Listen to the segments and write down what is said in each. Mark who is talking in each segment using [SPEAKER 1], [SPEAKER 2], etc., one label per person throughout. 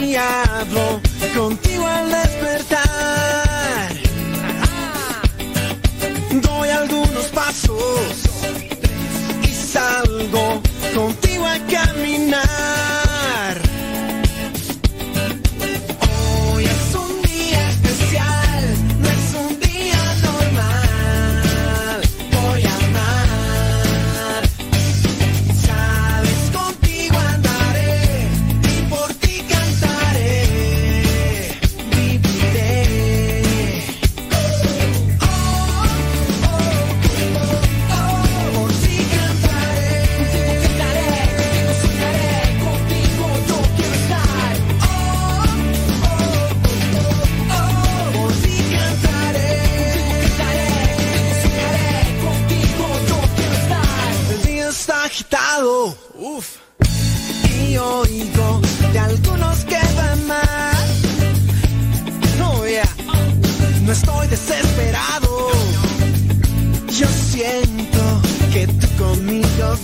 [SPEAKER 1] diablo contigo al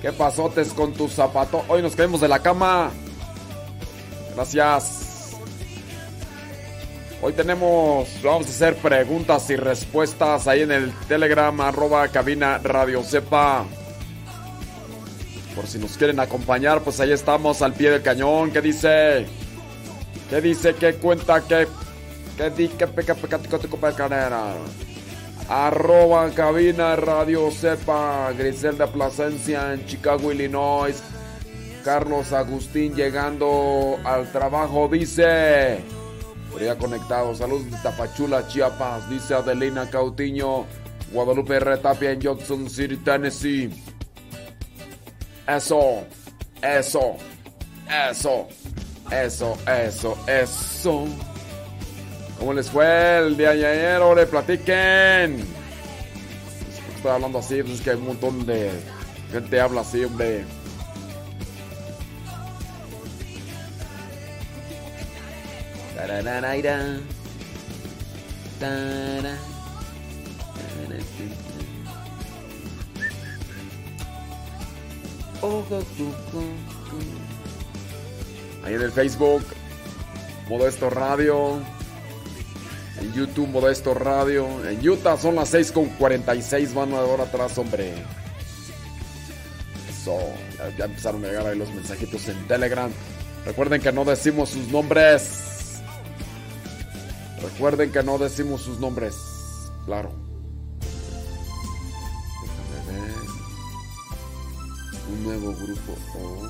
[SPEAKER 2] ¿Qué pasotes con tu zapato? Hoy nos caemos de la cama. Gracias. Hoy tenemos, vamos a hacer preguntas y respuestas ahí en el Telegram arroba cabina Radio Sepa. Por si nos quieren acompañar, pues ahí estamos al pie del cañón. ¿Qué dice? ¿Qué dice? ¿Qué cuenta? ¿Qué, qué di? ¿Qué peca, peca, carrera? Arroba cabina Radio Sepa, Griselda Plasencia en Chicago, Illinois. Carlos Agustín llegando al trabajo, dice. Por conectado. Saludos de Tapachula, Chiapas. Dice Adelina Cautiño. Guadalupe Retapia en Johnson City, Tennessee. Eso, eso, eso. Eso, eso, eso. ¿Cómo les fue el día de ayer? ¡Ore, platiquen! Estoy hablando así, pues es que hay un montón de gente habla así, hombre. Ahí en el Facebook, Modesto Radio. En YouTube, Modesto Radio. En Utah son las 6 con 46. Van una hora atrás, hombre. Eso. Ya, empezaron a llegar ahí los mensajitos en Telegram. Recuerden que no decimos sus nombres. Recuerden que no decimos sus nombres. Claro. Déjame ver. Un nuevo grupo. Oh.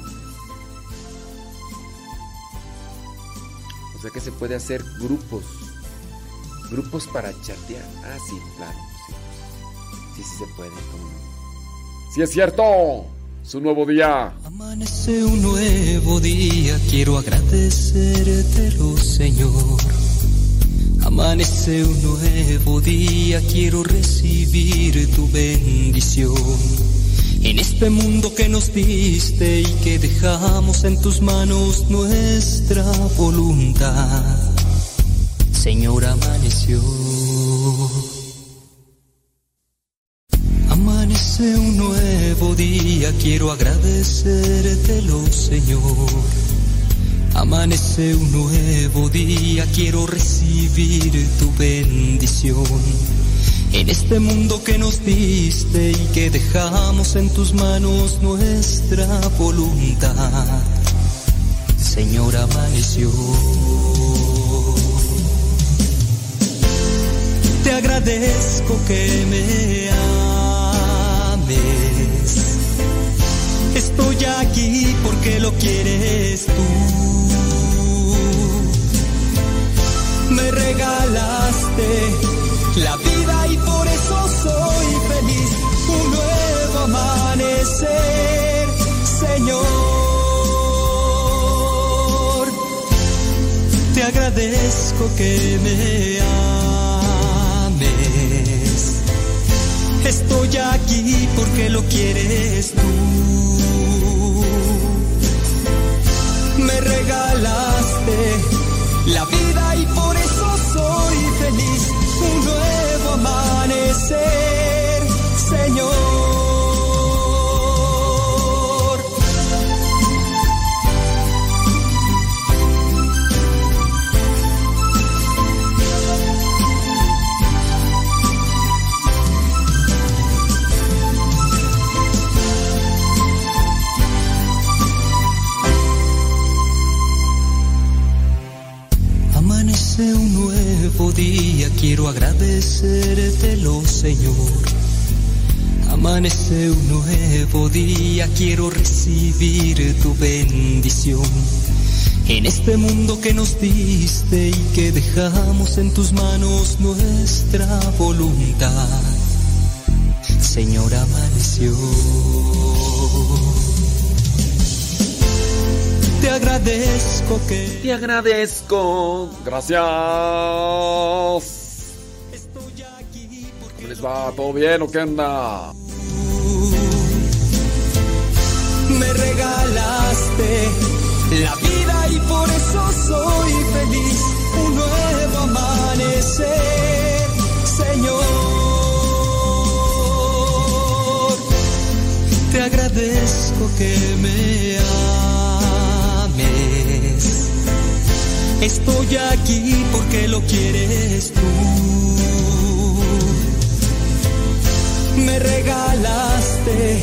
[SPEAKER 2] O sea que se puede hacer grupos. Grupos para chatear. Ah, sí, claro. Sí, sí, se puede. Sí es cierto. Su nuevo día.
[SPEAKER 3] Amanece un nuevo día. Quiero agradecértelo, Señor. Amanece un nuevo día. Quiero recibir tu bendición en este mundo que nos diste y que dejamos en tus manos nuestra voluntad. Señor, amaneció. Amanece un nuevo día, quiero agradecértelo, Señor. Amanece un nuevo día, quiero recibir tu bendición en este mundo que nos diste y que dejamos en tus manos nuestra voluntad. Señor, amaneció. Agradezco que me ames. Estoy aquí porque lo quieres tú. Me regalaste la vida y por eso soy feliz. Un nuevo amanecer, Señor. agradezco que me ames. Estoy aquí porque lo quieres tú. Me regalaste la vida y por eso soy feliz. Un nuevo amanecer, Señor. Nuevo día, quiero agradecértelo, Señor. Amanece un nuevo día, quiero recibir tu bendición. En este mundo que nos diste y que dejamos en tus manos nuestra voluntad, Señor, amaneció. Te agradezco que...
[SPEAKER 2] Te agradezco. Gracias. ¿Cómo les va? ¿Todo bien o qué anda?
[SPEAKER 3] Me regalaste la vida y por eso soy feliz. Un nuevo amanecer, Señor. Te agradezco que me Estoy aquí porque lo quieres tú. Me regalaste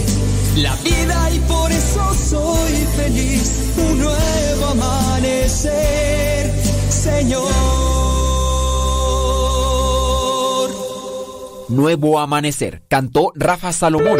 [SPEAKER 3] la vida y por eso soy feliz. Un nuevo amanecer, Señor.
[SPEAKER 4] Nuevo amanecer, cantó Rafa Salomón.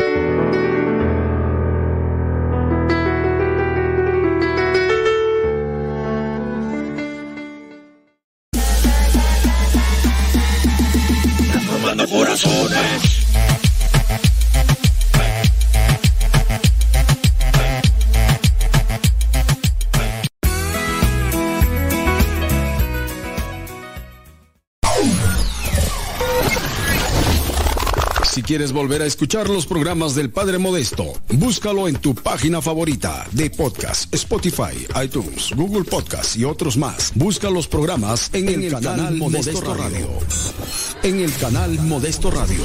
[SPEAKER 5] Quieres volver a escuchar los programas del Padre Modesto, búscalo en tu página favorita de podcast, Spotify, iTunes, Google Podcast y otros más. Busca los programas en, el, canal, Modesto, Radio. En el canal Modesto Radio.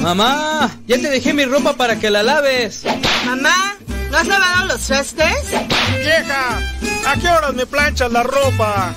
[SPEAKER 6] Mamá, ya te dejé mi ropa para que la laves.
[SPEAKER 7] Mamá, ¿no has lavado los trastes?
[SPEAKER 8] Vieja, ¿a qué horas me planchas la ropa?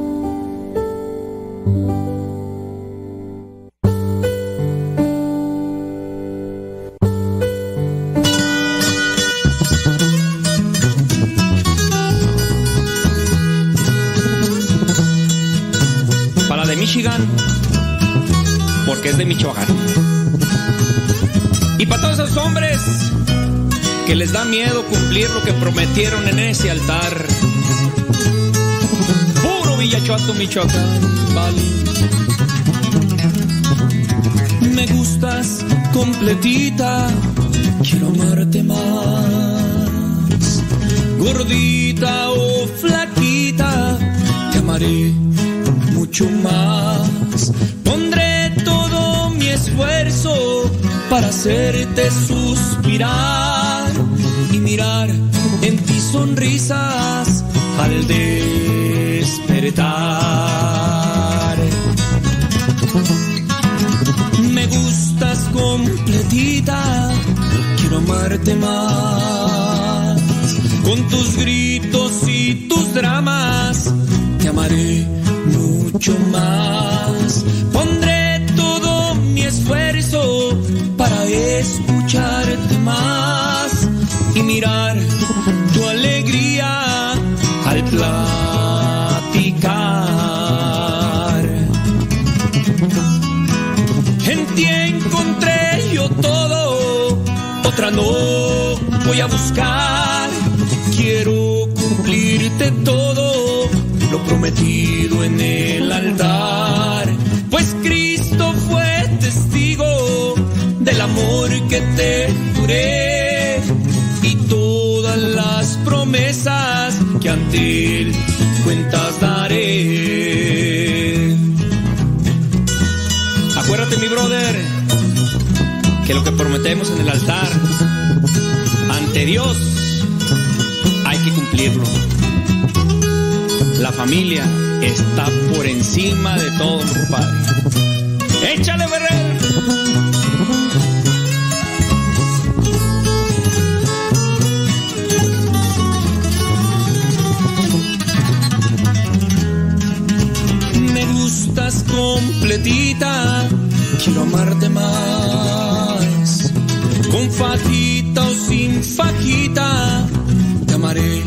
[SPEAKER 9] Da miedo cumplir lo que prometieron en ese altar. Puro Villachuato, Michoacán, vale. Me gustas completita, quiero amarte más. Gordita o flaquita, te amaré mucho más. Pondré todo mi esfuerzo para hacerte suspirar mirar en ti sonrisas al despertar. Me gustas completita, quiero amarte más. Con tus gritos y tus dramas, te amaré mucho más. No voy a buscar. Quiero cumplirte todo lo prometido en el altar. Pues Cristo fue testigo del amor que te juré y todas las promesas que ante él cuentas daré. Que lo que prometemos en el altar ante Dios hay que cumplirlo. La familia está por encima de todo, compadre. ¡Échale, Ferrer! Me gustas completita, quiero amarte más. Fajita o sin fajita, te amaré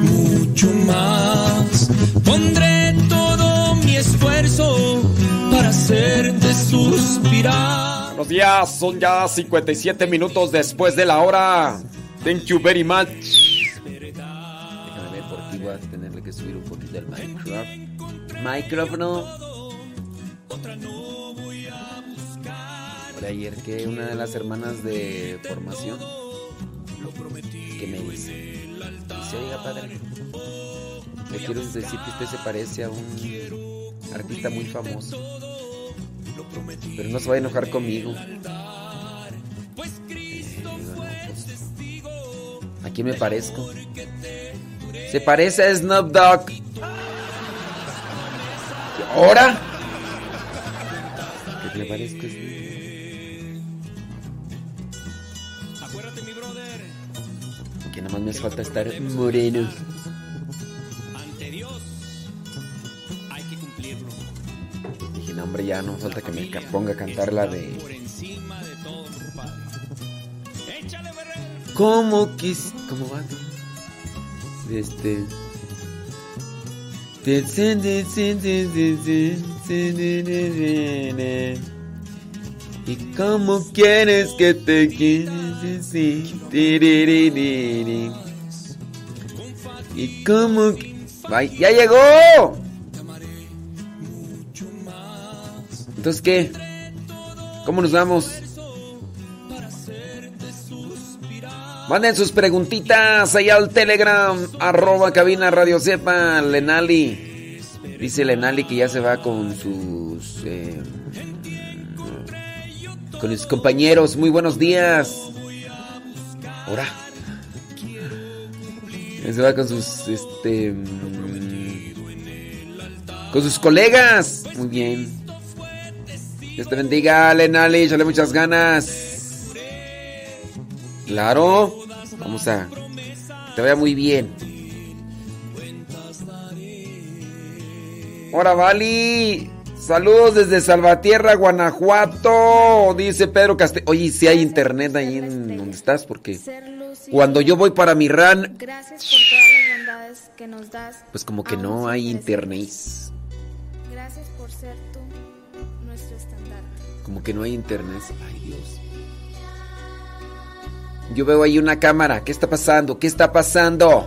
[SPEAKER 9] mucho más. Pondré todo mi esfuerzo para hacerte suspirar.
[SPEAKER 2] Buenos días, son ya 57 minutos después de la hora. Thank you very much.
[SPEAKER 10] Déjame ver por aquí voy a tenerle que subir un poquito el micrófono. Micrófono. Por ayer que una de las hermanas de formación que me dice, dice, oiga padre, le quiero decir que usted se parece a un artista muy famoso. Pero no se va a enojar conmigo. ¿A quién me parezco? Se parece a Snoop Dogg.
[SPEAKER 2] ¿Ahora?
[SPEAKER 10] ¿Qué te parezco? Que nada más me hace falta estar moreno.
[SPEAKER 9] Ante Dios hay que cumplirlo.
[SPEAKER 10] Dije, no, hombre, ya no falta que me ponga a cantar la de.
[SPEAKER 9] Por encima de todo, compadre. ¡Échale, Ferrer!
[SPEAKER 10] ¿Cómo quis... ¿Cómo va? Este... ¿Y cómo quieres que te quieres? Tiriririri. ¿Y cómo... ¡Ay, ¡Ya llegó! Entonces, ¿qué? ¿Cómo nos vamos? Manden sus preguntitas allá al Telegram, arroba cabina radio sepa, Lenali. Dice Lenali que ya se va con sus... eh, con sus compañeros. Muy buenos días. Ahora. Se va con sus... Este... mm, Con sus colegas. Muy bien. Dios te bendiga, Lenali. Échale muchas ganas. Claro. Vamos a. Te vaya muy bien. Hola, Vali. Saludos desde Salvatierra, Guanajuato. Dice Pedro Castillo. Oye, si hay internet ahí en donde estás, porque cuando yo voy para mi ran,
[SPEAKER 11] Gracias por todas las bondades que nos das.
[SPEAKER 10] pues como que no hay internet.
[SPEAKER 11] Gracias por ser tú nuestro estandarte.
[SPEAKER 10] Como que no hay internet. Ay, Dios. Yo veo ahí una cámara. ¿Qué está pasando? ¿Qué está pasando?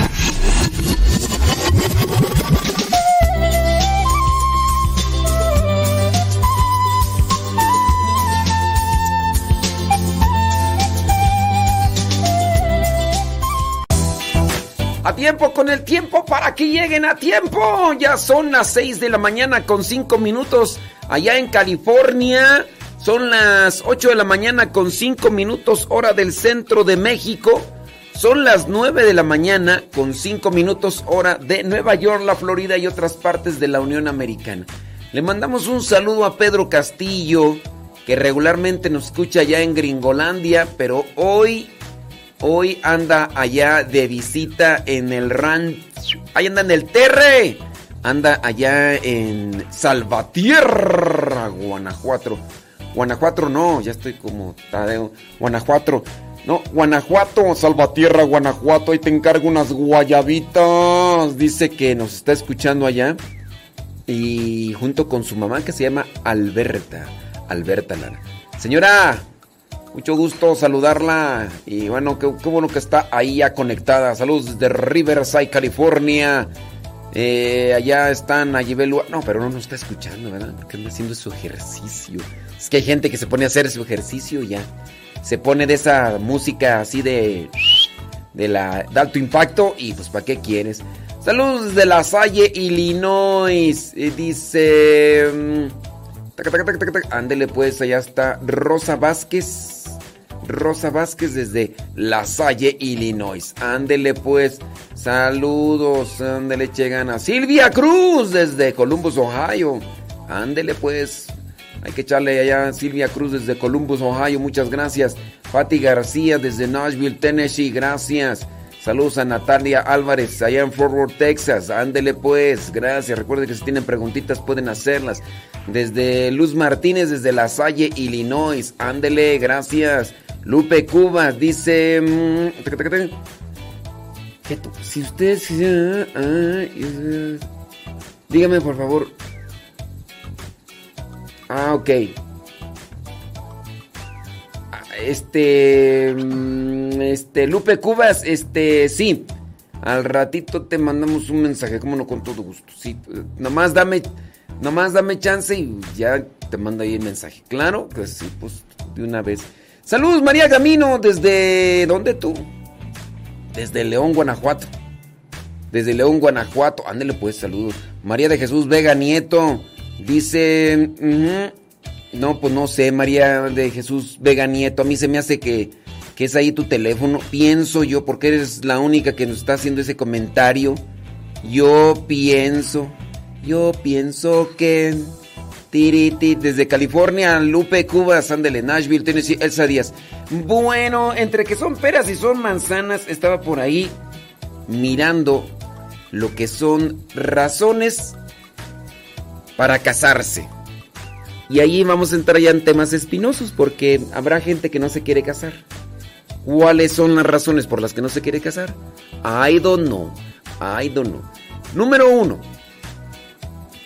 [SPEAKER 10] Tiempo con el tiempo para que lleguen a tiempo. Ya son las 6 de la mañana con 5 minutos allá en California. Son las 8 de la mañana con 5 minutos hora del centro de México. Son las 9 de la mañana con 5 minutos hora de Nueva York, la Florida y otras partes de la Unión Americana. Le mandamos un saludo a Pedro Castillo, que regularmente nos escucha allá en Gringolandia, pero hoy Hoy anda allá de visita en el ranch. Ahí anda en el Terre. Anda allá en Salvatierra, Guanajuato. Guanajuato no, ya estoy como Tadeo. Guanajuato. No, Guanajuato, Salvatierra, Guanajuato. Ahí te encargo unas guayabitas. Dice que nos está escuchando allá. Y junto con su mamá que se llama Alberta. Alberta Lara. Señora, mucho gusto saludarla y bueno, qué, qué, bueno que está ahí ya conectada. Saludos desde Riverside, California. Eh, allá están Ayibelua. No, pero no nos está escuchando, ¿verdad? Porque anda haciendo su ejercicio. Es que hay gente que se pone a hacer su ejercicio y ya. Se pone de esa música así de. de la de alto impacto y pues ¿para qué quieres? Saludos desde La Salle, Illinois. Eh, dice. Ándele pues, allá está Rosa Vázquez. Rosa Vázquez desde La Salle, Illinois. Ándele pues, saludos, ándele, llegan a Silvia Cruz desde Columbus, Ohio. Ándele pues, hay que echarle allá a Silvia Cruz desde Columbus, Ohio, muchas gracias. Fati García desde Nashville, Tennessee, gracias. Saludos a Natalia Álvarez allá en Fort Worth, Texas. Ándele pues, gracias. Recuerden que si tienen preguntitas pueden hacerlas. Desde Luz Martínez, desde La Salle, Illinois. Ándele, gracias. Lupe Cubas dice... Que si ustedes... dígame por favor. Ah, ok. Este... Este... Lupe Cubas, este... Sí. Al ratito te mandamos un mensaje, como no, con todo gusto. Sí, nomás dame... Nomás dame chance y ya te mando ahí el mensaje. Claro que sí, pues de una vez. Saludos María Camino, desde... ¿Dónde tú? Desde León, Guanajuato. Desde León, Guanajuato. Ándele pues, saludos. María de Jesús Vega Nieto. Dice... No, pues no sé, María de Jesús Vega Nieto. A mí se me hace que, que es ahí tu teléfono. Pienso yo, porque eres la única que nos está haciendo ese comentario. Yo pienso... Yo pienso que. Tiriti, desde California, Lupe, Cuba, Sandele, Nashville, Tennessee, Elsa Díaz. Bueno, entre que son peras y son manzanas, estaba por ahí mirando lo que son razones para casarse. Y ahí vamos a entrar ya en temas espinosos, porque habrá gente que no se quiere casar. ¿Cuáles son las razones por las que no se quiere casar? I don't know. I don't know. Número uno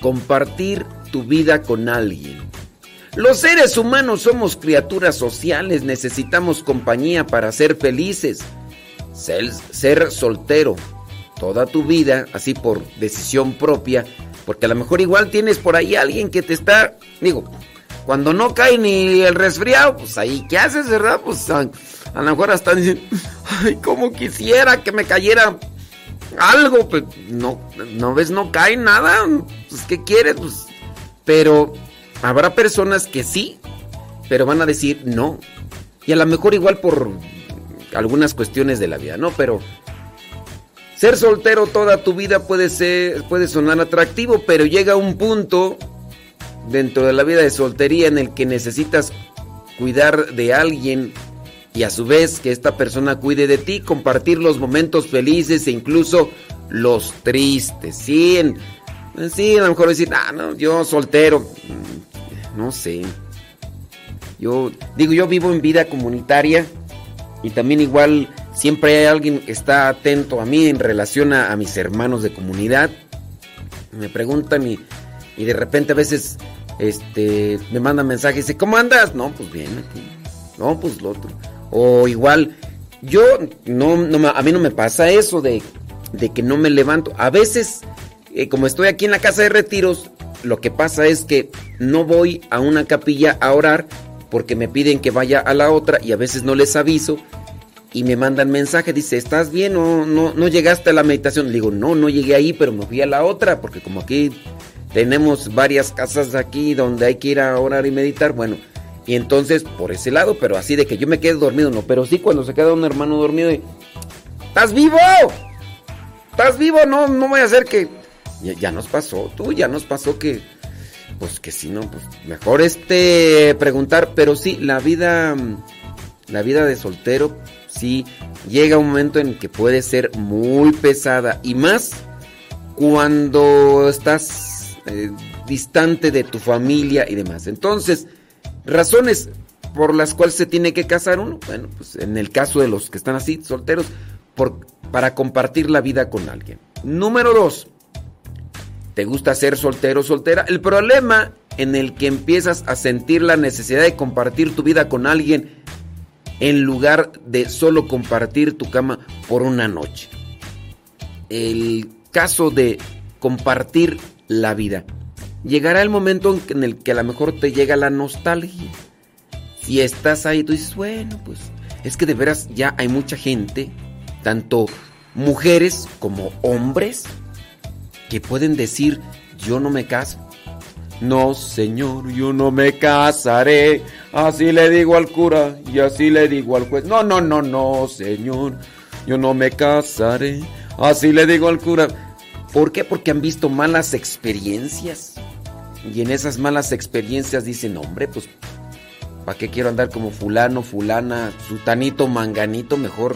[SPEAKER 10] compartir tu vida con alguien. Los seres humanos somos criaturas sociales, necesitamos compañía para ser felices. Ser, soltero toda tu vida, así por decisión propia, porque a lo mejor igual tienes por ahí alguien que te está, digo, cuando no cae ni el resfriado, pues ahí, ¿qué haces, verdad? Pues a, a lo mejor hasta dicen, ay, como quisiera que me cayera algo, pues no, no ves, no cae nada, pues ¿qué quieres? Pues, pero habrá personas que sí, pero van a decir no. Y a lo mejor igual por algunas cuestiones de la vida, ¿no? Pero ser soltero toda tu vida puede ser, puede sonar atractivo, pero llega un punto dentro de la vida de soltería en el que necesitas cuidar de alguien y a su vez que esta persona cuide de ti, compartir los momentos felices e incluso los tristes. Sí, en, sí a lo mejor decir, ah, no, yo soltero, no sé. Yo digo, yo vivo en vida comunitaria y también igual siempre hay alguien que está atento a mí en relación a, mis hermanos de comunidad. Me preguntan y, y de repente a veces este, me mandan mensajes y dice, ¿cómo andas? No, pues bien aquí. No, pues lo otro. O igual, yo, no, no a mí no me pasa eso de, de que no me levanto. A veces, eh, como estoy aquí en la casa de retiros, lo que pasa es que no voy a una capilla a orar porque me piden que vaya a la otra y a veces no les aviso y me mandan mensaje, dice, ¿estás bien o no, no llegaste a la meditación? Le digo, no, no llegué ahí, pero me fui a la otra porque como aquí tenemos varias casas aquí donde hay que ir a orar y meditar, bueno, y entonces por ese lado, pero así de que yo me quede dormido, no, pero sí cuando se queda un hermano dormido y, ¿estás vivo? ¿Estás vivo? No, no voy a hacer que... Ya, nos pasó, tú, ya nos pasó que... Pues que si no, pues mejor este preguntar, pero sí, la vida, la vida de soltero, sí, llega un momento en que puede ser muy pesada y más cuando estás eh, distante de tu familia y demás. Entonces, razones por las cuales se tiene que casar uno, bueno, pues en el caso de los que están así, solteros, por, para compartir la vida con alguien. Número dos, ¿te gusta ser soltero o soltera? El problema en el que empiezas a sentir la necesidad de compartir tu vida con alguien en lugar de solo compartir tu cama por una noche. El caso de compartir la vida. Llegará el momento en el que a lo mejor te llega la nostalgia. Si estás ahí, tú dices, bueno, pues es que de veras ya hay mucha gente, tanto mujeres como hombres, que pueden decir, yo no me caso. No, señor, yo no me casaré. Así le digo al cura y así le digo al juez. No, no, no, no, señor, yo no me casaré. Así le digo al cura. ¿Por qué? Porque han visto malas experiencias. Y en esas malas experiencias dicen, hombre, pues, ¿para qué quiero andar como fulano, fulana, sutanito, manganito? Mejor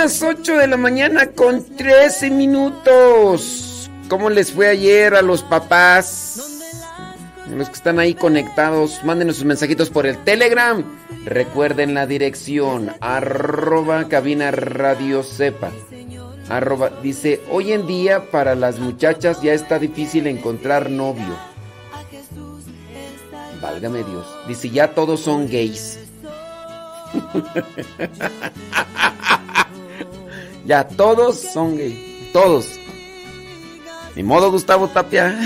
[SPEAKER 10] las 8 de la mañana con 13 minutos. ¿Cómo les fue ayer a los papás? Los que están ahí conectados, mándenos sus mensajitos por el Telegram. Recuerden la dirección, arroba cabina radio sepa. Arroba, dice, hoy en día para las muchachas ya está difícil encontrar novio. Válgame Dios. Dice, ya todos son gays. ya todos son gays. Todos. Ni modo, Gustavo Tapia.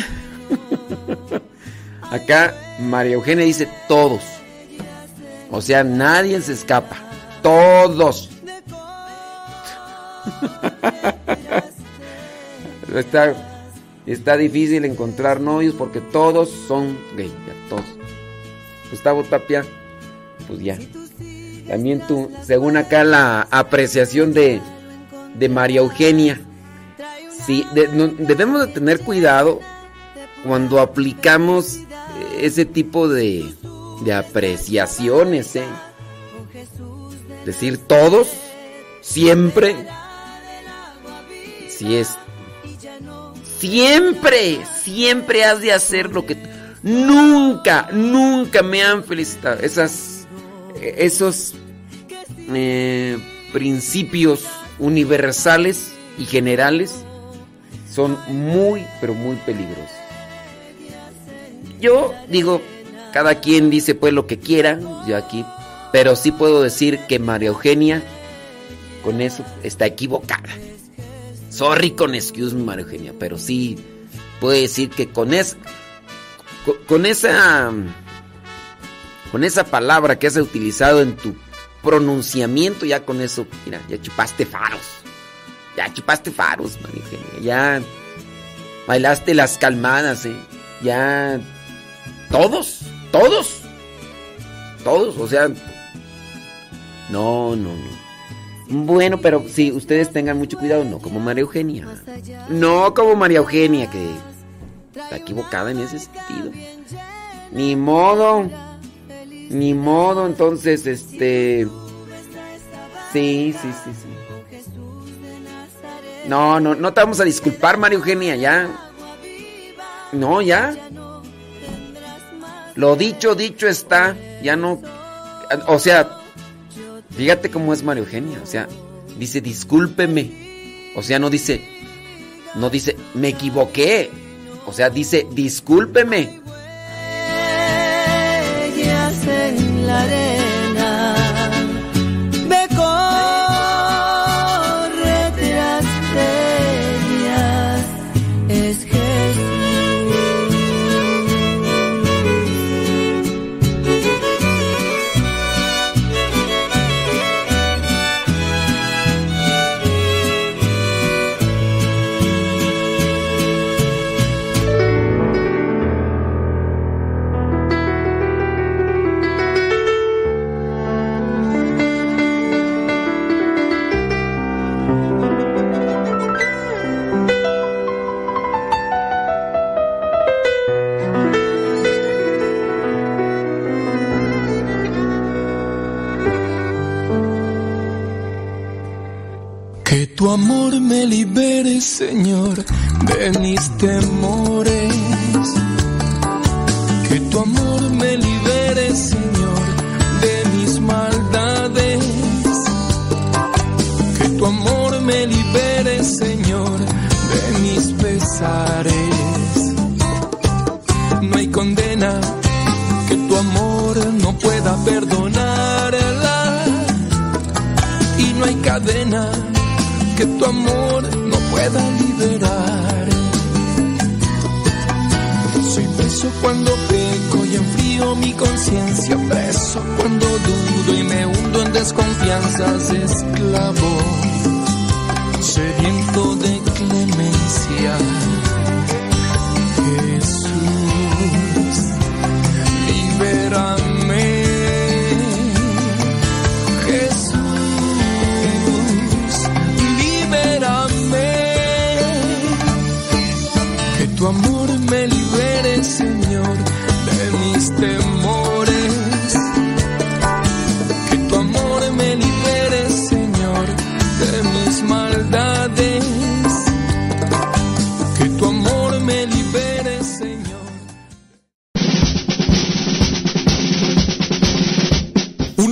[SPEAKER 10] Acá María Eugenia dice todos. O sea, nadie se escapa. Todos. Está, está difícil encontrar novios porque todos son gay. Ya, todos. Gustavo Tapia, pues ya. También tú, según acá la apreciación de, de María Eugenia. Sí, de- no- debemos de tener cuidado cuando aplicamos ese tipo de, de apreciaciones, ¿eh? Decir todos, siempre, si es, siempre, siempre has de hacer lo que, nunca, nunca me han felicitado. Esas, que esos eh, principios universales y generales son muy, pero muy peligrosos. Yo digo, cada quien dice pues lo que quiera, yo aquí, pero sí puedo decir que María Eugenia con eso está equivocada. Sorry con excuse María Eugenia, pero sí puedo decir que con, es, con esa con esa palabra que has utilizado en tu pronunciamiento, ya con eso, mira, ya chupaste faros. Ya chupaste faros, María Eugenia. Ya bailaste las calmadas, ¿eh? Ya. Todos, todos. Todos, o sea. No, no, no. Bueno, pero sí, ustedes tengan mucho cuidado, no como María Eugenia. No como María Eugenia, que está equivocada en ese sentido. Ni modo. Ni modo, entonces, este... Sí, sí, sí, sí. No, no, no te vamos a disculpar, María Eugenia, ya. No, ya. Lo dicho, dicho está. Ya no... O sea, fíjate cómo es María Eugenia. O sea, dice, discúlpeme. O sea, no dice... No dice, me equivoqué. O sea, dice, discúlpeme.
[SPEAKER 12] Pesares. No hay condena que tu amor no pueda perdonarla. Y no hay cadena que tu amor no pueda liberar. Soy preso cuando peco y enfrío mi conciencia, preso cuando dudo y me hundo en desconfianzas, esclavo, sediento de here.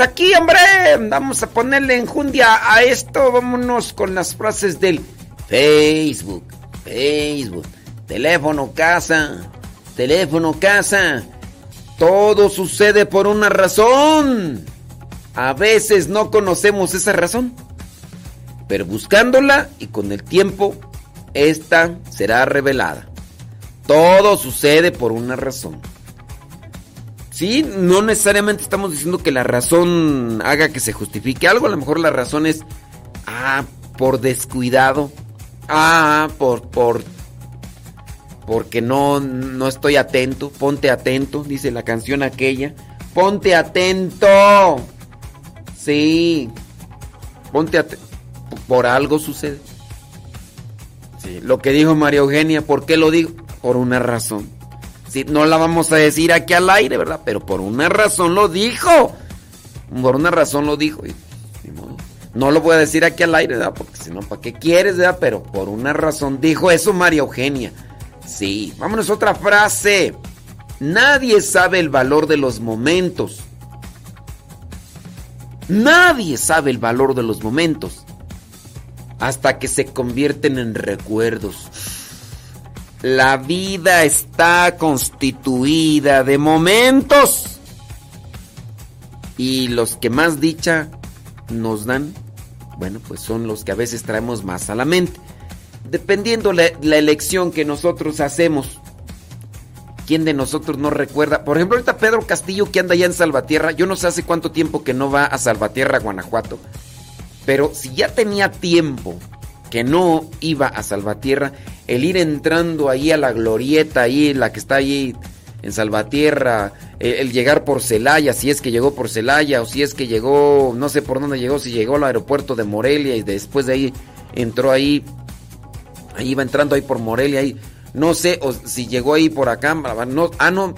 [SPEAKER 10] Aquí, hombre. Vamos a ponerle enjundia a esto. Vámonos con las frases del Facebook. Facebook. Teléfono casa. Teléfono casa. Todo sucede por una razón. A veces no conocemos esa razón. Pero buscándola y con el tiempo, esta será revelada. Todo sucede por una razón. Sí, no necesariamente estamos diciendo que la razón haga que se justifique algo. A lo mejor la razón es, ah, por descuidado. Ah, por, por, porque no, no estoy atento. Ponte atento, dice la canción aquella. Ponte atento. Sí. Ponte atento. Por algo sucede. Sí, lo que dijo María Eugenia, ¿por qué lo digo? Por una razón. No la vamos a decir aquí al aire, ¿verdad? Pero por una razón lo dijo. Por una razón lo dijo. No lo voy a decir aquí al aire, ¿verdad? Porque si no, ¿para qué quieres, verdad? Pero por una razón dijo eso María Eugenia. Sí, vámonos a otra frase. Nadie sabe el valor de los momentos. Nadie sabe el valor de los momentos hasta que se convierten en recuerdos. La vida está constituida de momentos. Y los que más dicha nos dan, bueno, pues son los que a veces traemos más a la mente. Dependiendo la, la elección que nosotros hacemos. ¿Quién de nosotros no recuerda? Por ejemplo, ahorita Pedro Castillo que anda allá en Salvatierra. Yo no sé hace cuánto tiempo que no va a Salvatierra, Guanajuato. Pero si ya tenía tiempo que no iba a Salvatierra, el ir entrando ahí a la glorieta, ahí la que está ahí en Salvatierra, el, llegar por Celaya, si es que llegó por Celaya o si es que llegó, no sé por dónde llegó, si llegó al aeropuerto de Morelia y después de ahí entró ahí, ahí iba entrando ahí por Morelia, ahí, no sé o si llegó ahí por Acámbaro, no, ah no,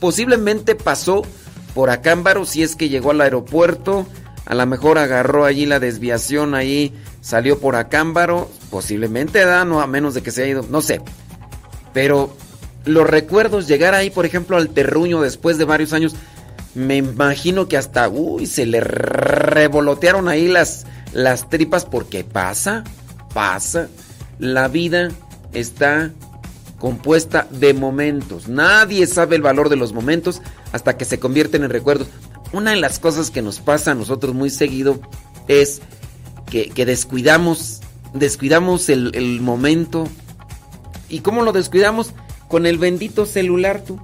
[SPEAKER 10] posiblemente pasó por Acámbaro si es que llegó al aeropuerto, a lo mejor agarró allí la desviación ahí, salió por Acámbaro, posiblemente da, no a menos de que se haya ido, no sé. Pero los recuerdos, llegar ahí, por ejemplo, al terruño después de varios años, me imagino que hasta, uy, se le revolotearon ahí las, las tripas porque pasa, pasa. La vida está compuesta de momentos. Nadie sabe el valor de los momentos hasta que se convierten en recuerdos. Una de las cosas que nos pasa a nosotros muy seguido es que, descuidamos, descuidamos el, el, momento. ¿Y cómo lo descuidamos? Con el bendito celular, tú.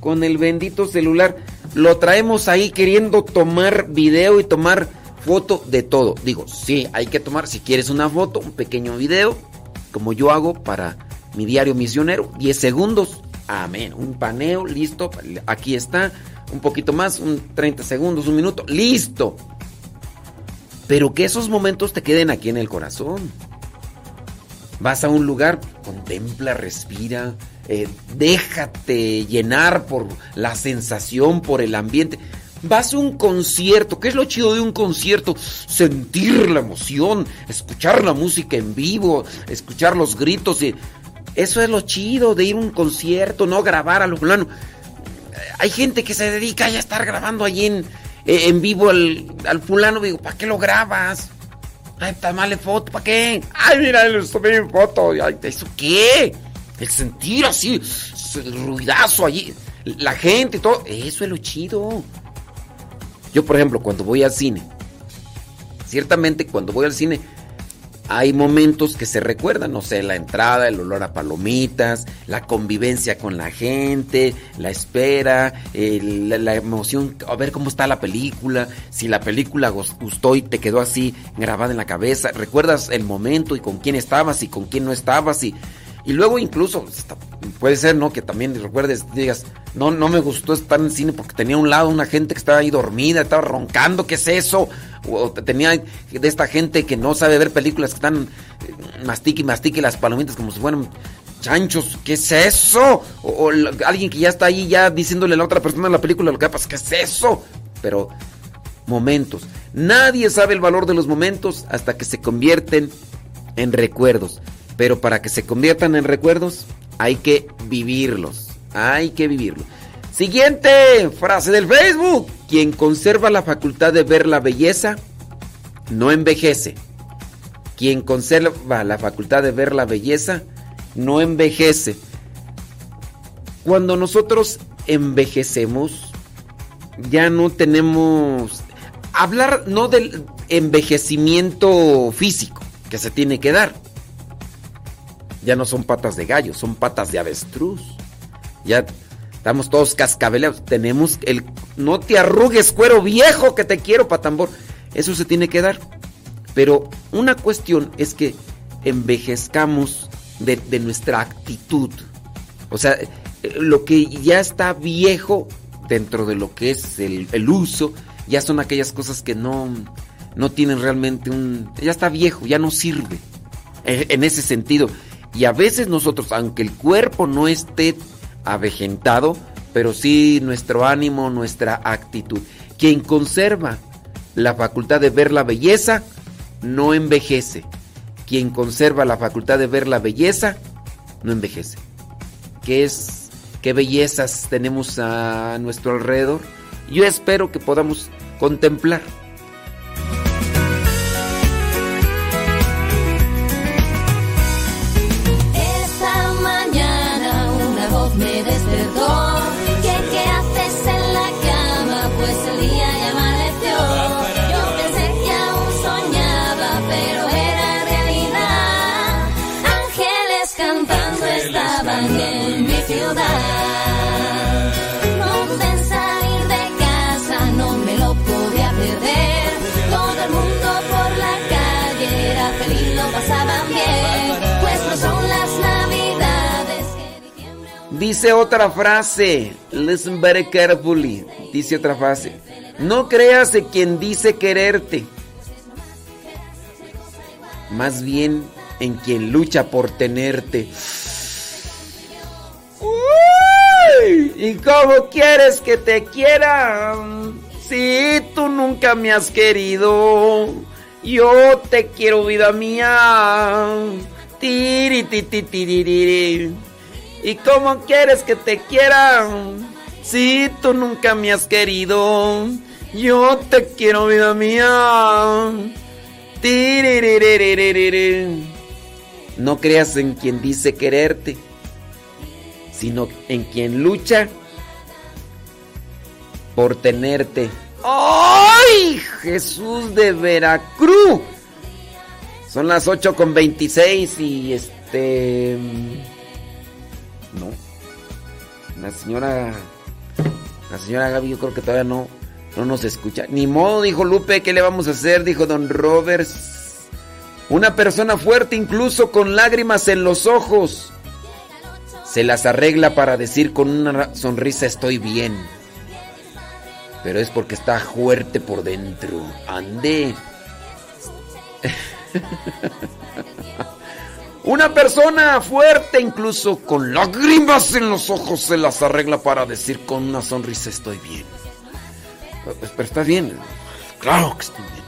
[SPEAKER 10] Con el bendito celular. Lo traemos ahí queriendo tomar video y tomar foto de todo. Digo, sí, hay que tomar, si quieres una foto, un pequeño video, como yo hago para mi diario misionero, 10 segundos. Amén. Un paneo, listo. Aquí está. Un poquito más, un 30 segundos, un minuto. Listo. Pero que esos momentos te queden aquí en el corazón. Vas a un lugar, contempla, respira, eh, déjate llenar por la sensación, por el ambiente. Vas a un concierto, ¿qué es lo chido de un concierto? Sentir la emoción, escuchar la música en vivo, escuchar los gritos. Y eso es lo chido de ir a un concierto, no grabar a lo fulano. Hay gente que se dedica a estar grabando allí en, en vivo al, fulano. Digo, ¿para qué lo grabas? Ay, tomale foto, ¿para qué? Ay, mira, le tomé en foto. Ay, ¿Eso qué? El sentir así, el ruidazo allí, la gente y todo. Eso es lo chido. Yo, por ejemplo, cuando voy al cine, ciertamente cuando voy al cine, hay momentos que se recuerdan, no sé, la entrada, el olor a palomitas, la convivencia con la gente, la espera, la, la, emoción, a ver cómo está la película, si la película gustó y te quedó así grabada en la cabeza, recuerdas el momento y con quién estabas y con quién no estabas y, y luego incluso puede ser, ¿no? Que también recuerdes, digas, no, no me gustó estar en cine porque tenía a un lado una gente que estaba ahí dormida, estaba roncando, ¿qué es eso? O tenía de esta gente que no sabe ver películas que están mastique y mastique las palomitas como si fueran chanchos, ¿qué es eso? O, o, alguien que ya está ahí ya diciéndole a la otra persona en la película lo que pasa, ¿qué es eso? Pero momentos. Nadie sabe el valor de los momentos hasta que se convierten en recuerdos. Pero para que se conviertan en recuerdos hay que vivirlos. Hay que vivirlos. Siguiente frase del Facebook. Quien conserva la facultad de ver la belleza no envejece. Quien conserva la facultad de ver la belleza no envejece. Cuando nosotros envejecemos, ya no tenemos... Hablar no del envejecimiento físico que se tiene que dar. Ya no son patas de gallo, son patas de avestruz. Ya Estamos todos cascabeleados. Tenemos el. No te arrugues, cuero viejo, que te quiero, patambor. Eso se tiene que dar. Pero una cuestión es que envejezcamos de, nuestra actitud. O sea, lo que ya está viejo dentro de lo que es el, el uso, ya son aquellas cosas que no, no tienen realmente un... Ya está viejo, ya no sirve. Eh, En ese sentido. Y a veces nosotros, aunque el cuerpo no esté avejentado, pero sí nuestro ánimo, nuestra actitud. Quien conserva la facultad de ver la belleza, no envejece. Quien conserva la facultad de ver la belleza, no envejece. ¿Qué es? ¿Qué bellezas tenemos a nuestro alrededor? Yo espero que podamos contemplar.
[SPEAKER 13] Voz
[SPEAKER 10] Dice otra frase. Listen very carefully. Dice otra frase. No creas en quien dice quererte. Más bien en quien lucha por tenerte. ¿Y cómo quieres que te quiera? Si tú nunca me has querido. Yo te quiero, vida mía. Tiri, ti, ti, tiririri. ¿Y cómo quieres que te quiera? Si tú nunca me has querido. Yo te quiero, vida mía. No creas en quien dice quererte, sino en quien lucha por tenerte. ¡Ay! Jesús de Veracruz. Son las 8 con 26 y este... No. La señora... La señora Gaby yo creo que todavía no, no nos escucha. Ni modo, dijo Lupe, ¿qué le vamos a hacer? Dijo Don Roberts. Una persona fuerte incluso con lágrimas en los ojos. Se las arregla para decir con una sonrisa estoy bien. Pero es porque está fuerte por dentro. Ande. Una persona fuerte incluso con lágrimas en los ojos se las arregla para decir con una sonrisa estoy bien. Pero estás bien. Claro que estoy bien.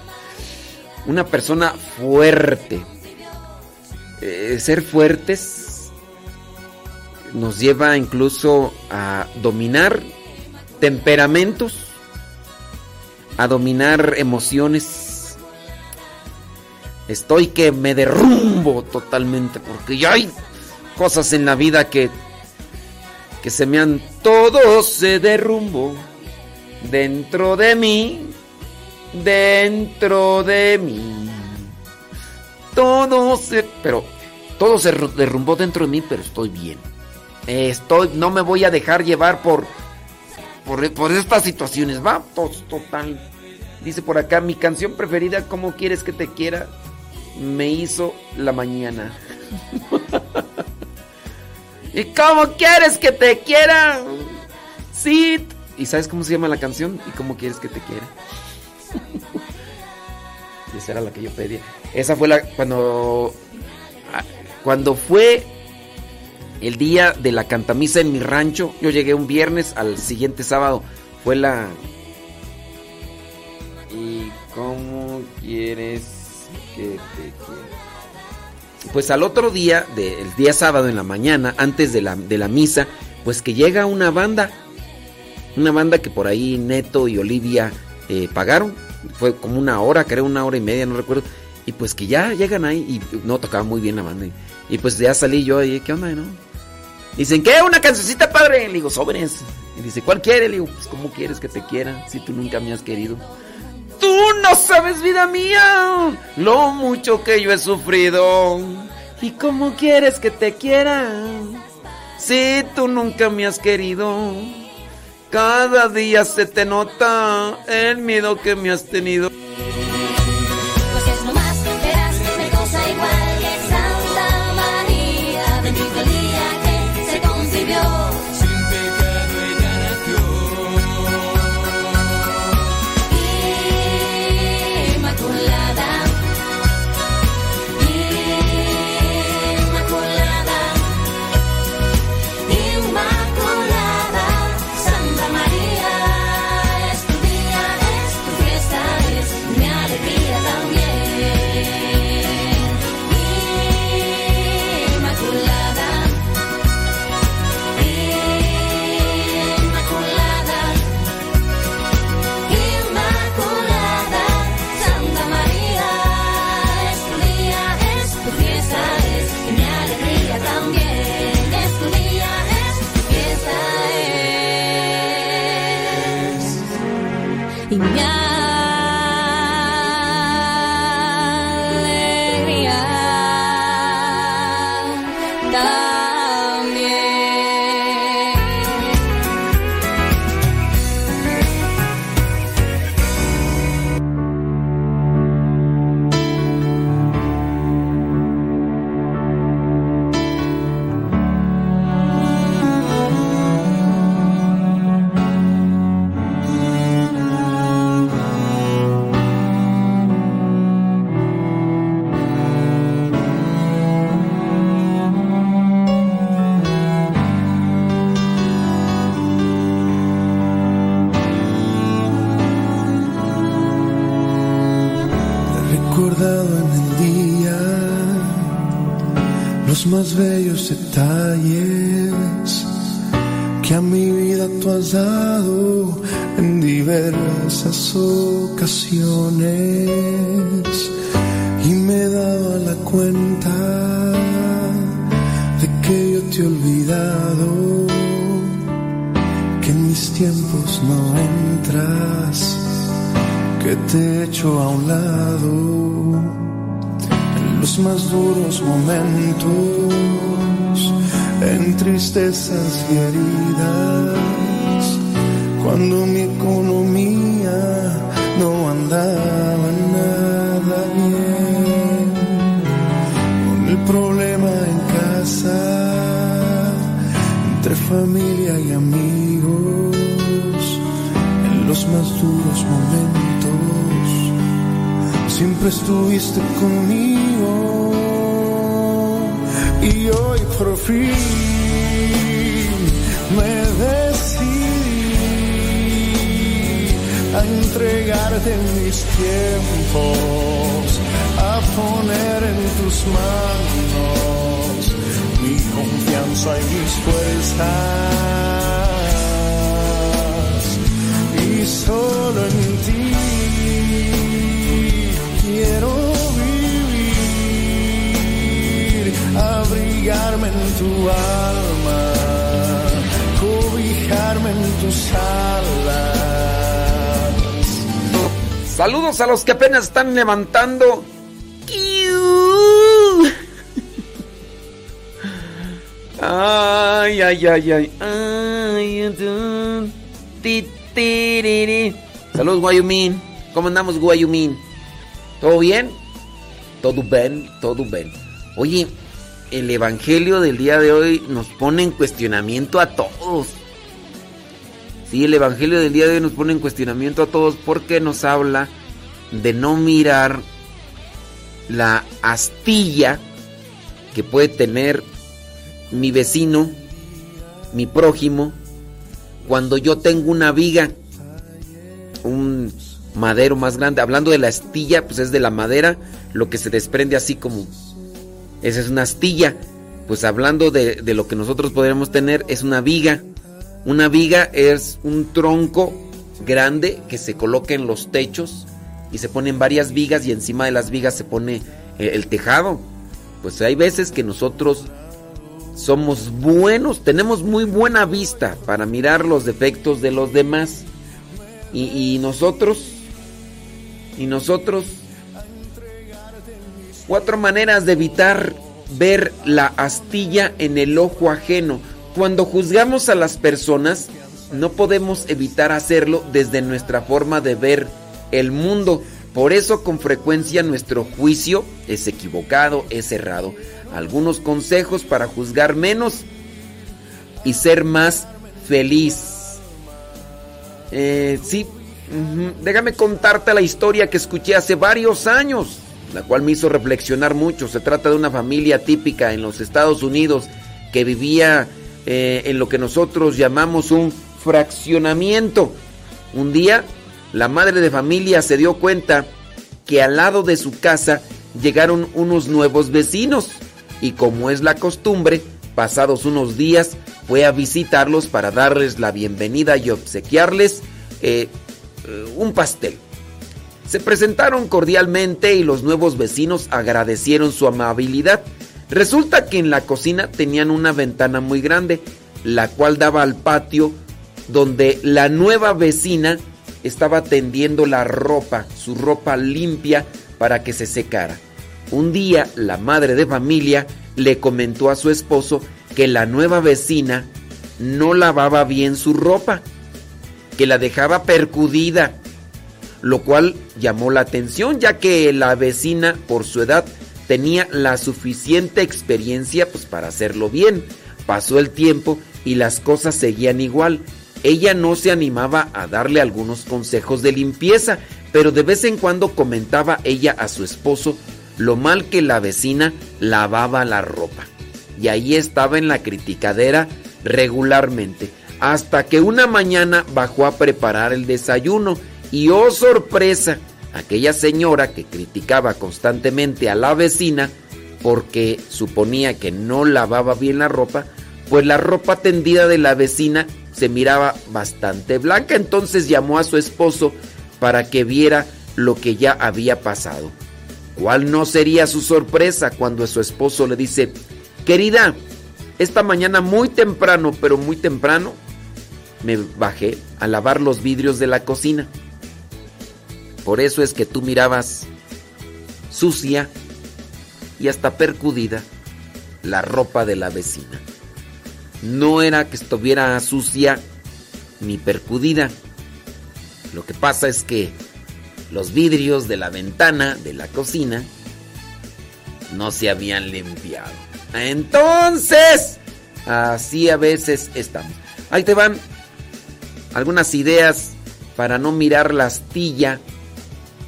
[SPEAKER 10] Una persona fuerte. Eh, ser fuertes nos lleva incluso a dominar temperamentos, a dominar emociones. Estoy que me derrumbo totalmente porque ya hay cosas en la vida que que se me han todo se derrumbó dentro de mí, dentro de mí. Todo se pero todo se ru- derrumbó dentro de mí, pero estoy bien. Estoy no me voy a dejar llevar por por, por estas situaciones, va, To- total. Dice por acá, mi canción preferida, ¿Cómo quieres que te quiera? Me hizo la mañana. ¿Y cómo quieres que te quiera? Sí. ¿Y sabes cómo se llama la canción? ¿Y cómo quieres que te quiera? Esa era la que yo pedía. Esa fue la cuando ah, cuando fue el día de la cantamisa en mi rancho. Yo llegué un viernes, al siguiente sábado fue la ¿Y cómo quieres Pues al otro día, el día sábado en la mañana, antes de la, de la misa, pues que llega una banda. Una banda que por ahí Neto y Olivia eh, pagaron. Fue como una hora, creo, una hora y media, no recuerdo. Y pues que ya llegan ahí y no tocaba muy bien la banda. Y, y pues ya salí yo y ¿qué onda, no? Dicen, ¿qué? ¿Una cancioncita, padre? Le digo, sobres. Y dice, ¿cuál quiere? Le digo, pues ¿cómo quieres que te quiera si tú nunca me has querido? Tú no sabes, vida mía, lo mucho que yo he sufrido. ¿Y cómo quieres que te quiera? Si tú nunca me has querido. Cada día se te nota el miedo que me has tenido.
[SPEAKER 14] Diversas ocasiones y me he dado a la cuenta de que yo te he olvidado, que en mis tiempos no entras, que te he hecho a un lado. En los más duros momentos, en tristezas y heridas, cuando mi economía familia y amigos, en los más duros momentos, siempre estuviste conmigo. Y hoy por fin me decidí a entregarte mis tiempos, a poner en tus manos confianza y mis fuerzas. Y solo en ti quiero vivir, abrigarme en tu alma, cobijarme en tus alas.
[SPEAKER 10] Saludos a los que apenas están levantando. Ay, ay, ay. Saludos, Guayumín. ¿Cómo andamos, Guayumín? ¿Todo bien? Todo bien, todo bien. Oye, el evangelio del día de hoy nos pone en cuestionamiento a todos. Sí, el evangelio del día de hoy nos pone en cuestionamiento a todos porque nos habla de no mirar la astilla que puede tener mi vecino, mi prójimo, cuando yo tengo una viga, un madero más grande. Hablando de la astilla, pues es de la madera, lo que se desprende así como... Esa es una astilla. Pues hablando de, de lo que nosotros podríamos tener, es una viga. Una viga es un tronco grande que se coloca en los techos y se ponen varias vigas y encima de las vigas se pone eh, el tejado. Pues hay veces que nosotros somos buenos, tenemos muy buena vista para mirar los defectos de los demás. Y, nosotros, y nosotros, cuatro maneras de evitar ver la astilla en el ojo ajeno. Cuando juzgamos a las personas, no podemos evitar hacerlo desde nuestra forma de ver el mundo. Por eso con frecuencia nuestro juicio es equivocado, es errado. Algunos consejos para juzgar menos y ser más feliz. Eh, sí, déjame contarte la historia que escuché hace varios años, la cual me hizo reflexionar mucho. Se trata de una familia típica en los Estados Unidos que vivía eh, en lo que nosotros llamamos un fraccionamiento. Un día, la madre de familia se dio cuenta que al lado de su casa llegaron unos nuevos vecinos y como es la costumbre, pasados unos días fue a visitarlos para darles la bienvenida y obsequiarles eh, eh, un pastel. Se presentaron cordialmente y los nuevos vecinos agradecieron su amabilidad. Resulta que en la cocina tenían una ventana muy grande, la cual daba al patio donde la nueva vecina estaba tendiendo la ropa, su ropa limpia para que se secara. Un día la madre de familia le comentó a su esposo que la nueva vecina no lavaba bien su ropa, que la dejaba percudida, lo cual llamó la atención ya que la vecina por su edad tenía la suficiente experiencia pues para hacerlo bien. Pasó el tiempo y las cosas seguían igual. Ella no se animaba a darle algunos consejos de limpieza, pero de vez en cuando comentaba ella a su esposo lo mal que la vecina lavaba la ropa. Y ahí estaba en la criticadera regularmente, hasta que una mañana bajó a preparar el desayuno y oh sorpresa, aquella señora que criticaba constantemente a la vecina porque suponía que no lavaba bien la ropa, pues la ropa tendida de la vecina se miraba bastante blanca. Entonces llamó a su esposo para que viera lo que ya había pasado. ¿Cuál no sería su sorpresa cuando su esposo le dice, querida, esta mañana muy temprano, pero muy temprano, me bajé a lavar los vidrios de la cocina. Por eso es que tú mirabas sucia y hasta percudida la ropa de la vecina. No era que estuviera sucia ni percudida. Lo que pasa es que los vidrios de la ventana de la cocina no se habían limpiado. Entonces, así a veces estamos. Ahí te van algunas ideas para no mirar la astilla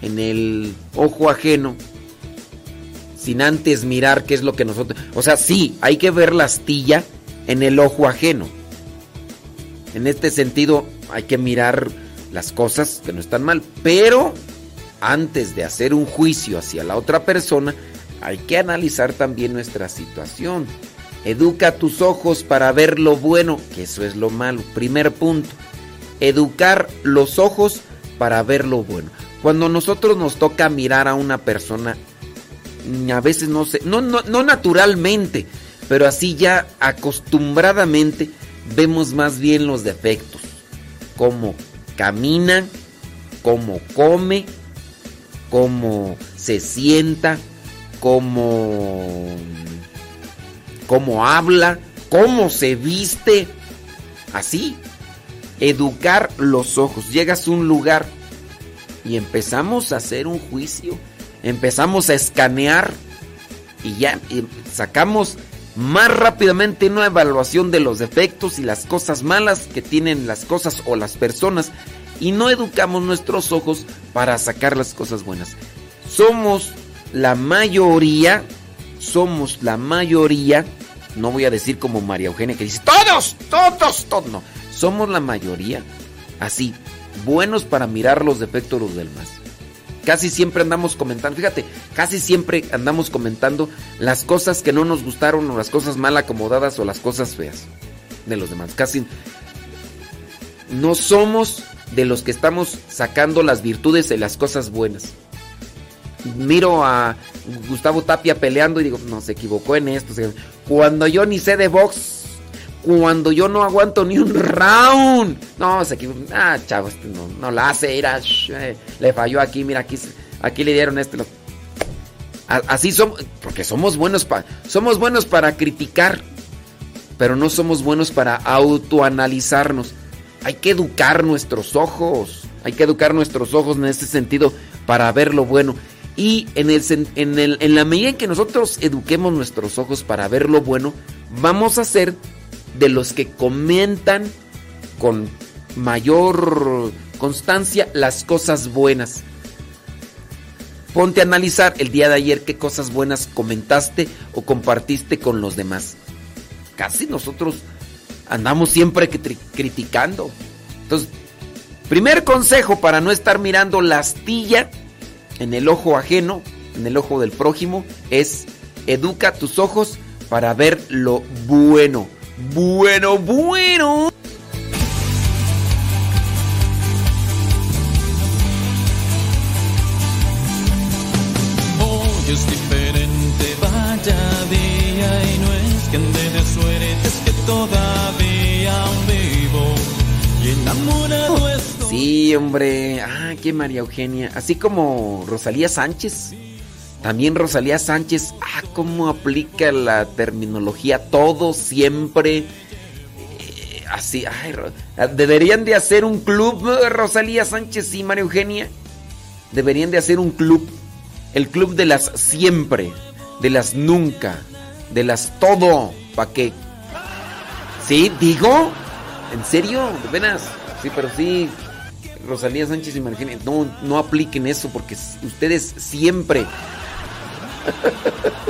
[SPEAKER 10] en el ojo ajeno sin antes mirar qué es lo que nosotros... O sea, sí, hay que ver la astilla en el ojo ajeno. En este sentido, hay que mirar las cosas que no están mal, pero antes de hacer un juicio hacia la otra persona, hay que analizar también nuestra situación. Educa tus ojos para ver lo bueno, que eso es lo malo. Primer punto. Educar los ojos para ver lo bueno. Cuando nosotros nos toca mirar a una persona, a veces no sé, no, no, no naturalmente, pero así ya acostumbradamente vemos más bien los defectos. Cómo camina, cómo come, cómo se sienta, cómo, cómo habla, cómo se viste. Así, educar los ojos. Llegas a un lugar y empezamos a hacer un juicio, empezamos a escanear y ya sacamos más rápidamente una evaluación de los defectos y las cosas malas que tienen las cosas o las personas y no educamos nuestros ojos para sacar las cosas buenas. Somos la mayoría, somos la mayoría, no voy a decir como María Eugenia que dice, todos, todos, todos, no, somos la mayoría, así, buenos para mirar los defectos de los demás. Casi siempre andamos comentando, fíjate, casi siempre andamos comentando las cosas que no nos gustaron o las cosas mal acomodadas o las cosas feas de los demás. Casi no somos de los que estamos sacando las virtudes de las cosas buenas. Miro a Gustavo Tapia peleando y digo, no, se equivocó en esto. Cuando yo ni sé de box, cuando yo no aguanto ni un round. No, se equivocó. Ah, chavo, este no, no la hace, era, eh, le falló aquí, mira, aquí, aquí le dieron este. Así somos, porque somos buenos, somos buenos para criticar, pero no somos buenos para autoanalizarnos. Hay que educar nuestros ojos, hay que educar nuestros ojos en ese sentido para ver lo bueno. Y en, el, en, el, en la medida en que nosotros eduquemos nuestros ojos para ver lo bueno, vamos a ser de los que comentan con mayor constancia las cosas buenas. Ponte a analizar el día de ayer qué cosas buenas comentaste o compartiste con los demás. Casi nosotros andamos siempre criticando. Entonces, primer consejo para no estar mirando la astilla en el ojo ajeno, en el ojo del prójimo, es educa tus ojos para ver lo bueno. Bueno, bueno. Hombre. Ah, qué María Eugenia. Así como Rosalía Sánchez. También Rosalía Sánchez, ah, cómo aplica la terminología todo, siempre. Eh, así, ay, deberían de hacer un club, Rosalía Sánchez y María Eugenia. Deberían de hacer un club. El club de las siempre, de las nunca, de las todo. ¿Para qué? ¿Sí? ¿Digo? ¿En serio? ¿De veras? Sí, pero sí. Rosalía Sánchez y no, no apliquen eso porque ustedes siempre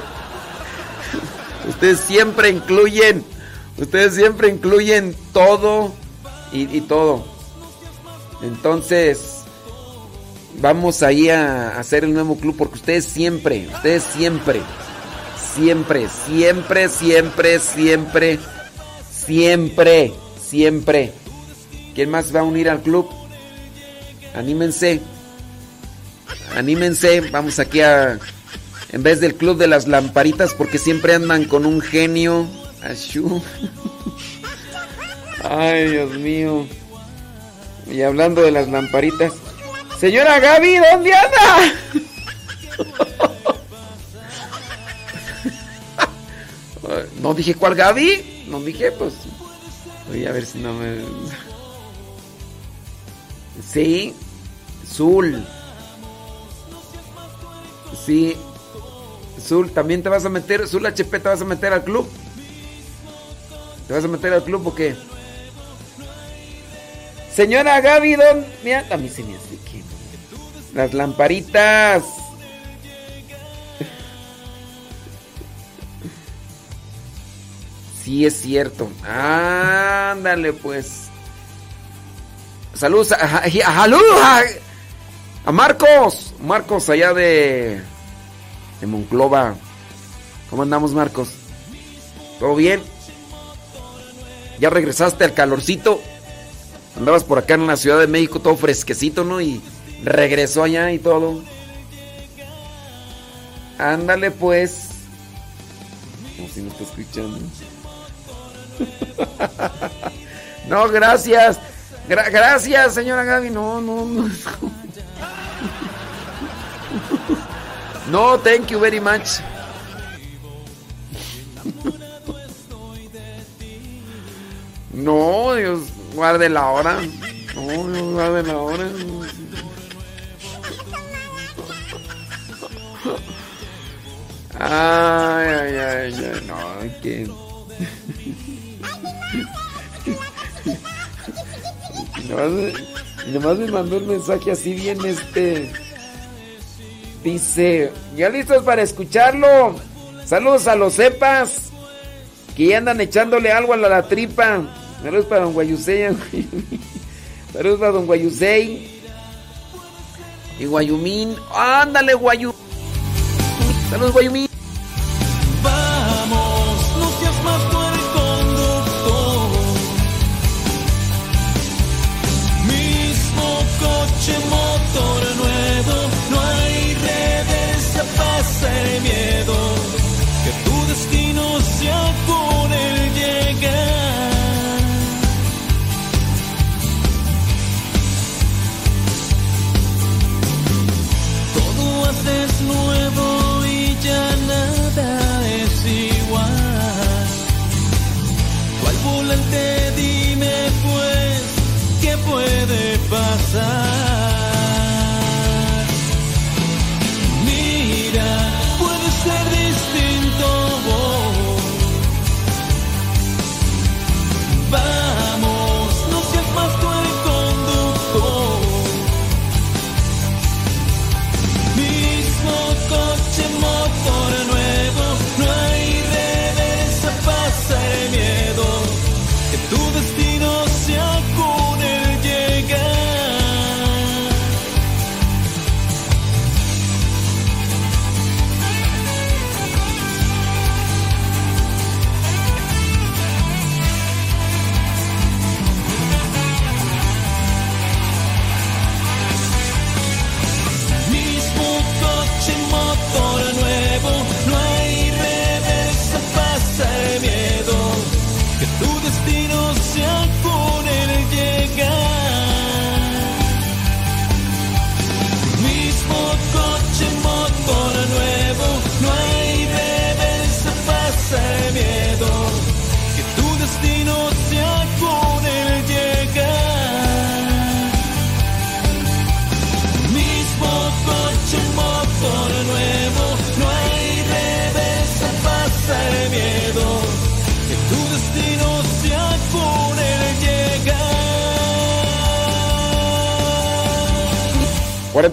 [SPEAKER 10] ustedes siempre incluyen, ustedes siempre incluyen todo y, todo. Entonces, vamos ahí a hacer el nuevo club porque ustedes siempre, ustedes siempre, siempre, siempre, siempre, siempre, siempre, siempre. ¿Quién más va a unir al club? Anímense. Anímense. Vamos aquí a... En vez del club de las lamparitas porque siempre andan con un genio. Ashú. Ay, Dios mío. Y hablando de las lamparitas. Señora Gaby, ¿dónde anda? No dije cuál Gaby. No dije, pues. Voy a ver si no me. Sí. Zul. Sí. Zul, también te vas a meter. Zul HP, te vas a meter al club. ¿Te vas a meter al club o qué? Señora Gaby, ¿dónde? Mira, a mí se me hace. Las lamparitas. Sí, es cierto. Ándale, pues. Saludos a, a, Marcos. Marcos, allá de. De Monclova. ¿Cómo andamos, Marcos? ¿Todo bien? ¿Ya regresaste al calorcito? Andabas por acá en la Ciudad de México todo fresquecito, ¿no? Y regresó allá y todo. Ándale pues. Como si no escuchando. no, gracias. Gra gracias, señora Gaby. No, no, no. No, thank you very much. No, Dios, guarde la hora. No, Dios, guarde la hora. Ay, ay, ay, ay, no, que. Nomás, nomás me mandó un mensaje así bien este. Dice, ya listos para escucharlo. Saludos a los cepas que ya andan echándole algo a la, tripa. Saludos para don Guayusei. Saludos para don Guayusei. Y Guayumín. Ándale, Guayu. Saludos, Guayumín.
[SPEAKER 9] Vamos, no más tú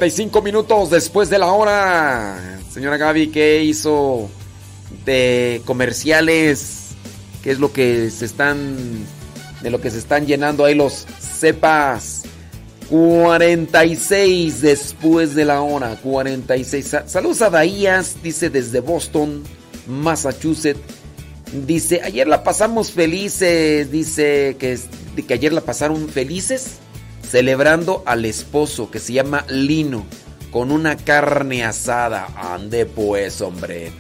[SPEAKER 2] 45 minutos después de la hora. Señora Gaby, ¿qué hizo de comerciales? ¿Qué es lo que se están. de lo que se están llenando ahí los cepas?
[SPEAKER 10] 46 después de la hora. 46. Sa- Saludos a Daías, dice desde Boston, Massachusetts. Dice, ayer la pasamos felices. Dice que, que ayer la pasaron felices celebrando al esposo que se llama Lino con una carne asada. Ande pues, hombre.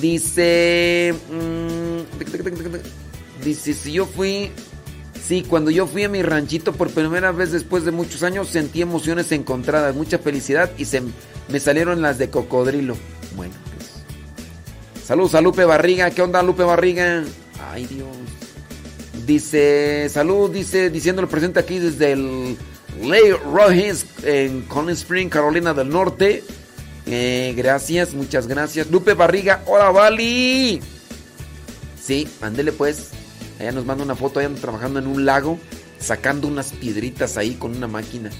[SPEAKER 10] Dice... mm, dice, si yo fui... Sí, cuando yo fui a mi ranchito por primera vez después de muchos años sentí emociones encontradas, mucha felicidad y se me salieron las de cocodrilo. Bueno, pues. Saludos a Lupe Barriga. ¿Qué onda, Lupe Barriga? Ay, Dios. Dice, salud, dice, diciéndolo presente aquí desde el Lake Rogers en Collins Spring, Carolina del Norte. Eh, gracias, muchas gracias. Lupe Barriga, hola, Vali. Sí, ándele pues. Ella nos manda una foto, anda trabajando en un lago, sacando unas piedritas ahí con una máquina.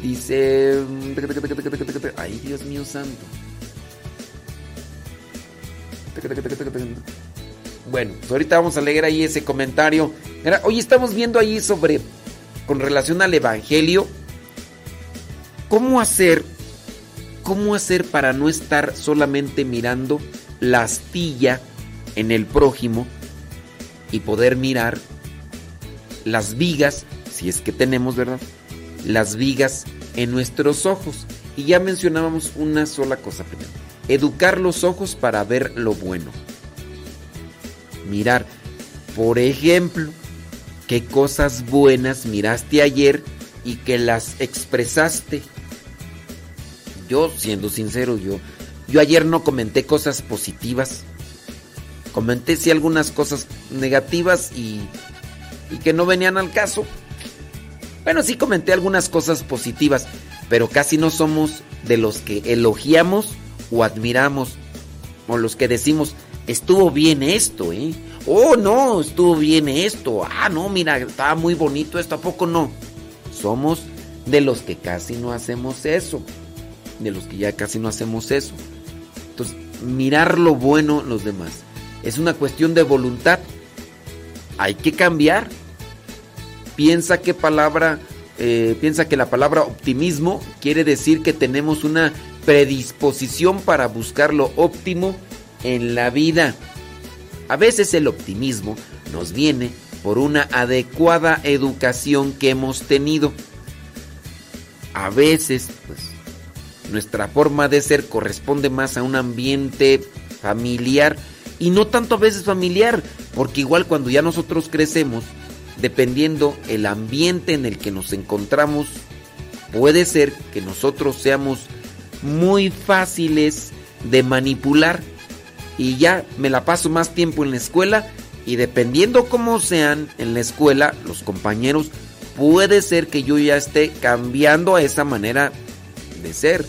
[SPEAKER 10] Dice... Ay, Dios mío santo. Bueno, pues ahorita vamos a leer ahí ese comentario. Hoy estamos viendo ahí sobre, con relación al Evangelio, cómo hacer, cómo hacer para no estar solamente mirando la astilla en el prójimo y poder mirar las vigas, si es que tenemos, ¿verdad? Las vigas en nuestros ojos. Y ya mencionábamos una sola cosa primero. Educar los ojos para ver lo bueno. Mirar, por ejemplo, qué cosas buenas miraste ayer y que las expresaste. Yo, siendo sincero, yo, yo ayer no comenté cosas positivas. Comenté sí algunas cosas negativas y, y que no venían al caso. Bueno, sí comenté algunas cosas positivas, pero casi no somos de los que elogiamos o admiramos, o los que decimos, estuvo bien esto, ¿eh? Oh, no, estuvo bien esto. Ah, no, mira, estaba muy bonito esto, ¿a poco no? Somos de los que casi no hacemos eso, de los que ya casi no hacemos eso. Entonces, mirar lo bueno en los demás. Es una cuestión de voluntad. Hay que cambiar. Piensa que palabra, eh, piensa que la palabra optimismo quiere decir que tenemos una predisposición para buscar lo óptimo en la vida. A veces el optimismo nos viene por una adecuada educación que hemos tenido. A veces, pues, nuestra forma de ser corresponde más a un ambiente familiar y no tanto a veces familiar, porque igual cuando ya nosotros crecemos, dependiendo el ambiente en el que nos encontramos, puede ser que nosotros seamos muy fáciles de manipular y ya me la paso más tiempo en la escuela y dependiendo cómo sean en la escuela los compañeros, puede ser que yo ya esté cambiando a esa manera de ser.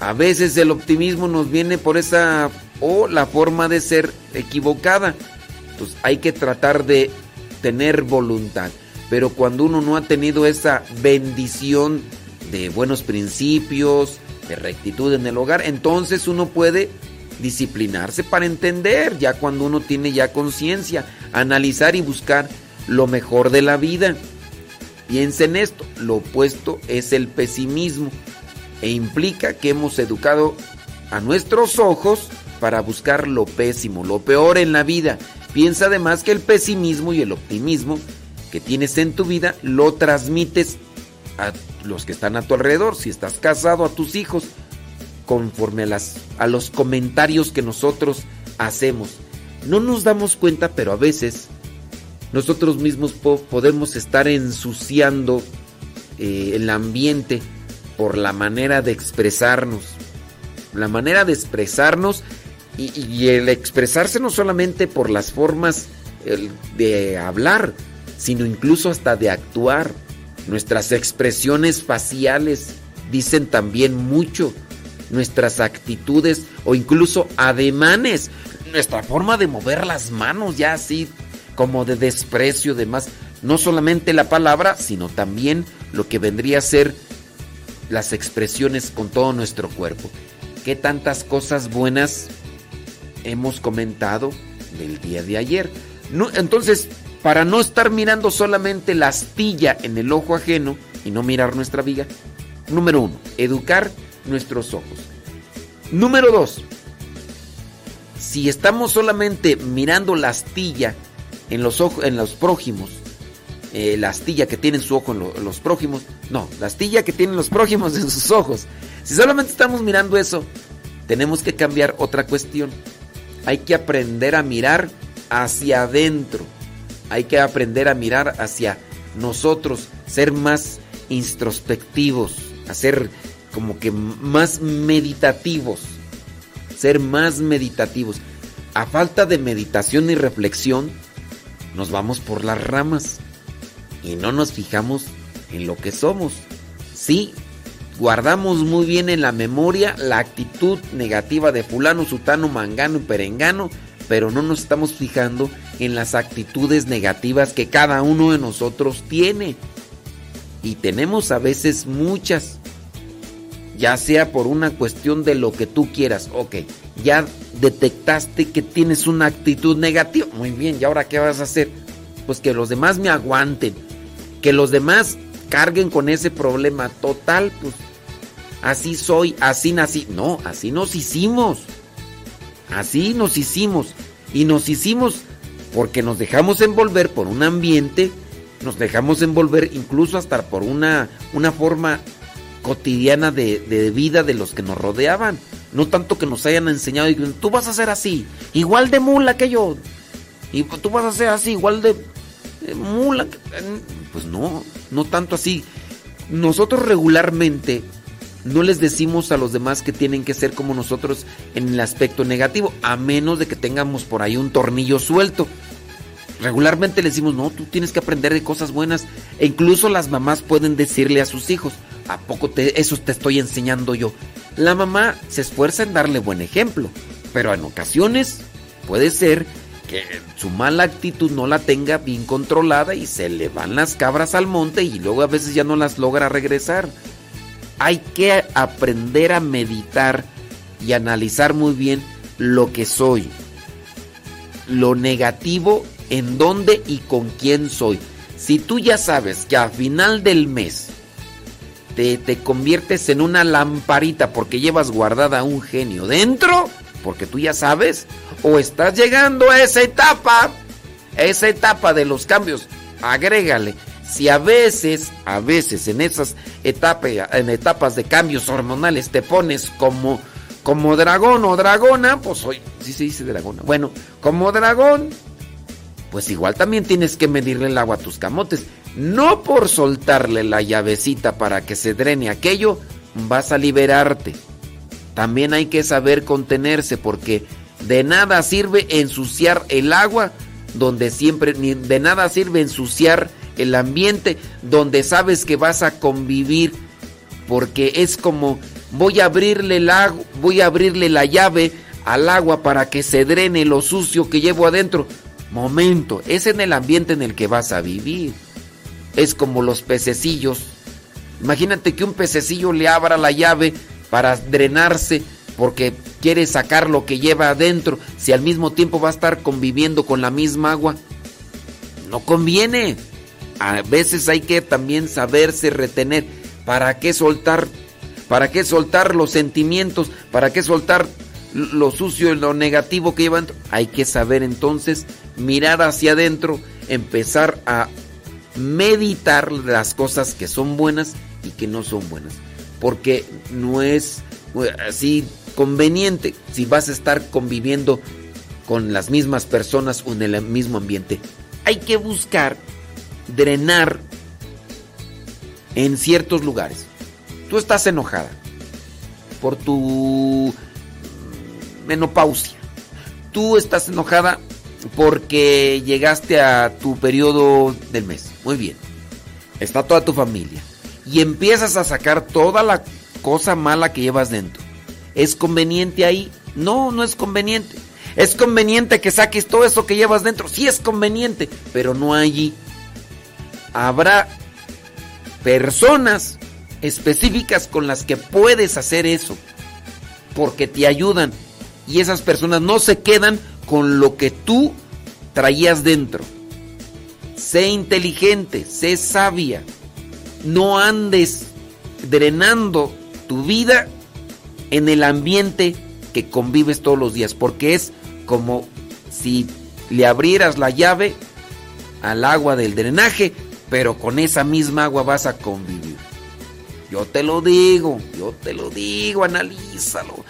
[SPEAKER 10] A veces el optimismo nos viene por esa o la forma de ser equivocada. Entonces hay que tratar de tener voluntad. Pero cuando uno no ha tenido esa bendición de buenos principios, de rectitud en el hogar, entonces uno puede disciplinarse para entender, ya cuando uno tiene ya conciencia, analizar y buscar lo mejor de la vida. Piensa en esto, lo opuesto es el pesimismo e implica que hemos educado a nuestros ojos para buscar lo pésimo, lo peor en la vida. Piensa además que el pesimismo y el optimismo que tienes en tu vida lo transmites a los que están a tu alrededor, si estás casado, a tus hijos, conforme a, las, a los comentarios que nosotros hacemos. No nos damos cuenta, pero a veces nosotros mismos po podemos estar ensuciando eh, el ambiente por la manera de expresarnos. La manera de expresarnos y, el expresarse no solamente por las formas de hablar, sino incluso hasta de actuar. Nuestras expresiones faciales dicen también mucho. Nuestras actitudes o incluso ademanes. Nuestra forma de mover las manos ya así como de desprecio, demás. No solamente la palabra, sino también lo que vendría a ser las expresiones con todo nuestro cuerpo. ¿Qué tantas cosas buenas hemos comentado del día de ayer? Entonces, para no estar mirando solamente la astilla en el ojo ajeno, y no mirar nuestra viga. Número uno, educar nuestros ojos. Número dos, si estamos solamente mirando la astilla en los, ojos, en los prójimos, eh, la astilla que tiene en su ojo en los prójimos, no, la astilla que tienen los prójimos en sus ojos. Si solamente estamos mirando eso, tenemos que cambiar otra cuestión. Hay que aprender a mirar hacia adentro. Hay que aprender a mirar hacia nosotros, ser más introspectivos, hacer como que más meditativos, ser más meditativos. A falta de meditación y reflexión, nos vamos por las ramas y no nos fijamos en lo que somos. Sí, guardamos muy bien en la memoria la actitud negativa de fulano, sutano, mangano y perengano, pero no nos estamos fijando en las actitudes negativas que cada uno de nosotros tiene. Y tenemos a veces muchas, ya sea por una cuestión de lo que tú quieras. Ok, ya detectaste que tienes una actitud negativa. Muy bien, ¿y ahora qué vas a hacer? Pues que los demás me aguanten, que los demás carguen con ese problema. Total, pues así soy, así nací. No, así nos hicimos. Así nos hicimos. Y nos hicimos porque nos dejamos envolver por un ambiente, nos dejamos envolver incluso hasta por una, una forma cotidiana de, de vida de los que nos rodeaban. No tanto que nos hayan enseñado y tú vas a ser así, igual de mula que yo. Y tú vas a ser así, igual de mula. que- Pues no, no tanto así. Nosotros regularmente no les decimos a los demás que tienen que ser como nosotros en el aspecto negativo, a menos de que tengamos por ahí un tornillo suelto. Regularmente les decimos, no, tú tienes que aprender de cosas buenas. E incluso las mamás pueden decirle a sus hijos, ¿a poco te, eso te estoy enseñando yo? La mamá se esfuerza en darle buen ejemplo, pero en ocasiones puede ser que su mala actitud no la tenga bien controlada y se le van las cabras al monte y luego a veces ya no las logra regresar. Hay que aprender a meditar y analizar muy bien lo que soy. Lo negativo, en dónde y con quién soy. Si tú ya sabes que al final del mes te, te conviertes en una lamparita porque llevas guardada un genio dentro, porque tú ya sabes, o estás llegando a esa etapa, a esa etapa de los cambios, agrégale. Si a veces, a veces en esas etapas, en etapas de cambios hormonales te pones como, como dragón o dragona, pues hoy, sí se dice dragona, bueno, como dragón, pues igual también tienes que medirle el agua a tus camotes. No por soltarle la llavecita para que se drene aquello, vas a liberarte. También hay que saber contenerse porque de nada sirve ensuciar el agua donde siempre, ni de nada sirve ensuciar el ambiente donde sabes que vas a convivir porque es como voy a abrirle el agua, voy a abrirle la llave al agua para que se drene lo sucio que llevo adentro. Momento, es en el ambiente en el que vas a vivir. Es como los pececillos. Imagínate que un pececillo le abra la llave para drenarse porque quiere sacar lo que lleva adentro si al mismo tiempo va a estar conviviendo con la misma agua. No conviene. A veces hay que también saberse retener. ¿Para qué soltar? ¿Para qué soltar los sentimientos? ¿Para qué soltar lo sucio y lo negativo que llevan? Hay que saber entonces mirar hacia adentro, empezar a meditar las cosas que son buenas y que no son buenas. Porque no es así conveniente si vas a estar conviviendo con las mismas personas o en el mismo ambiente. Hay que buscar drenar en ciertos lugares. Tú estás enojada por tu menopausia. Tú estás enojada porque llegaste a tu periodo del mes. Muy bien. Está toda tu familia. Y empiezas a sacar toda la cosa mala que llevas dentro. ¿Es conveniente ahí? No, no es conveniente. ¿Es conveniente que saques todo eso que llevas dentro? Sí es conveniente, pero no allí. Habrá personas específicas con las que puedes hacer eso. Porque te ayudan. Y esas personas no se quedan con lo que tú traías dentro. Sé inteligente, sé sabia. no andes drenando tu vida en el ambiente que convives todos los días, porque es como si le abrieras la llave al agua del drenaje, pero con esa misma agua vas a convivir. Yo te lo digo, yo te lo digo, analízalo.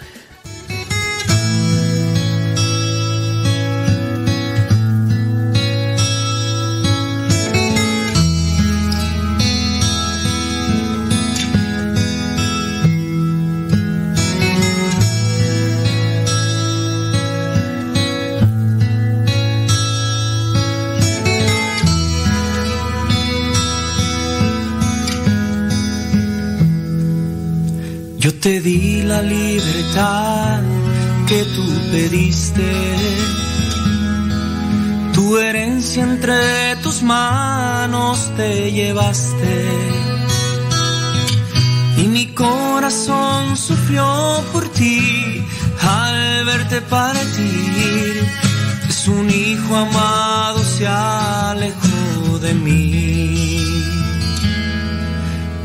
[SPEAKER 9] Yo te di la libertad que tú pediste, tu herencia entre tus manos te llevaste. Y mi corazón sufrió por ti al verte partir. Es un hijo amado se alejó de mí.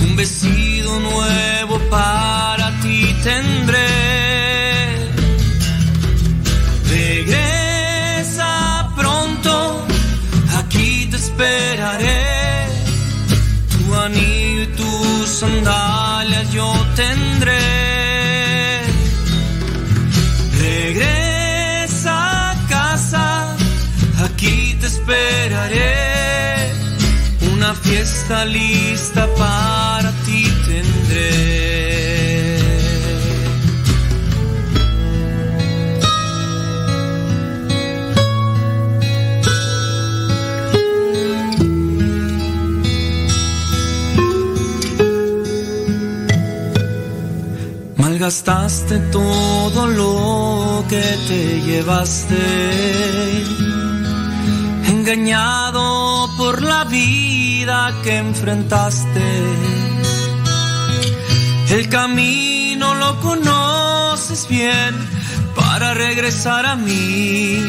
[SPEAKER 9] Un vestido nuevo para ti tendré. Regresa pronto, aquí te esperaré. Tu anillo y tus sandalias yo tendré. Regresa casa, aquí te esperaré. Fiesta lista para ti tendré. Malgastaste todo lo que te llevaste, engañado por la vida que enfrentaste. El camino lo conoces bien para regresar a mí,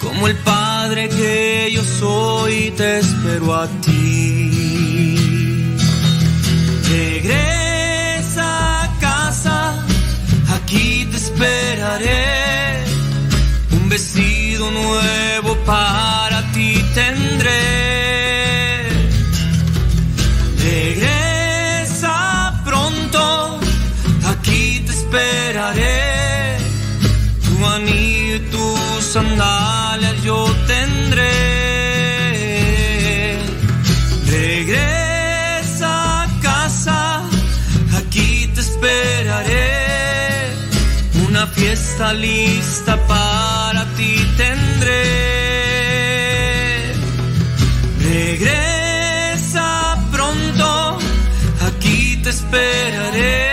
[SPEAKER 9] como el Padre que yo soy, te espero a ti. Regresa a casa, aquí te esperaré. Un vestido nuevo para Fiesta lista para ti tendré. Regresa pronto, aquí te esperaré.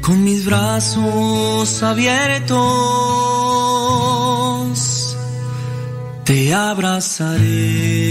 [SPEAKER 9] Con mis brazos abiertos te abrazaré.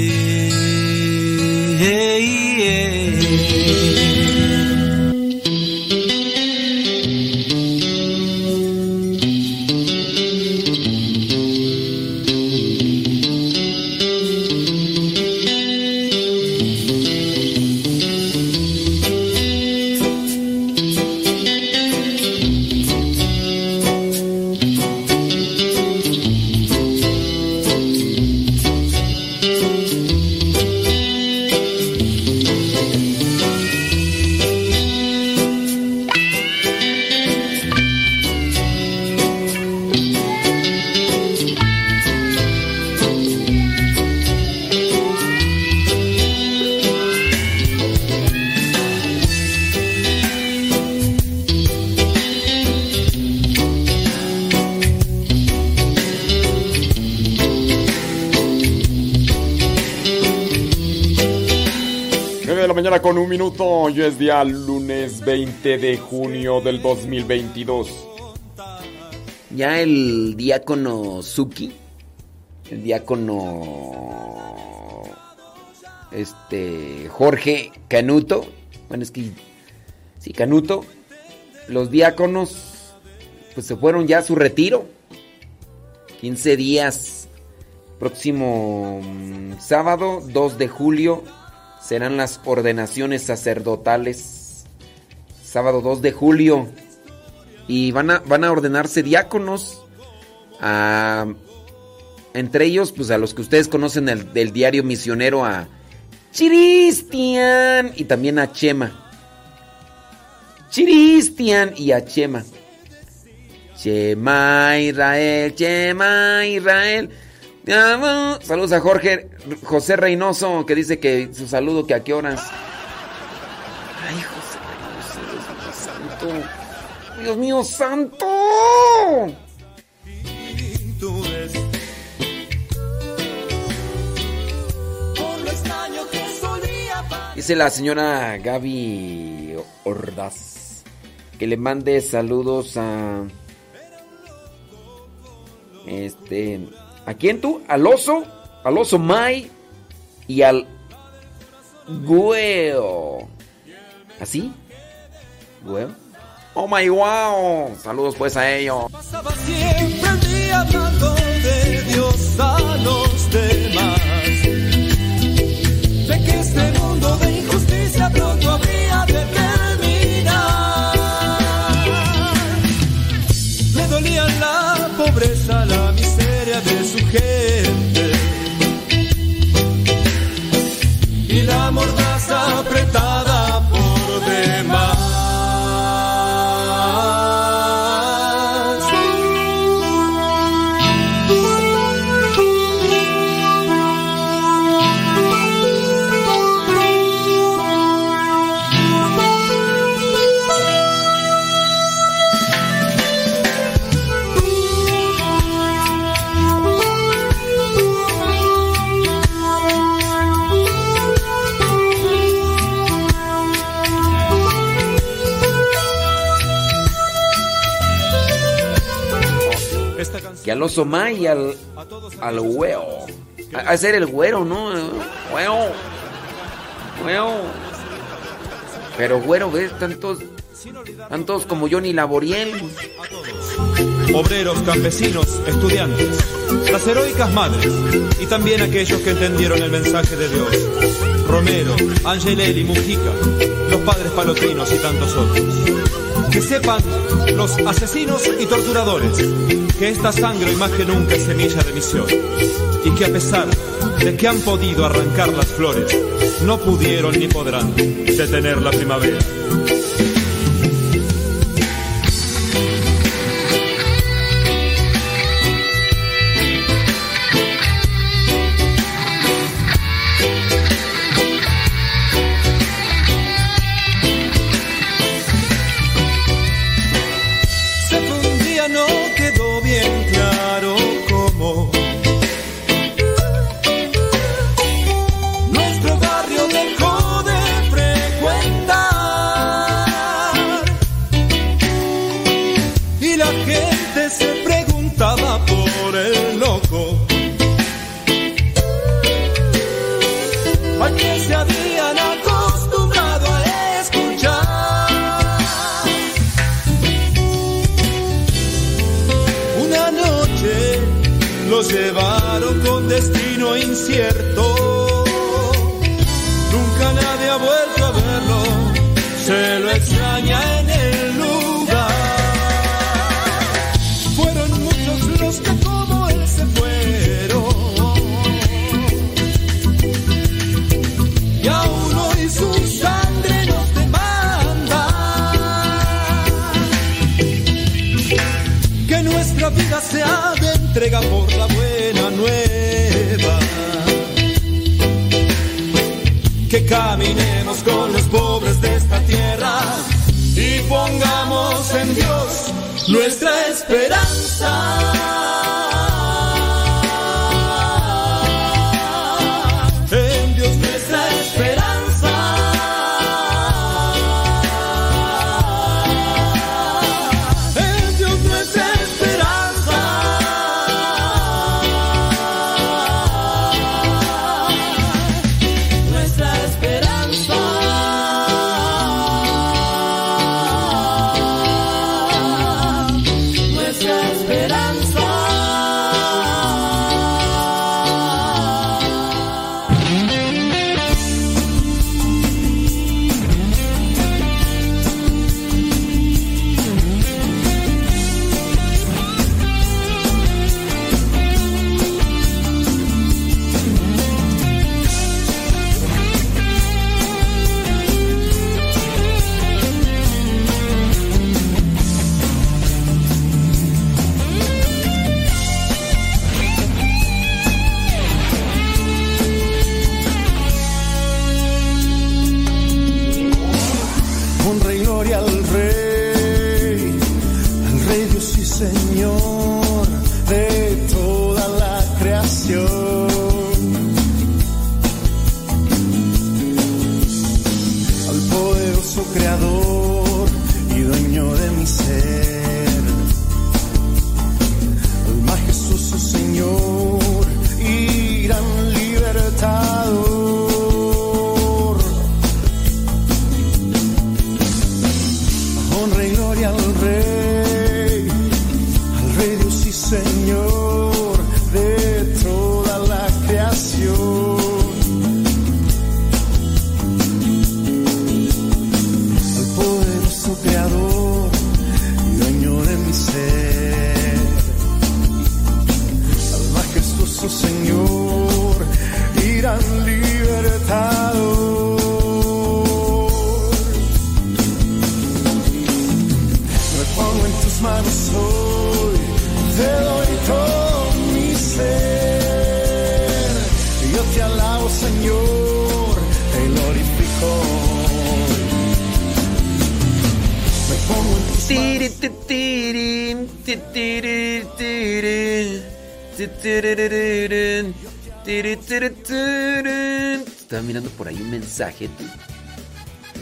[SPEAKER 2] Con un minuto. Hoy es día lunes 20 de junio del 2022.
[SPEAKER 10] Ya el diácono Suki, el diácono este Jorge Canuto, bueno es que sí Canuto, los diáconos pues se fueron ya a su retiro. 15 días. Próximo mm, sábado 2 de julio serán las ordenaciones sacerdotales. Sábado 2 de julio. Y van a, van a ordenarse diáconos. entre ellos, pues a los que ustedes conocen del, del diario misionero, a Chiristian y también a Chema. Chiristian y a Chema. Chema Israel, Chema Israel. Saludos a Jorge José Reynoso que dice que su saludo que a qué horas. Ay, José Reynoso, Dios mío santo. Dios mío santo. Dice la señora Gaby Ordaz que le mande saludos a. Este. ¿A quién tú? Al oso. Al oso Mai. Y al. Gueo. ¿Así? ¿Gueo? Oh my wow. Saludos pues a ellos.
[SPEAKER 15] Pasaba siempre el día hablando de Dios a los demás. De que este mundo de injusticia pronto habría de terminar. Le dolía la pobreza, la
[SPEAKER 10] Al oso Mai y al. Al güero. A, a ser el güero, ¿no? Güero. Güero. Pero güero, ¿ves? Tantos. Tantos como Johnny Laboriel.
[SPEAKER 9] Obreros, campesinos, estudiantes, las heroicas madres y también aquellos que entendieron el mensaje de Dios. Romero, Angelelli, Mujica, los padres palotinos y tantos otros. Que sepan los asesinos y torturadores que esta sangre hoy más que nunca es semilla de misión y que a pesar de que han podido arrancar las flores, no pudieron ni podrán detener la primavera.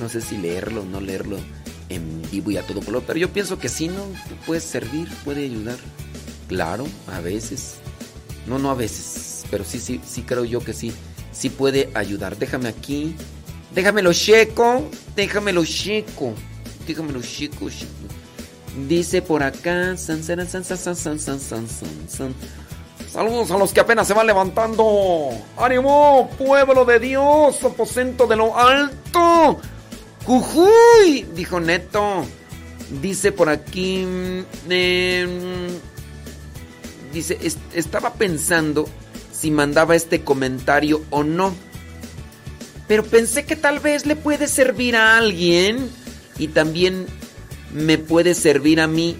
[SPEAKER 10] no sé si leerlo, o no leerlo en vivo y a todo color, pero yo pienso que sí, ¿no? Puede servir, puede ayudar. Claro, a veces. No, no a veces, pero sí, sí, sí creo yo que sí. Sí puede ayudar. Déjame aquí. Déjamelo checo. Déjamelo checo. Déjamelo checo, checo. Dice por acá. San, san, san, Saludos a los que apenas se van levantando. ¡Ánimo, pueblo de Dios, aposento de lo alto! ¡Jujuy! Dijo Neto. Dice por aquí. mm, em, dice, "Es- estaba pensando si mandaba este comentario o no. Pero pensé que tal vez le puede servir a alguien y también me puede servir a mí.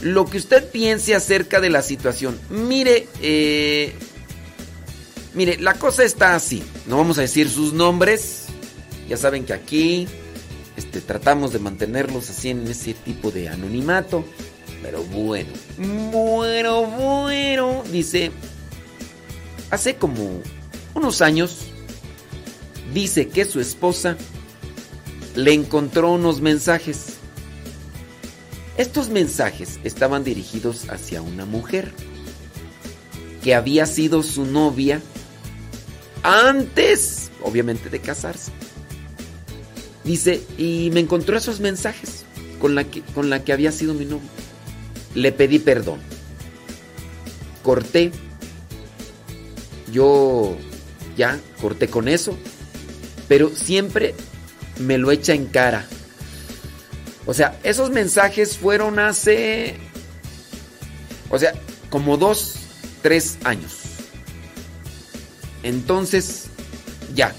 [SPEAKER 10] Lo que usted piense acerca de la situación. Mire, eh, mire, la cosa está así. No vamos a decir sus nombres. Ya saben que aquí este, tratamos de mantenerlos así en ese tipo de anonimato. Pero bueno, bueno, bueno. Dice, hace como unos años, dice que su esposa le encontró unos mensajes. Estos mensajes estaban dirigidos hacia una mujer que había sido su novia antes, obviamente, de casarse. Dice, y me encontró esos mensajes con la que, con la que había sido mi novia. Le pedí perdón. Corté. Yo ya corté con eso. Pero siempre me lo echa en cara. O sea, esos mensajes fueron hace... O sea, como dos, tres años. Entonces, ya.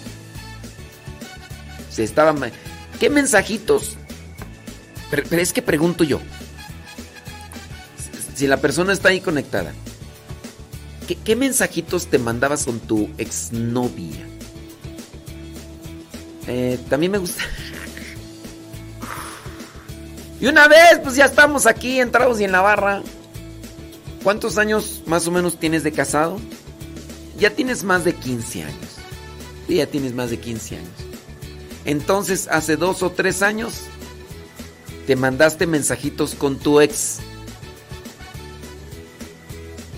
[SPEAKER 10] ¿Qué mensajitos? Pero, es que pregunto yo. Si la persona está ahí conectada. ¿Qué, mensajitos te mandabas con tu exnovia? Eh, también me gusta... Y una vez, pues ya estamos aquí entrados y en la barra. ¿Cuántos años más o menos tienes de casado? Ya tienes más de 15 años. Ya tienes más de 15 años. Entonces, hace dos o tres años, te mandaste mensajitos con tu ex.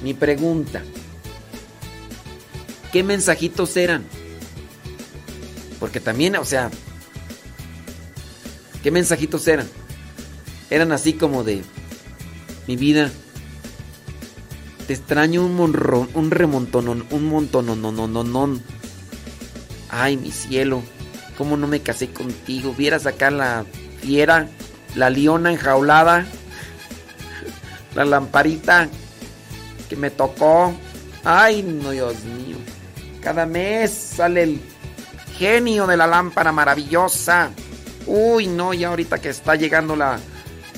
[SPEAKER 10] Mi pregunta, ¿qué mensajitos eran? Porque también, o sea, ¿qué mensajitos eran? Eran así como de, mi vida, te extraño un monrón, un remontón, un montón, no, no, no, no, no. Ay, mi cielo, cómo no me casé contigo. Vieras acá la fiera, la leona enjaulada, la lamparita que me tocó. Ay, no, Dios mío. Cada mes sale el genio de la lámpara maravillosa. Uy, no, ya ahorita que está llegando la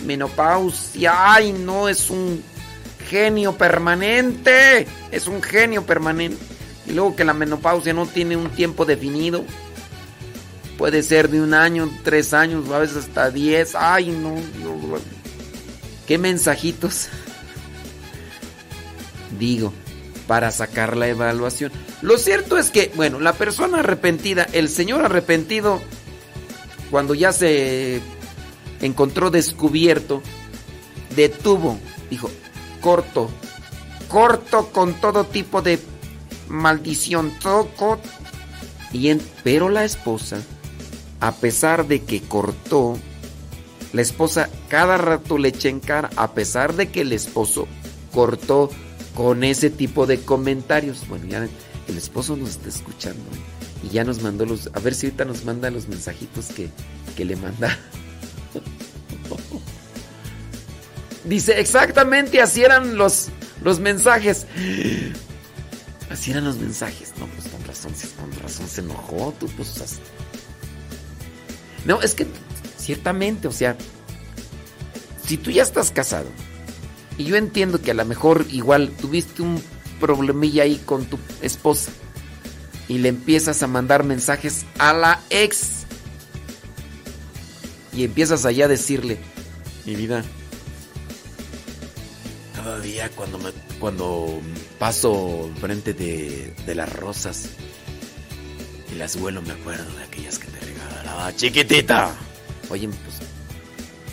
[SPEAKER 10] menopausia. Ay, no, es un genio permanente. Es un genio permanente. Y luego que la menopausia no tiene un tiempo definido. Puede ser de un año, tres años, a veces hasta diez. Ay, no, Dios. ¿Qué mensajitos? Digo, para sacar la evaluación. Lo cierto es que, bueno, la persona arrepentida, el señor arrepentido, cuando ya se encontró descubierto, detuvo, dijo, corto, corto con todo tipo de maldición, toco. Y en, pero la esposa, a pesar de que cortó, la esposa cada rato le echa en cara, a pesar de que el esposo cortó con ese tipo de comentarios. Bueno, ya el esposo nos está escuchando ¿eh? y ya nos mandó los. A ver si ahorita nos manda los mensajitos que, que le manda. Dice, exactamente así eran los, los mensajes. Así eran los mensajes. No, pues con razón, con razón se enojó. Tú, pues. No, es que ciertamente, o sea, si tú ya estás casado, y yo entiendo que a lo mejor igual tuviste un problemilla ahí con tu esposa, y le empiezas a mandar mensajes a la ex, y empiezas allá a decirle, mi vida, cada día cuando me cuando paso frente de, de las rosas y las vuelo me acuerdo de aquellas que te chiquitita. Oye, pues,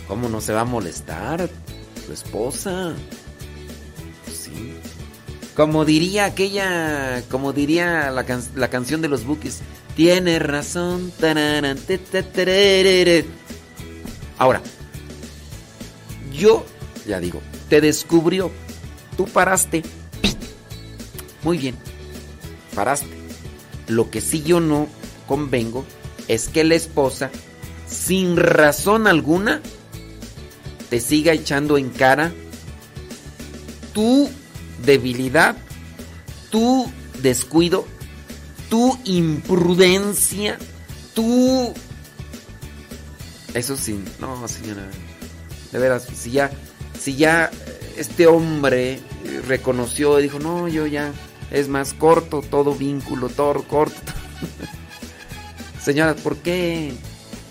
[SPEAKER 10] ¿cómo no se va a molestar tu esposa? Pues sí. Como diría aquella, como diría la, can- la canción de los Bookies, tienes razón. Ahora, yo, ya digo, te descubrió, tú paraste. Muy bien, paraste. Lo que sí yo no convengo es que la esposa, sin razón alguna, te siga echando en cara tu debilidad, tu descuido, tu imprudencia, tu... Eso sí, no señora. De veras, si ya, si ya eh, este hombre reconoció dijo, no, yo ya, es más corto todo vínculo, todo corto. Señora, ¿por qué?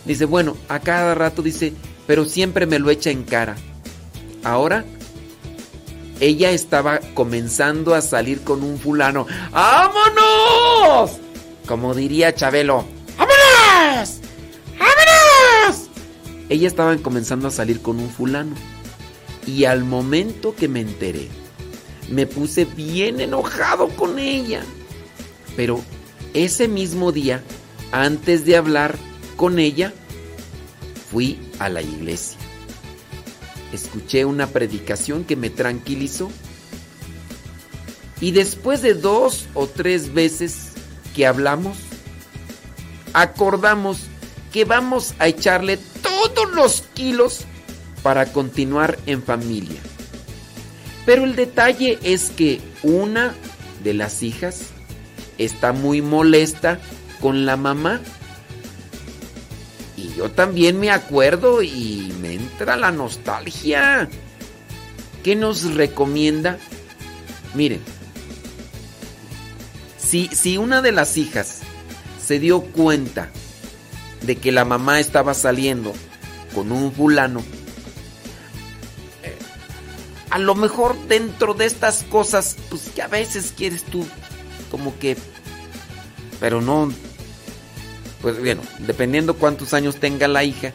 [SPEAKER 10] Dice, bueno, a cada rato dice, pero siempre me lo echa en cara. Ahora, ella estaba comenzando a salir con un fulano. ¡Vámonos! Como diría Chabelo. ¡Vámonos! ¡Vámonos! Ella estaba comenzando a salir con un fulano. Y al momento que me enteré, me puse bien enojado con ella. Pero ese mismo día, antes de hablar con ella, fui a la iglesia. Escuché una predicación que me tranquilizó. Y después de dos o tres veces que hablamos, acordamos que vamos a echarle todos los kilos para continuar en familia. Pero el detalle es que una de las hijas está muy molesta con la mamá. Y yo también me acuerdo y me entra la nostalgia. ¿Qué nos recomienda? Miren, si, si una de las hijas se dio cuenta de que la mamá estaba saliendo con un fulano, eh, a lo mejor dentro de estas cosas, pues que a veces quieres tú como que, pero no, pues bueno, dependiendo cuántos años tenga la hija,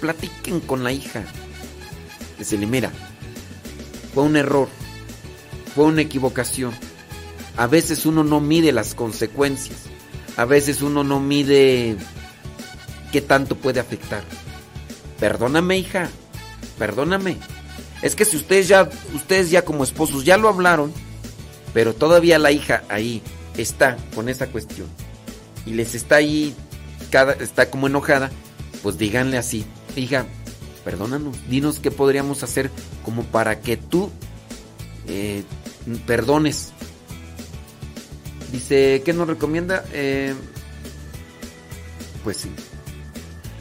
[SPEAKER 10] platiquen con la hija. Decirle, mira, fue un error, fue una equivocación. A veces uno no mide las consecuencias. A veces uno no mide qué tanto puede afectar. Perdóname, hija. Perdóname. Es que si ustedes ya, ustedes ya como esposos ya lo hablaron, pero todavía la hija ahí está con esa cuestión y les está ahí, cada, está como enojada, pues díganle así, hija, perdónanos, dinos qué podríamos hacer como para que tú eh, perdones. Dice, ¿qué nos recomienda? Eh, pues sí.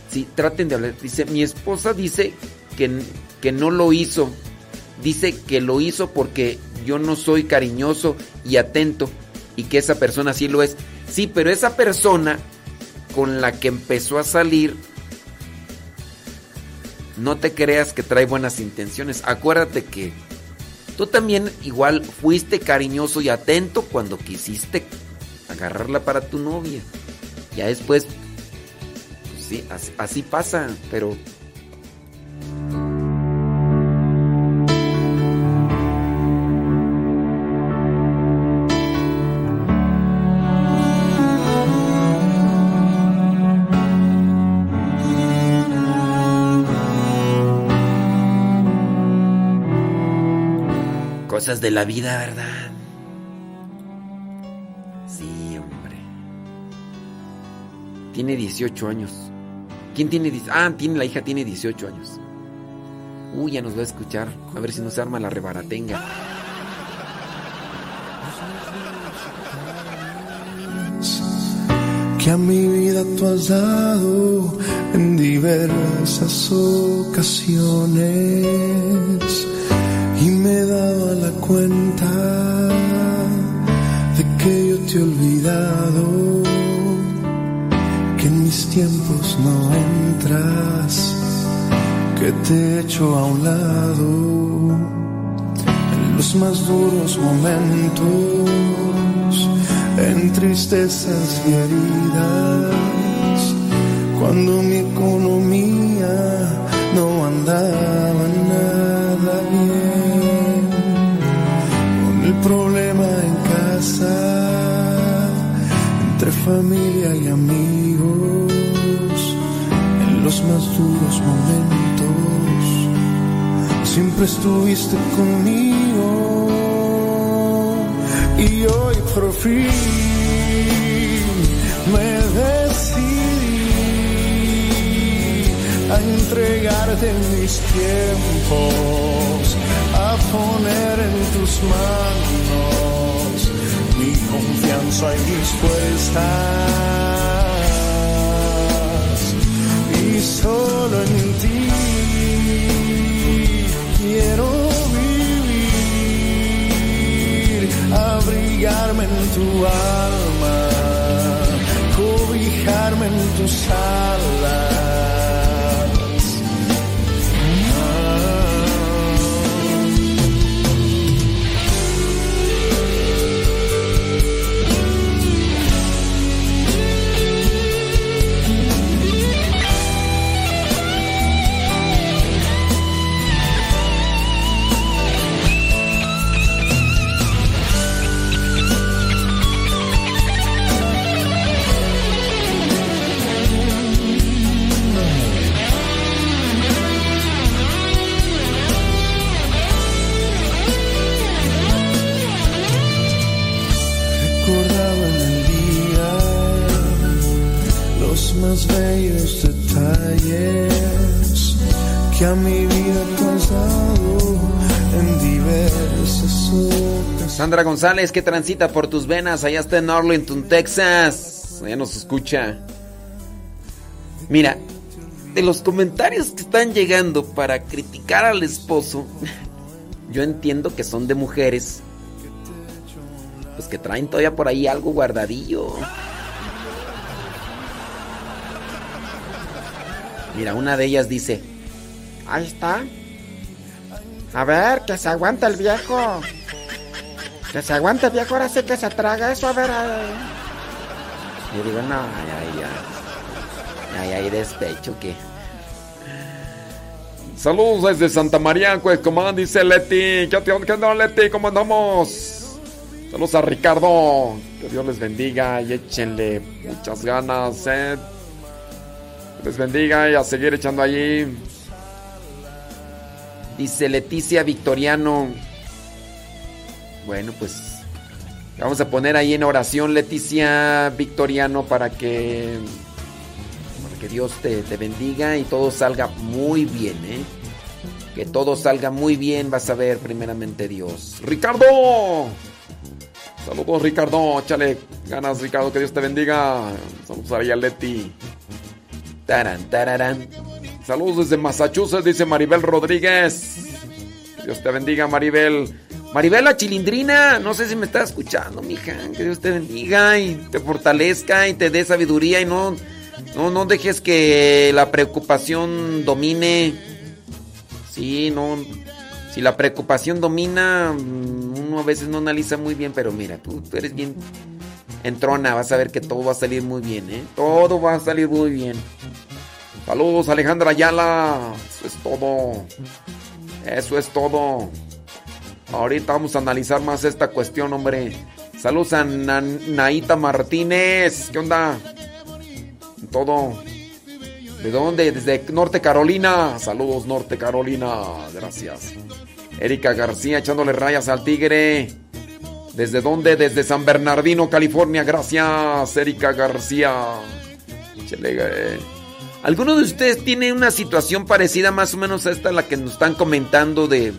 [SPEAKER 10] Sí, traten de hablar. Dice, mi esposa dice que, que no lo hizo. Dice que lo hizo porque yo no soy cariñoso y atento y que esa persona sí lo es. Sí, pero esa persona con la que empezó a salir, no te creas que trae buenas intenciones. Acuérdate que Tú también igual fuiste cariñoso y atento cuando quisiste agarrarla para tu novia. Ya después, pues sí, así, así pasa, pero de la vida, ¿verdad? Sí, hombre. Tiene 18 años. ¿Quién tiene 18? Ah, tiene la hija tiene 18 años. Uy, ya nos va a escuchar. A ver si nos arma la rebaratenga.
[SPEAKER 14] que a mi vida tú has dado en diversas ocasiones cuenta de que yo te he olvidado, que en mis tiempos no entras, que te he hecho a un lado en los más duros momentos, en tristezas y heridas, cuando mi economía no andaba familia y amigos, en los más duros momentos, siempre estuviste conmigo y hoy por fin me decidí a entregarte mis tiempos, a poner en tus manos mi confianza y mis fuerzas. Y solo en ti quiero vivir, abrigarme en tu alma, cobijarme en tus alas.
[SPEAKER 10] Sandra González, que transita por tus venas, allá está en Arlington, Texas. Allá nos escucha. Mira, de los comentarios que están llegando para criticar al esposo, yo entiendo que son de mujeres. Pues que traen todavía por ahí algo guardadillo. Mira, una de ellas dice,
[SPEAKER 16] Ahí está. A ver, que se aguanta el viejo. Que se aguante el viejo, ahora sí que se traga eso, a ver.
[SPEAKER 10] yo digo, no, ay, ay, ay. Ay, ay, despecho que...
[SPEAKER 2] Saludos desde Santa María, pues, como dice Leti. ¿Qué onda, qué onda, Leti? ¿Cómo andamos? Saludos a Ricardo. Que Dios les bendiga y échenle muchas ganas, eh. Les bendiga y a seguir echando allí.
[SPEAKER 10] Dice Leticia Victoriano. Bueno, pues vamos a poner ahí en oración Leticia Victoriano para que para que Dios te, te bendiga y todo salga muy bien, ¿eh? Que todo salga muy bien, vas a ver primeramente Dios.
[SPEAKER 2] ¡Ricardo! Saludos, Ricardo. Échale ganas, Ricardo. Que Dios te bendiga. Saludos a Leti.
[SPEAKER 10] Taran, tararán.
[SPEAKER 2] Saludos desde Massachusetts, dice Maribel Rodríguez. Dios te bendiga, Maribel.
[SPEAKER 10] Maribel la chilindrina, no sé si me está escuchando, mija. Que Dios te bendiga y te fortalezca y te dé sabiduría y no, no, no dejes que la preocupación domine. Sí, no. Si la preocupación domina, mm, uno a veces no analiza muy bien, pero mira, tú, tú eres bien entrona, vas a ver que todo va a salir muy bien, ¿eh? Todo va a salir muy bien. Saludos, Alejandra Ayala. Eso es todo. Eso es todo. Ahorita vamos a analizar más esta cuestión, hombre. Saludos a Na- Naita Martínez. ¿Qué onda? Todo. ¿De dónde? Desde Norte Carolina. Saludos, Norte Carolina. Gracias. Erika García echándole rayas al tigre. ¿Desde dónde? Desde San Bernardino, California. Gracias, Erika García. ¿Alguno de ustedes tiene una situación parecida más o menos a esta, la que nos están comentando de,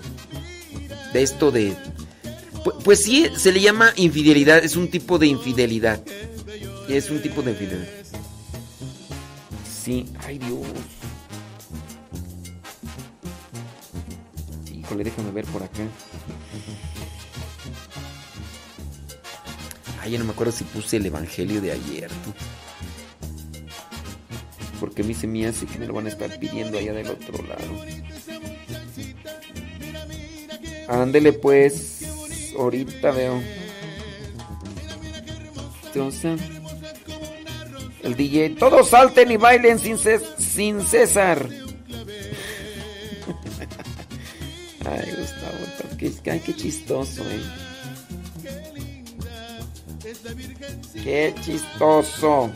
[SPEAKER 10] de esto de... Pu- Pues, sí, se le llama infidelidad, es un tipo de infidelidad. Es un tipo de infidelidad. Sí, ay Dios. Híjole, déjame ver por acá. Ay, ya no me acuerdo si puse el evangelio de ayer. Porque a mí se hace que me lo van a estar pidiendo allá del otro lado. Ándele pues. Ahorita veo. Entonces. El DJ. Todos salten y bailen sin, sin César. Ay, Gustavo. Ay, qué chistoso, eh. Qué chistoso.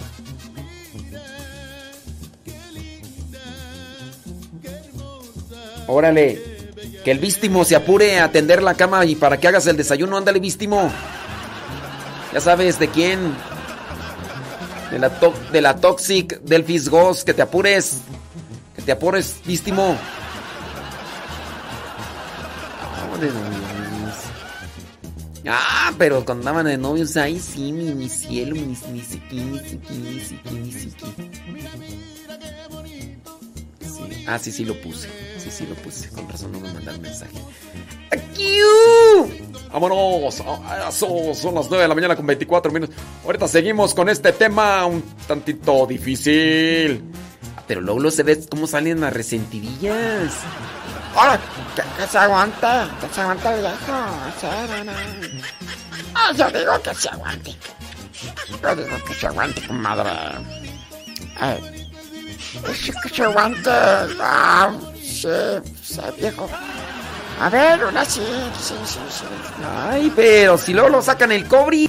[SPEAKER 10] Órale. Que el vístimo se apure a atender la cama y para que hagas el desayuno. Ándale, vístimo. Ya sabes de quién. De la, de la Toxic del Fisgos. Que te apures. Que te apures, vístimo. Ah, pero cuando andaban de novios, ay sí, mi, mi cielo, mi, mi siqui, mi siqui, mi siqui, mi siqui. Ah, sí, sí lo puse. Sí, sí lo puse. Con razón no me mandaron mensaje. ¡Akiu! Vámonos. Ah, son las 9 de la mañana con 24 minutos. Ahorita seguimos con este tema un tantito difícil. Ah, Pero luego luego se ve cómo salen las resentidillas.
[SPEAKER 16] Que, se aguante, que se aguante el viejo. No. Ah, yo digo que se aguante. Yo digo que se aguante, comadre. Eh, que se aguante. Ah, sí, sí, viejo. A ver, una sí, sí, sí, sí.
[SPEAKER 10] Ay, pero si luego lo sacan el cobre.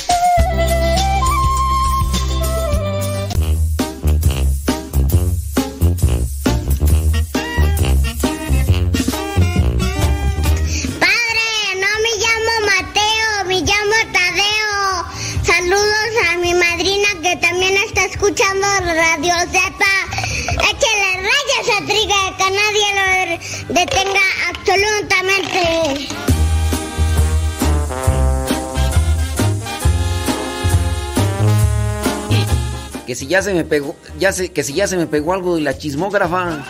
[SPEAKER 10] Ya se me pegó, ya sé, que si ya se me pegó algo de la chismógrafa.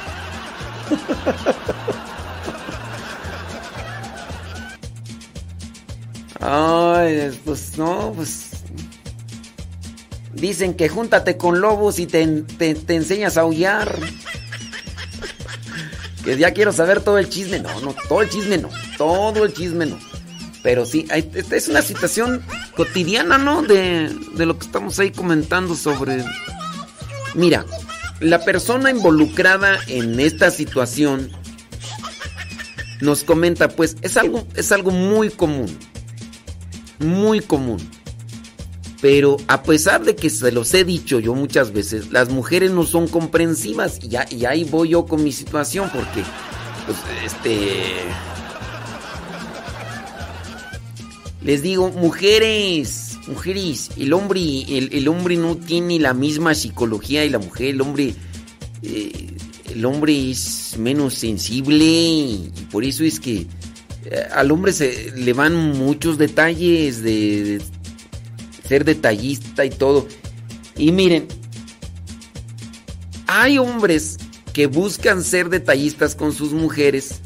[SPEAKER 10] Ay, pues no, pues. Dicen que júntate con lobos y te, te- enseñas a aullar. Que ya quiero saber todo el chisme. No, no, todo el chisme no. Todo el chisme no. Pero sí, es una situación cotidiana, ¿no? De, de lo que estamos ahí comentando sobre... Mira, la persona involucrada en esta situación nos comenta, pues es algo, es algo muy común. Muy común. Pero a pesar de que se los he dicho yo muchas veces, las mujeres no son comprensivas. Y, ya, y ahí voy yo con mi situación porque, pues, este... Les digo, mujeres, mujeres, el hombre, el, el hombre no tiene la misma psicología y la mujer, el hombre, eh, el hombre es menos sensible y por eso es que eh, al hombre se le van muchos detalles de, de ser detallista y todo. Y miren, hay hombres que buscan ser detallistas con sus mujeres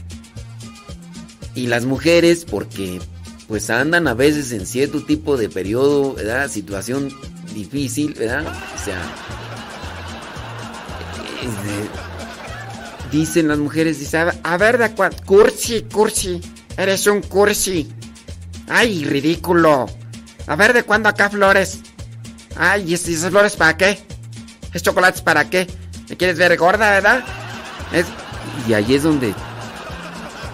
[SPEAKER 10] y las mujeres porque pues andan a veces en cierto tipo de periodo, ¿verdad? Situación difícil, ¿verdad? O sea, eh, dicen las mujeres, dice, a ver, de cuál, cursi, cursi, eres un cursi. Ay, ridículo. A ver, ¿de cuándo acá flores? Ay, ¿y es- y esas flores para qué? ¿Es chocolates para qué? ¿Me quieres ver gorda, verdad? Es- y ahí es donde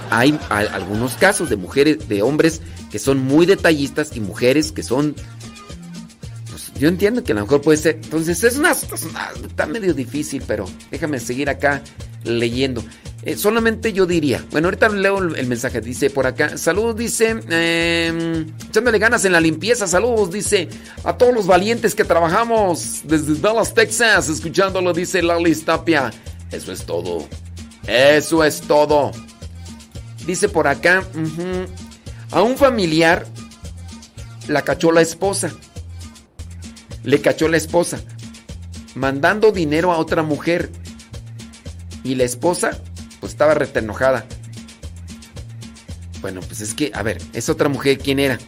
[SPEAKER 10] hay algunos casos de mujeres, de hombres que son muy detallistas y mujeres que son. Pues yo entiendo que a lo mejor puede ser. Entonces es una. es una- está medio difícil, pero déjame seguir acá leyendo. Eh, solamente yo diría. Bueno, ahorita leo el, mensaje. Dice por acá. Saludos, dice. eh, echándole ganas en la limpieza. Saludos, dice. A todos los valientes que trabajamos desde Dallas, Texas. Escuchándolo, dice Lali Tapia. Eso es todo. Eso es todo. Dice por acá, a un familiar la cachó la esposa. Le cachó la esposa. Mandando dinero a otra mujer. Y la esposa, pues estaba rete enojada. Bueno, pues es que, a ver, esa otra mujer, ¿quién era?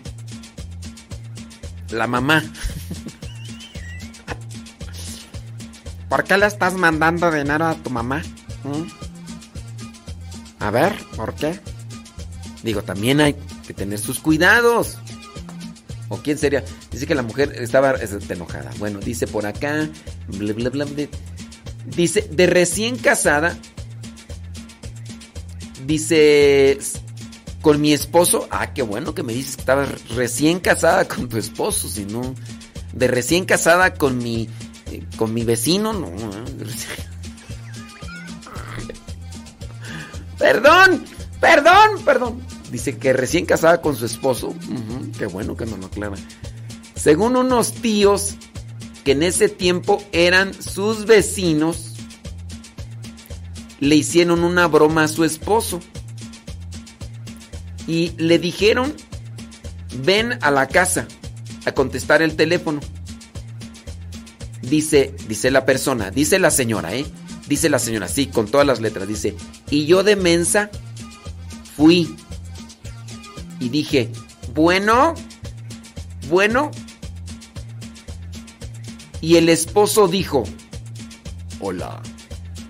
[SPEAKER 10] La mamá. ¿Por qué le estás mandando dinero a tu mamá? ¿Mm? A ver, ¿por qué? Digo, también hay que tener sus cuidados. ¿O quién sería? Dice que la mujer estaba enojada. Bueno, dice por acá. Dice, de recién casada. Dice, con mi esposo. Ah, qué bueno que me dices que estabas recién casada con tu esposo. Si no, de recién casada con mi, eh, con mi vecino. No, eh, Perdón, perdón, perdón. Dice que recién casada con su esposo. Qué bueno que no lo aclara. Según unos tíos que en ese tiempo eran sus vecinos, le hicieron una broma a su esposo. Y le dijeron, ven a la casa a contestar el teléfono. Dice, dice la persona, dice la señora, ¿eh? Dice la señora, sí, con todas las letras. Dice, y yo de mensa fui y dije, bueno, bueno. Y el esposo dijo, hola,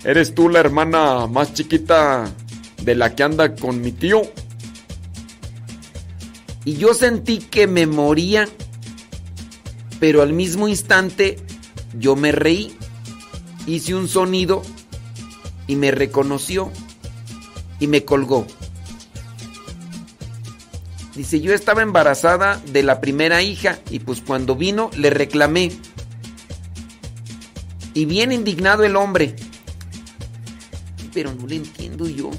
[SPEAKER 10] ¿eres tú la hermana más chiquita de la que anda con mi tío? Y yo sentí que me moría, pero al mismo instante yo me reí, hice un sonido y me reconoció y me colgó. Dice, yo estaba embarazada de la primera hija y pues cuando vino le reclamé. Y bien indignado el hombre. Pero no le entiendo yo.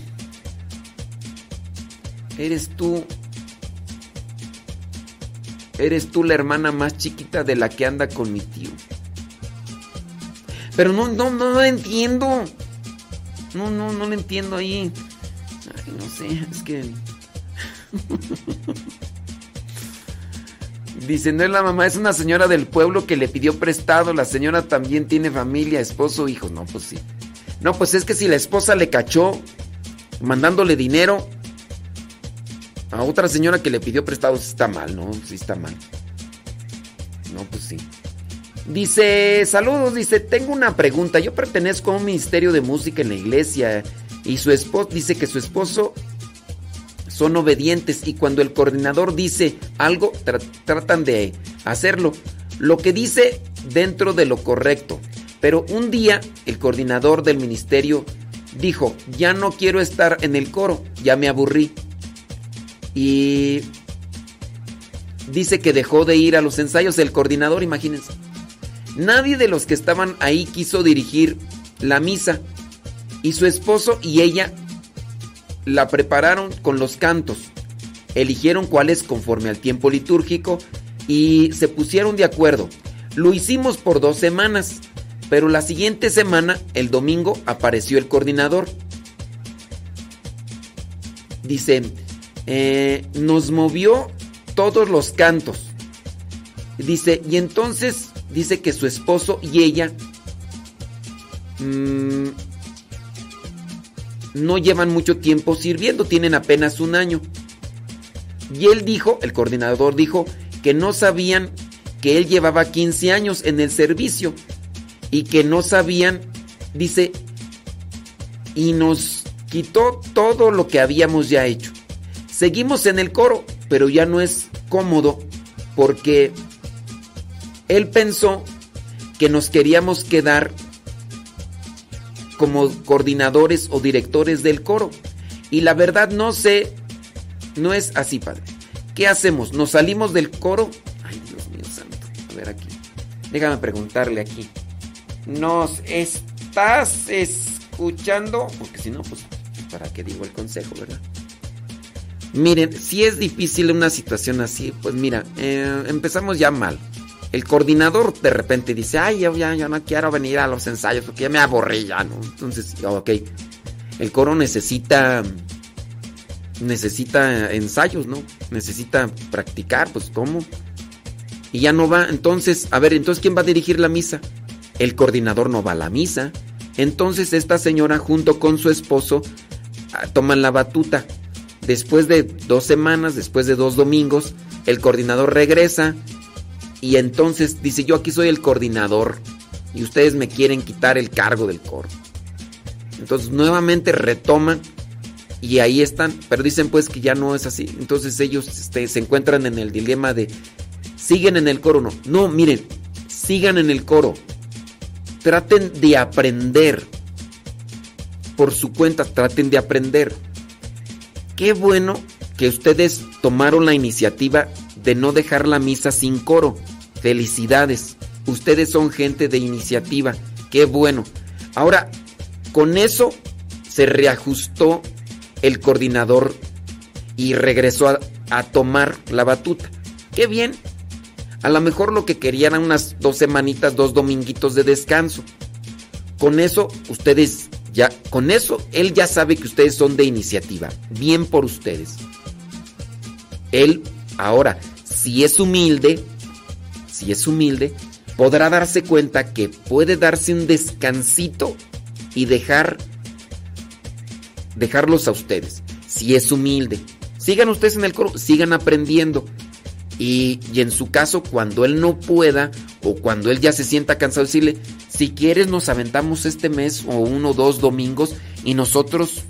[SPEAKER 10] Eres tú. Eres tú la hermana más chiquita de la que anda con mi tío. Pero no, no, no, no entiendo. No, no, no le entiendo ahí. Ay, no sé, es que. Dice, no es la mamá, es una señora del pueblo que le pidió prestado. La señora también tiene familia, esposo, hijos. No, pues sí. No, pues es que si la esposa le cachó mandándole dinero a otra señora que le pidió prestado, está mal, ¿no? Sí está mal. No, pues sí. Dice, saludos, dice, tengo una pregunta. Yo pertenezco a un ministerio de música en la iglesia y su esposo dice que su esposo son obedientes y cuando el coordinador dice algo, tra- tratan de hacerlo. Lo que dice dentro de lo correcto. Pero un día el coordinador del ministerio dijo, ya no quiero estar en el coro, ya me aburrí. Y dice que dejó de ir a los ensayos del coordinador, imagínense. Nadie de los que estaban ahí quiso dirigir la misa. Y su esposo y ella la prepararon con los cantos. Eligieron cuáles conforme al tiempo litúrgico y se pusieron de acuerdo. Lo hicimos por dos semanas, pero la siguiente semana, el domingo, apareció el coordinador. Dice, eh, nos movió todos los cantos. Dice, y entonces dice que su esposo y ella mm, no llevan mucho tiempo sirviendo, tienen apenas un año. Y él dijo, el coordinador dijo, que no sabían que él llevaba 15 años en el servicio y que no sabían, dice, y nos quitó todo lo que habíamos ya hecho. Seguimos en el coro, pero ya no es cómodo porque él pensó que nos queríamos quedar como coordinadores o directores del coro. Y la verdad no sé, no es así, padre. ¿Qué hacemos? ¿Nos salimos del coro? Ay, Dios mío santo. A ver aquí. Déjame preguntarle aquí. ¿Nos estás escuchando? Porque si no, pues, ¿para qué digo el consejo, verdad? Miren, si es difícil una situación así, pues mira, eh, empezamos ya mal. El coordinador de repente dice, ay, yo ya, no quiero venir a los ensayos porque ya me aburrí ya, ¿no? Entonces, ok, el coro necesita, necesita ensayos, ¿no? Necesita practicar, pues ¿cómo? Y ya no va, entonces, a ver, entonces ¿quién va a dirigir la misa? El coordinador no va a la misa. Entonces esta señora junto con su esposo ah, toman la batuta. Después de dos semanas, después de dos domingos, el coordinador regresa y entonces dice, yo aquí soy el coordinador y ustedes me quieren quitar el cargo del coro. Entonces nuevamente retoman y ahí están, pero dicen pues que ya no es así. Entonces ellos este, se encuentran en el dilema de, ¿siguen en el coro no? No, miren, sigan en el coro. Traten de aprender. Por su cuenta, traten de aprender. Qué bueno que ustedes tomaron la iniciativa de no dejar la misa sin coro. Felicidades. Ustedes son gente de iniciativa. Qué bueno. Ahora, con eso se reajustó el coordinador y regresó a, tomar la batuta. Qué bien. A lo mejor lo que querían eran unas dos semanitas, dos dominguitos de descanso. Con eso, ustedes ya, con eso, él ya sabe que ustedes son de iniciativa. Bien por ustedes. Él, ahora, si es humilde, si es humilde, podrá darse cuenta que puede darse un descansito y dejar, dejarlos a ustedes. Si es humilde. Sigan ustedes en el coro, sigan aprendiendo. Y, y, en su caso, cuando él no pueda o cuando él ya se sienta cansado, decirle, si quieres nos aventamos este mes o uno o dos domingos y nosotros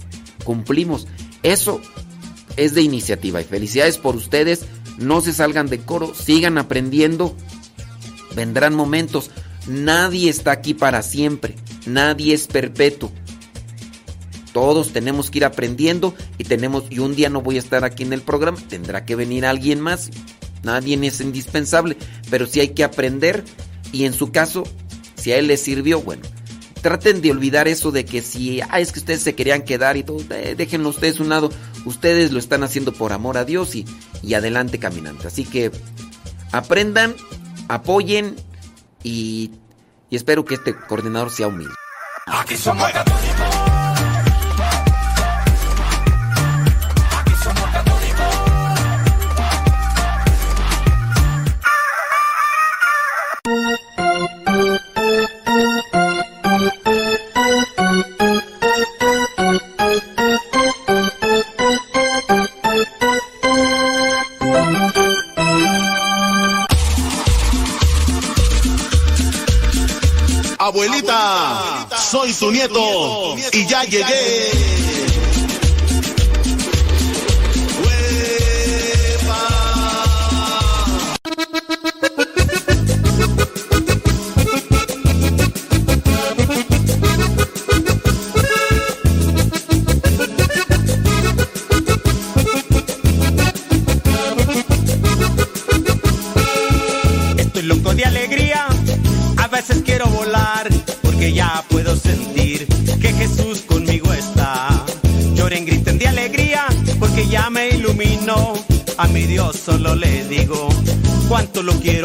[SPEAKER 10] cumplimos. Eso es de iniciativa y felicidades por ustedes. No se salgan de coro, sigan aprendiendo Vendrán momentos. Nadie está aquí para siempre. Nadie es perpetuo. Todos tenemos que ir aprendiendo y tenemos y un día no voy a estar aquí en el programa, tendrá que venir alguien más. Nadie es indispensable, pero sí hay que aprender y en su caso, si a él le sirvió, bueno, traten de olvidar eso de que si ah, es que ustedes se querían quedar y todo, eh, déjenlo ustedes un lado. Ustedes lo están haciendo por amor a Dios y, y adelante caminante. Así que aprendan, apoyen y, y espero que este coordinador sea humilde.
[SPEAKER 9] Aquí somos
[SPEAKER 17] su nieto y ya llegué.
[SPEAKER 18] Lo quiero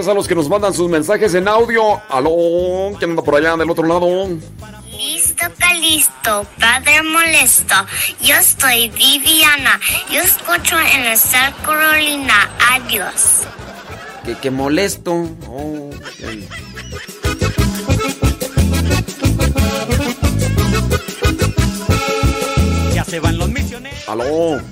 [SPEAKER 2] Gracias a los que nos mandan sus mensajes en audio. Aló, ¿quién anda por allá del otro lado?
[SPEAKER 19] Listo, Calisto, padre molesto. Yo estoy Viviana. Yo escucho en el South Carolina. Adiós.
[SPEAKER 10] Que, que molesto. Oh.
[SPEAKER 18] Ya se van los misioneros.
[SPEAKER 2] Aló.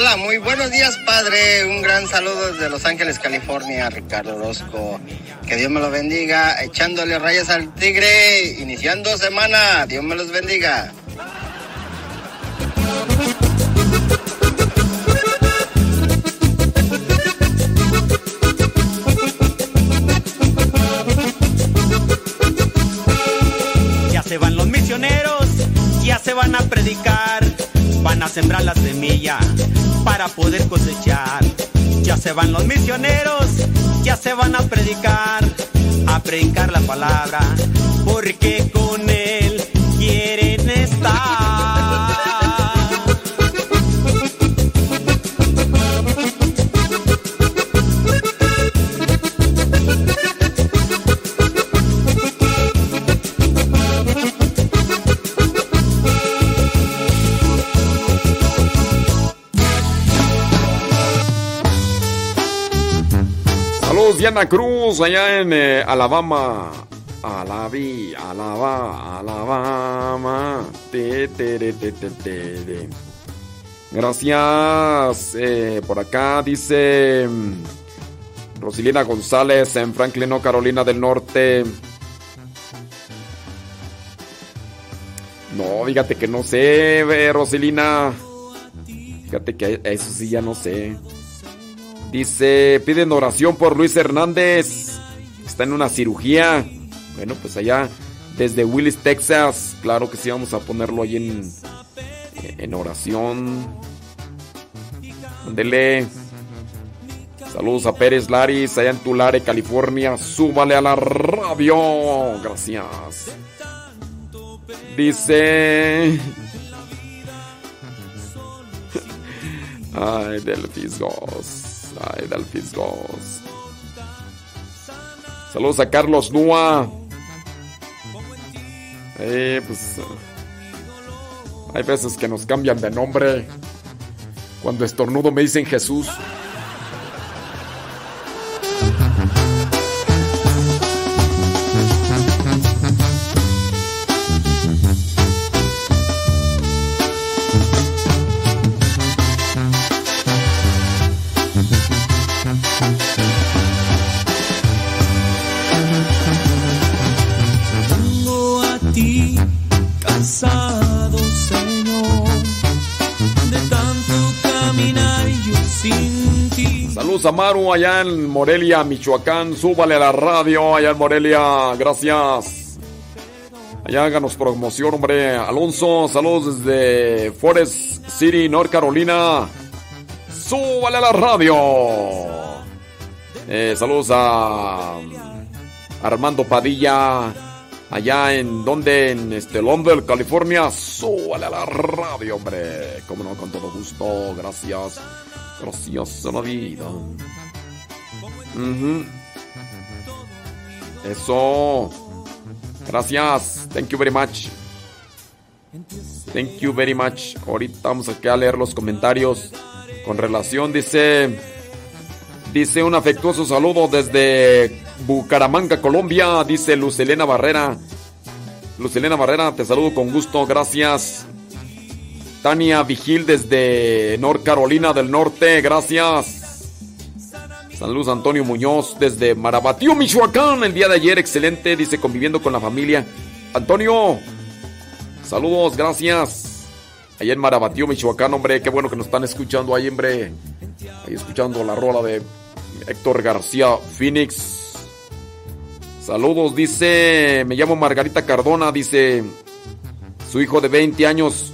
[SPEAKER 20] Hola, muy buenos días, padre. Un gran saludo desde Los Ángeles, California, Ricardo Orozco. Que Dios me lo bendiga, echándole rayas al tigre, iniciando semana. Dios me los bendiga.
[SPEAKER 18] A sembrar la semilla para poder cosechar. Ya se van los misioneros, ya se van a predicar, a predicar la palabra, porque con
[SPEAKER 2] Diana Cruz, allá en eh, Alabama. Alabi, Alaba, Alabama. Te, te, te. Gracias. eh, por acá dice mm, Rosilina González en Franklin, no, Carolina del Norte. No, fíjate que no sé, eh, Rosilina. Fíjate que eso sí ya no sé. Dice, piden oración por Luis Hernández. Está en una cirugía. Bueno, pues allá desde Willis, Texas. Claro que sí, vamos a ponerlo ahí en, en oración. Ándele. Saludos a Pérez Laris, allá en Tulare, California. Súbale a la radio. Gracias. Dice. Ay, del Fisgos. Ay, del Fisgos. Saludos a Carlos Nua. Eh, pues. Hay veces que nos cambian de nombre. Cuando estornudo me dicen Jesús. Saludos a Maru allá en Morelia, Michoacán. Súbale a la radio allá en Morelia. Gracias. Allá háganos promoción, hombre. Alonso, saludos desde Forest City, North Carolina. Súbale a la radio. Eh, saludos a Armando Padilla. Allá en donde, en este Londres, California. Súbale a la radio, hombre. Como no, con todo gusto. Gracias. Gracias a la vida. Ujú. Eso. Gracias. Thank you very much. Thank you very much. Ahorita vamos aquí a leer los comentarios. Con relación, dice. Dice un afectuoso saludo desde Bucaramanga, Colombia. Dice Lucelena Barrera. Lucelena Barrera, te saludo con gusto. Gracias. Tania Vigil desde North Carolina del Norte. Gracias. Saludos Antonio Muñoz desde Marabatío, Michoacán. El día de ayer, excelente. Dice conviviendo con la familia. Antonio, saludos, gracias. Allá en Marabatío, Michoacán, hombre. Qué bueno que nos están escuchando ahí, hombre. Ahí escuchando la rola de Héctor García Phoenix. Saludos, dice. Me llamo Margarita Cardona, dice. Su hijo de 20 años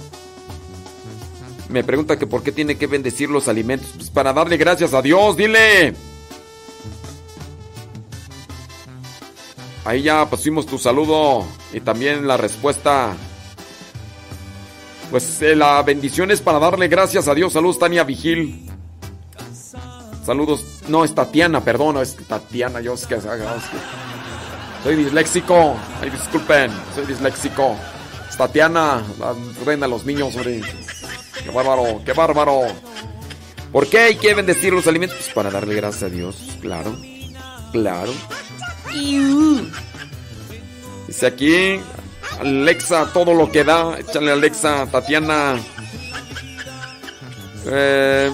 [SPEAKER 2] me pregunta que por qué tiene que bendecir los alimentos. Pues para darle gracias a Dios, dile. Ahí ya pusimos tu saludo y también la respuesta. Pues eh, la bendición es para darle gracias a Dios. Saludos, Tania Vigil. Saludos. No, es Tatiana, perdón, es Tatiana. Yo es que, soy disléxico. Ay, disculpen, soy disléxico. Tatiana, la reina de los niños. Qué bárbaro, qué bárbaro. ¿Por qué hay que bendecir los alimentos? Pues para darle gracias a Dios, claro. Claro. Dice aquí, Alexa, todo lo que da. Échale Alexa, Tatiana. Eh,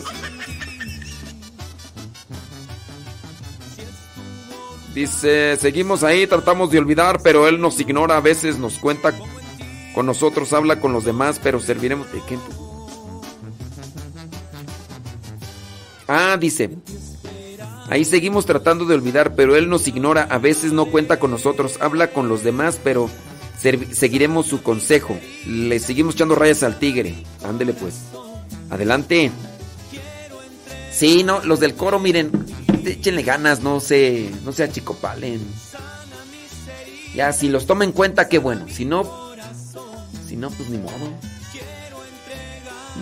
[SPEAKER 2] dice, seguimos ahí, tratamos de olvidar, pero él nos ignora, a veces nos cuenta con nosotros, habla con los demás, pero serviremos qué. Ah, dice. Ahí seguimos tratando de olvidar, pero él nos ignora, a veces no cuenta con nosotros, habla con los demás, pero seguiremos su consejo. Le seguimos echando rayas al tigre. Ándele pues. Adelante. Sí, no, los del coro, miren, échenle ganas, no se, no se achicopalen. Ya, si los toma en cuenta, qué bueno. Si no, si no, pues ni modo.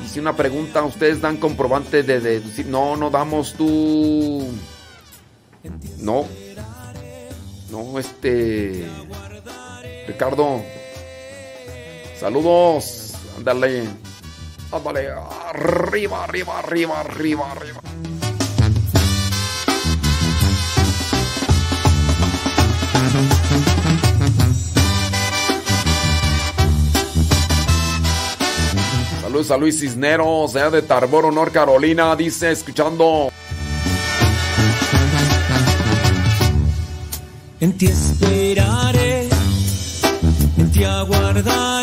[SPEAKER 2] Y si una pregunta, ustedes dan comprobante de deducir. No, no damos tú. No. No, este. Ricardo. Saludos. Ándale. Ándale. Arriba, arriba, arriba, arriba, arriba. Saludos a Luis Cisneros, allá de Tarboro, North Carolina, dice, escuchando.
[SPEAKER 9] En ti esperaré, en ti aguardaré.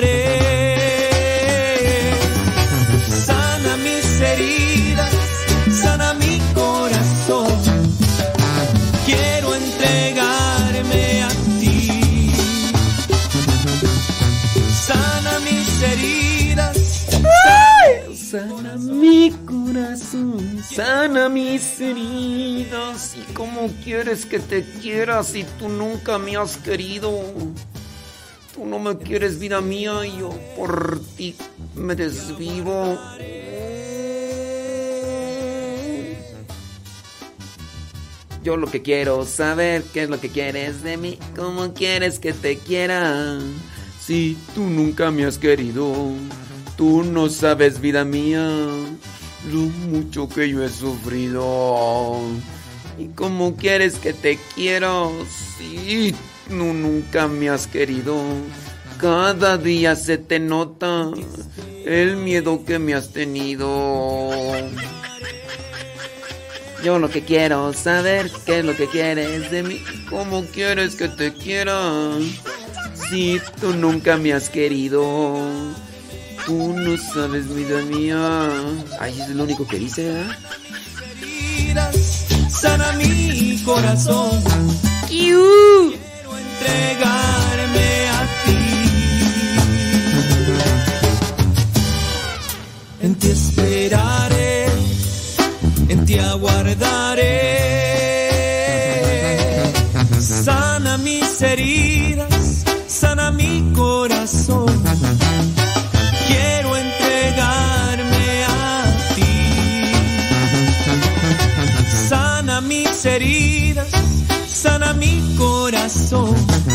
[SPEAKER 9] Sana mi corazón, sana mis heridas.
[SPEAKER 2] ¿Y cómo quieres que te quiera si tú nunca me has querido? Tú no me quieres, vida mía, y yo por ti me desvivo. Yo lo que quiero saber qué es lo que quieres de mí, cómo quieres que te quiera. Si tú nunca me has querido. Tú no sabes, vida mía, lo mucho que yo he sufrido. ¿Y cómo quieres que te quiero si tú nunca me has querido? Cada día se te nota el miedo que me has tenido. Yo lo que quiero saber qué es lo que quieres de mí. ¿Cómo quieres que te quiera si tú nunca me has querido? Tú no sabes, vida mía. Ay, es lo único que dice, ¿eh?
[SPEAKER 9] heridas, sana mi corazón. Quiero entregarme a ti. En ti esperaré, en ti aguardaré. Sana mis heridas, sana mi corazón. Corazón.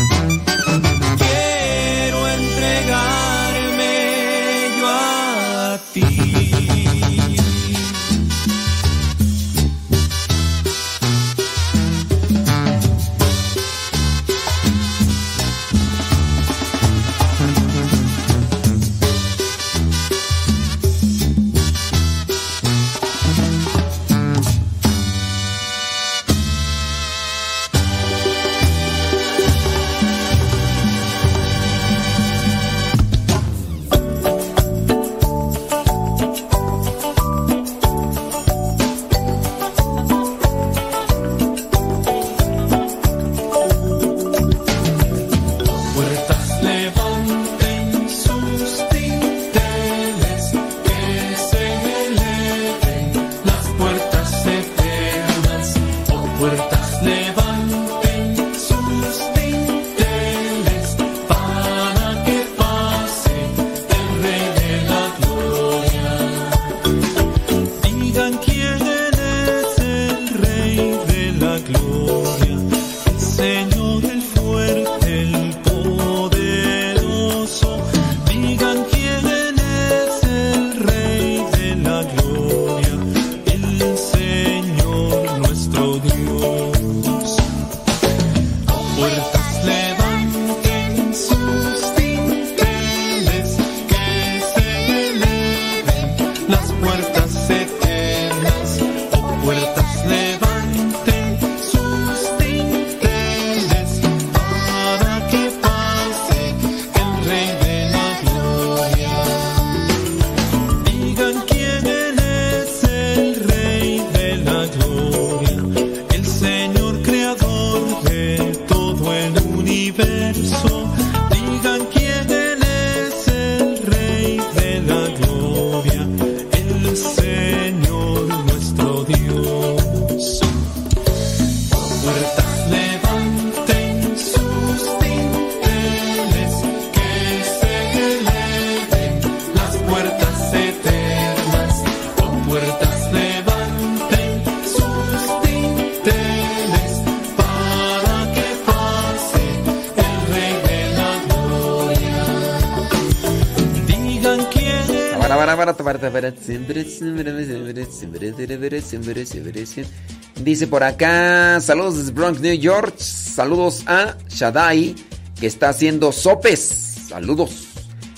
[SPEAKER 10] Dice por acá, saludos desde Bronx, New York. Saludos a Shaddai, que está haciendo sopes. Saludos.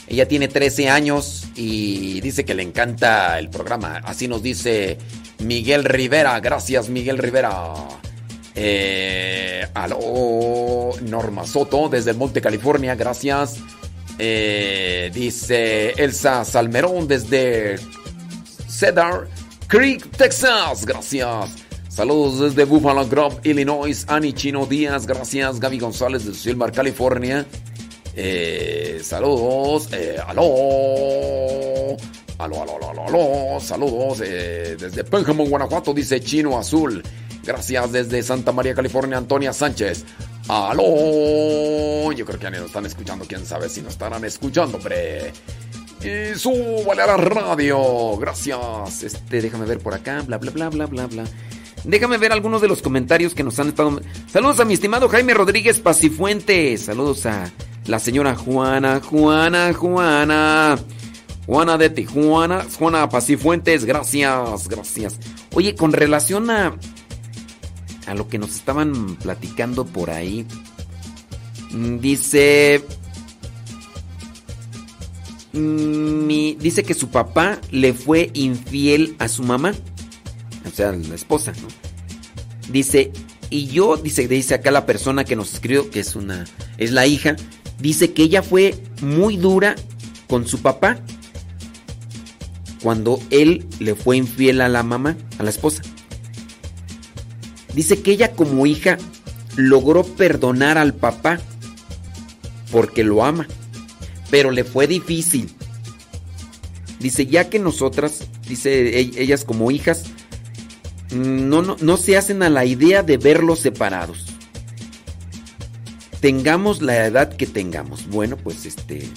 [SPEAKER 10] Ella tiene 13 años y dice que le encanta el programa. Así nos dice Miguel Rivera. Gracias, Miguel Rivera. Eh, aló, Norma Soto, desde el Monte, California. Gracias. Eh, dice Elsa Salmerón desde Cedar Creek, Texas. Gracias. Saludos desde Buffalo Grove, Illinois. Ani Chino Díaz. Gracias. Gaby González de Silmar, California. Eh, saludos. Eh, aló. Aló, aló, aló, aló, aló. Saludos eh, desde Pénjamo, Guanajuato, dice Chino Azul. Gracias desde Santa María, California, Antonia Sánchez. Aló. Yo creo que ya nos están escuchando. Quién sabe si nos estarán escuchando, hombre. Y súbale a la radio. Gracias. Este, déjame ver por acá. Bla, bla, bla, bla, bla, bla. Déjame ver algunos de los comentarios que nos han estado. Saludos a mi estimado Jaime Rodríguez Pacifuentes. Saludos a la señora Juana, Juana, Juana. Juana de Tijuana, Juana Pacifuentes, gracias, gracias. Oye, con relación a, a lo que nos estaban platicando por ahí, mm, dice, mi- dice que su papá le fue infiel a su mamá, o sea, la esposa. Dice, y yo, dice, dice acá la persona que nos escribió, que es una, es la hija, dice que ella fue muy dura con su papá cuando él le fue infiel a la mamá, a la esposa. Dice que ella como hija logró perdonar al papá porque lo ama, pero le fue difícil. Dice, ya que nosotras, dice ellas como hijas, no, no, no se hacen a la idea de verlos separados. Tengamos la edad que tengamos. Bueno, pues este...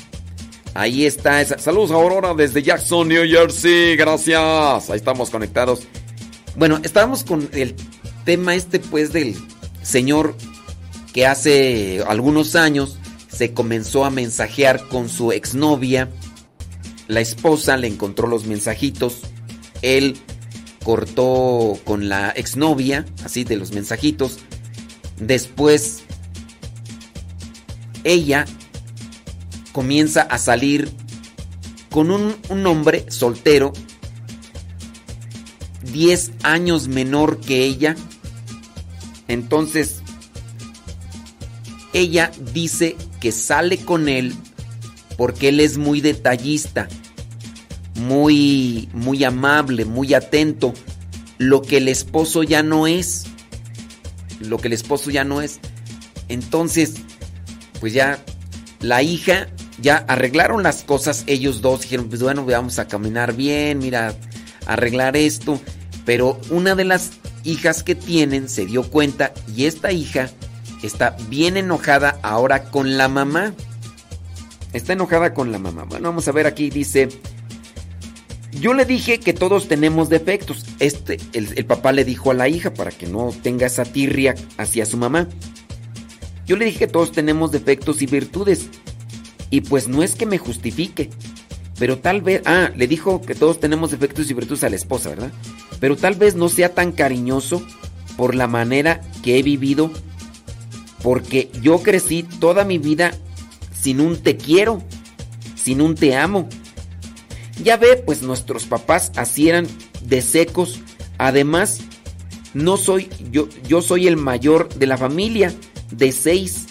[SPEAKER 10] Ahí está esa. Saludos a Aurora desde Jackson, New Jersey. Gracias. Ahí estamos conectados. Bueno, estábamos con el tema este pues del señor que hace algunos años se comenzó a mensajear con su exnovia. La esposa le encontró los mensajitos. Él cortó con la exnovia, así de los mensajitos. Después ella comienza a salir con un, un hombre soltero 10 años menor que ella. Entonces, ella dice sale con él porque él es muy detallista, muy, muy amable, muy atento. Lo que el esposo ya no es. Lo que el esposo ya no es. Entonces, pues ya la hija, ya arreglaron las cosas ellos dos. Dijeron, pues bueno, vamos a caminar bien, mira, arreglar esto. Pero una de las hijas que tienen se dio cuenta y esta hija está bien enojada ahora con la mamá. Está enojada con la mamá. Bueno, vamos a ver aquí, dice... Yo le dije que todos tenemos defectos. Este, el, papá le dijo a la hija para que no tenga esa hacia su mamá. Yo le dije que todos tenemos defectos y virtudes. Y pues no es que me justifique. Pero tal vez... Ah, le dijo que todos tenemos defectos y virtudes a la esposa, ¿verdad? Pero tal vez no sea tan cariñoso por la manera que he vivido. Porque yo crecí toda mi vida sin un te quiero, sin un te amo. Ya ve, pues nuestros papás así eran de secos. Además, no soy yo, yo soy el mayor de la familia, de seis.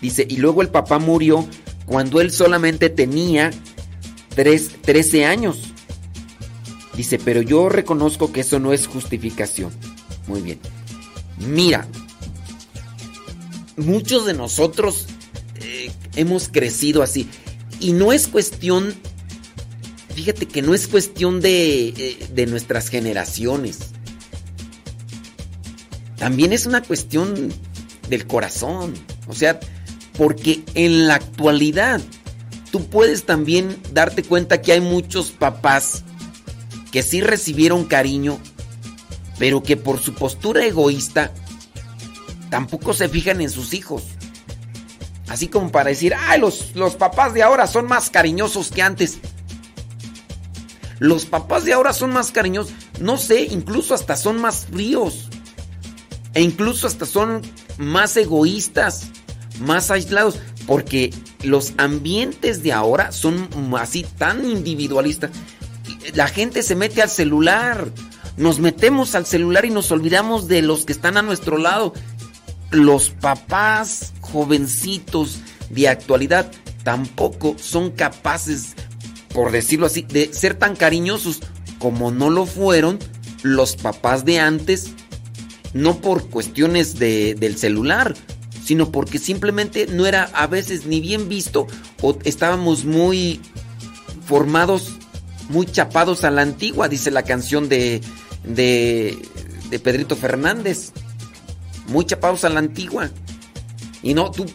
[SPEAKER 10] Dice, y luego el papá murió cuando él solamente tenía tres, 13 años. Dice, pero yo reconozco que eso no es justificación. Muy bien. Mira, muchos de nosotros eh, hemos crecido así. Y no es cuestión, fíjate que no es cuestión de, eh, de nuestras generaciones. También es una cuestión del corazón. O sea, porque en la actualidad tú puedes también darte cuenta que hay muchos papás que sí recibieron cariño, pero que por su postura egoísta tampoco se fijan en sus hijos. Así como para decir, ay, los, los papás de ahora son más cariñosos que antes. Los papás de ahora son más cariñosos. No sé, incluso hasta son más fríos. E incluso hasta son más egoístas, más aislados. Porque los ambientes de ahora son así tan individualistas. La gente se mete al celular. Nos metemos al celular y nos olvidamos de los que están a nuestro lado. Los papás jovencitos de actualidad tampoco son capaces, por decirlo así, de ser tan cariñosos como no lo fueron los papás de antes, no por cuestiones de, del celular, sino porque simplemente no era a veces ni bien visto o estábamos muy formados, muy chapados a la antigua, dice la canción de, de, de Pedrito Fernández. Muy chapados a la antigua. Y no, tú.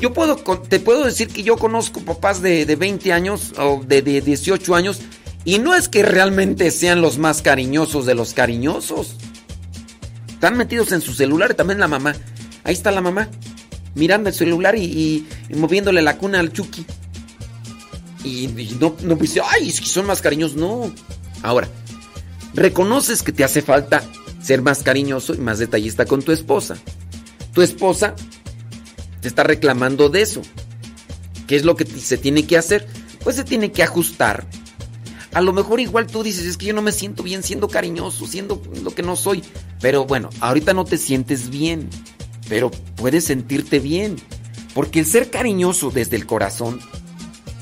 [SPEAKER 10] Yo puedo, te puedo decir que yo conozco papás de, de 20 años o de, de 18 años. Y no es que realmente sean los más cariñosos de los cariñosos. Están metidos en su celular también la mamá. Ahí está la mamá. Mirando el celular y, moviéndole la cuna al Chucky. Y, no, no dice, ay, es que son más cariñosos. No. Ahora, reconoces que te hace falta ser más cariñoso y más detallista con tu esposa. Tu esposa te está reclamando de eso. ¿Qué es lo que se tiene que hacer? Pues se tiene que ajustar. A lo mejor igual tú dices, es que yo no me siento bien siendo cariñoso, siendo lo que no soy. Pero bueno, ahorita no te sientes bien, pero puedes sentirte bien. Porque el ser cariñoso desde el corazón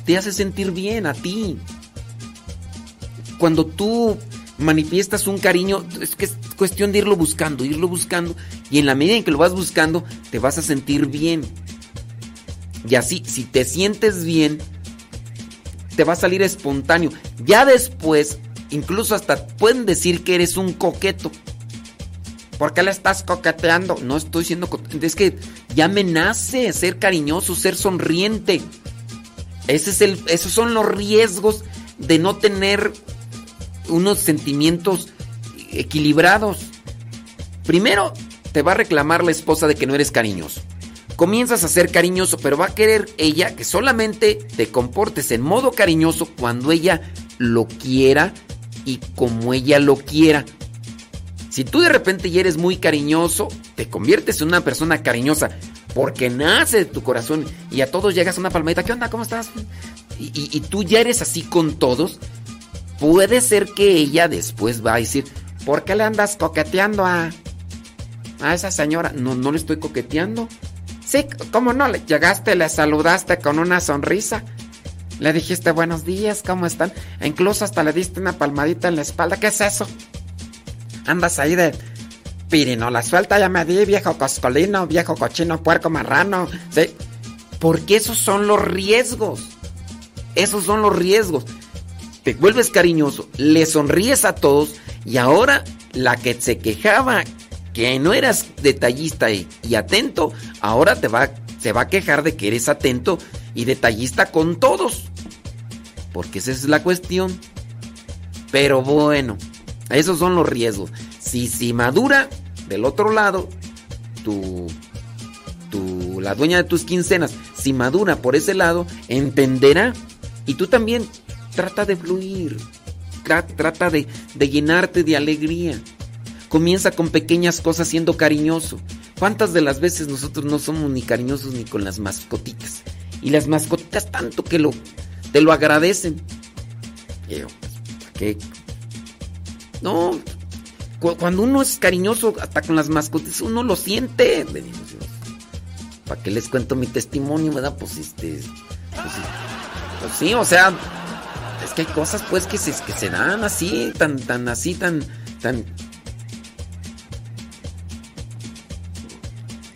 [SPEAKER 10] te hace sentir bien a ti. Cuando tú manifiestas un cariño, es que es cuestión de irlo buscando, irlo buscando, y en la medida en que lo vas buscando, te vas a sentir bien. Y así, si te sientes bien, te va a salir espontáneo. Ya después, incluso hasta pueden decir que eres un coqueto. ¿Por qué le estás coqueteando? No estoy siendo. Es que ya me nace ser cariñoso, ser sonriente. Ese es el, esos son los riesgos de no tener unos sentimientos equilibrados. Primero, te va a reclamar la esposa de que no eres cariñoso. Comienzas a ser cariñoso, pero va a querer ella que solamente te comportes en modo cariñoso cuando ella lo quiera y como ella lo quiera. Si tú de repente ya eres muy cariñoso, te conviertes en una persona cariñosa porque nace de tu corazón y a todos llegas a una palmadita, ¿qué onda? ¿Cómo estás? Y, y tú ya eres así con todos, puede ser que ella después va a decir, ¿por qué le andas coqueteando a, a esa señora? No, no le estoy coqueteando. Sí, ¿cómo no? Le llegaste, le saludaste con una sonrisa. Le dijiste buenos días, ¿cómo están? E incluso hasta le diste una palmadita en la espalda. ¿Qué es eso? Andas ahí de pirino, la suelta ya me di, viejo coscolino, viejo cochino, puerco marrano. ¿Sí? Porque esos son los riesgos. Esos son los riesgos te vuelves cariñoso, le sonríes a todos y ahora la que se quejaba que no eras detallista y, atento, ahora te va, se va a quejar de que eres atento y detallista con todos. Porque esa es la cuestión. Pero bueno, esos son los riesgos. Si, si madura del otro lado, tu, tu, la dueña de tus quincenas, si madura por ese lado, entenderá. Y tú también Trata de fluir. Trata de, llenarte de alegría. Comienza con pequeñas cosas siendo cariñoso. ¿Cuántas de las veces nosotros no somos ni cariñosos ni con las mascotitas? Y las mascotitas tanto que lo, te lo agradecen. Pues, qué? No, cuando uno es cariñoso hasta con las mascotitas, uno lo siente. ¿Para qué les cuento mi testimonio? Pues este... Pues, pues sí, o sea, es que hay cosas pues que se, que se dan así, tan, tan así, tan, tan...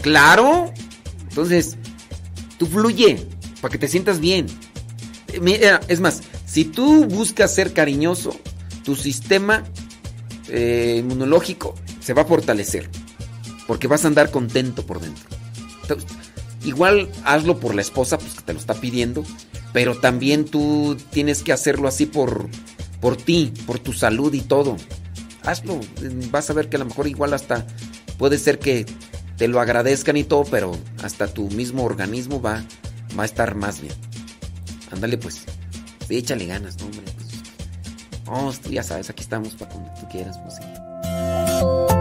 [SPEAKER 10] Claro. Entonces, tú fluye para que te sientas bien. Mira, es más, si tú buscas ser cariñoso, tu sistema eh, inmunológico se va a fortalecer. Porque vas a andar contento por dentro. igual hazlo por la esposa, pues que te lo está pidiendo. Pero también tú tienes que hacerlo así por, por ti, por tu salud y todo. Hazlo. Vas a ver que a lo mejor igual hasta puede ser que te lo agradezcan y todo, pero hasta tu mismo organismo va, va a estar más bien. Ándale pues. Sí, échale ganas, no, hombre. Oh, tú ya sabes, aquí estamos para cuando tú quieras, pues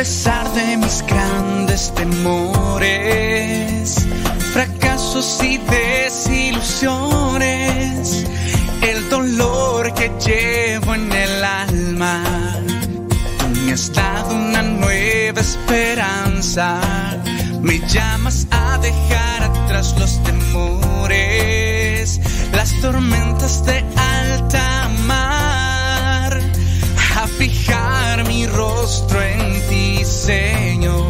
[SPEAKER 21] pesar de mis grandes temores, fracasos y desilusiones, el dolor que llevo en el alma, tú me has dado una nueva esperanza, me llamas a dejar atrás los temores, las tormentas de alta mar, a fijar mi rostro en Señor,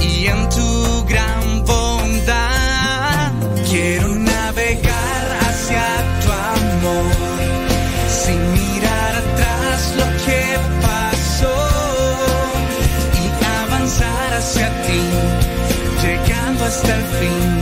[SPEAKER 21] y en tu gran bondad quiero navegar hacia tu amor, sin mirar atrás lo que pasó y avanzar hacia ti, llegando hasta el fin.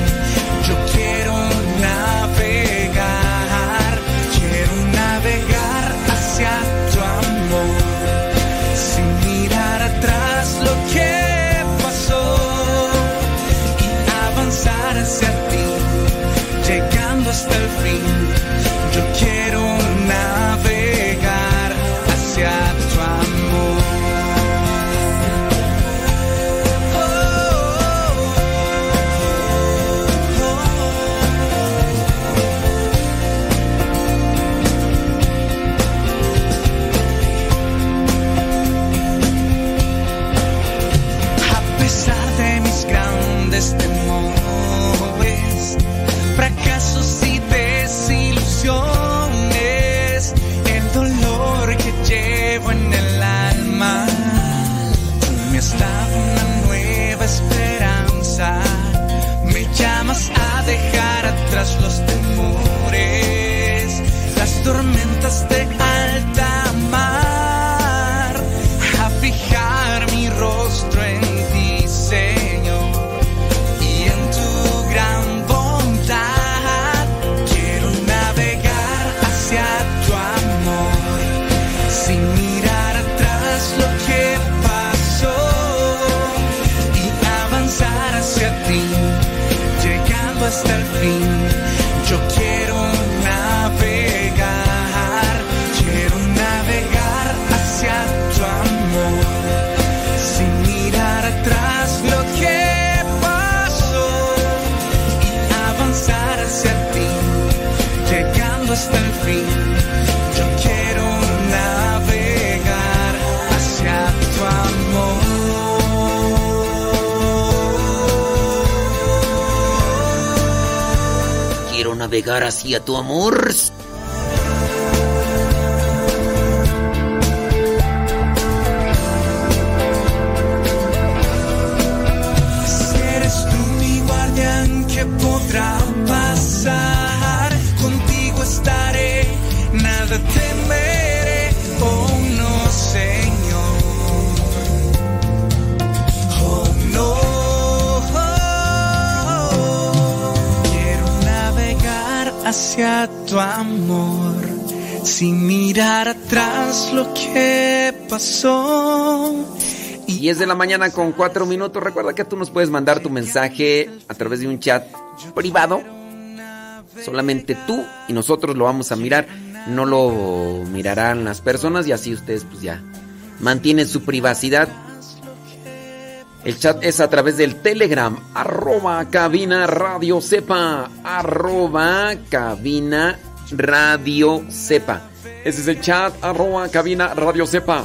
[SPEAKER 21] entregar así tu amor
[SPEAKER 9] amor, sin mirar atrás lo que pasó.
[SPEAKER 21] 10 de la mañana con 4 minutos. Recuerda que tú nos puedes mandar tu mensaje a través de un chat privado. Solamente tú y nosotros lo vamos a mirar. No lo mirarán las personas y así ustedes pues ya mantienen su privacidad. El chat es a través del Telegram, arroba cabina radio sepa, arroba cabina radio sepa. Ese es el chat, arroba cabina radio sepa.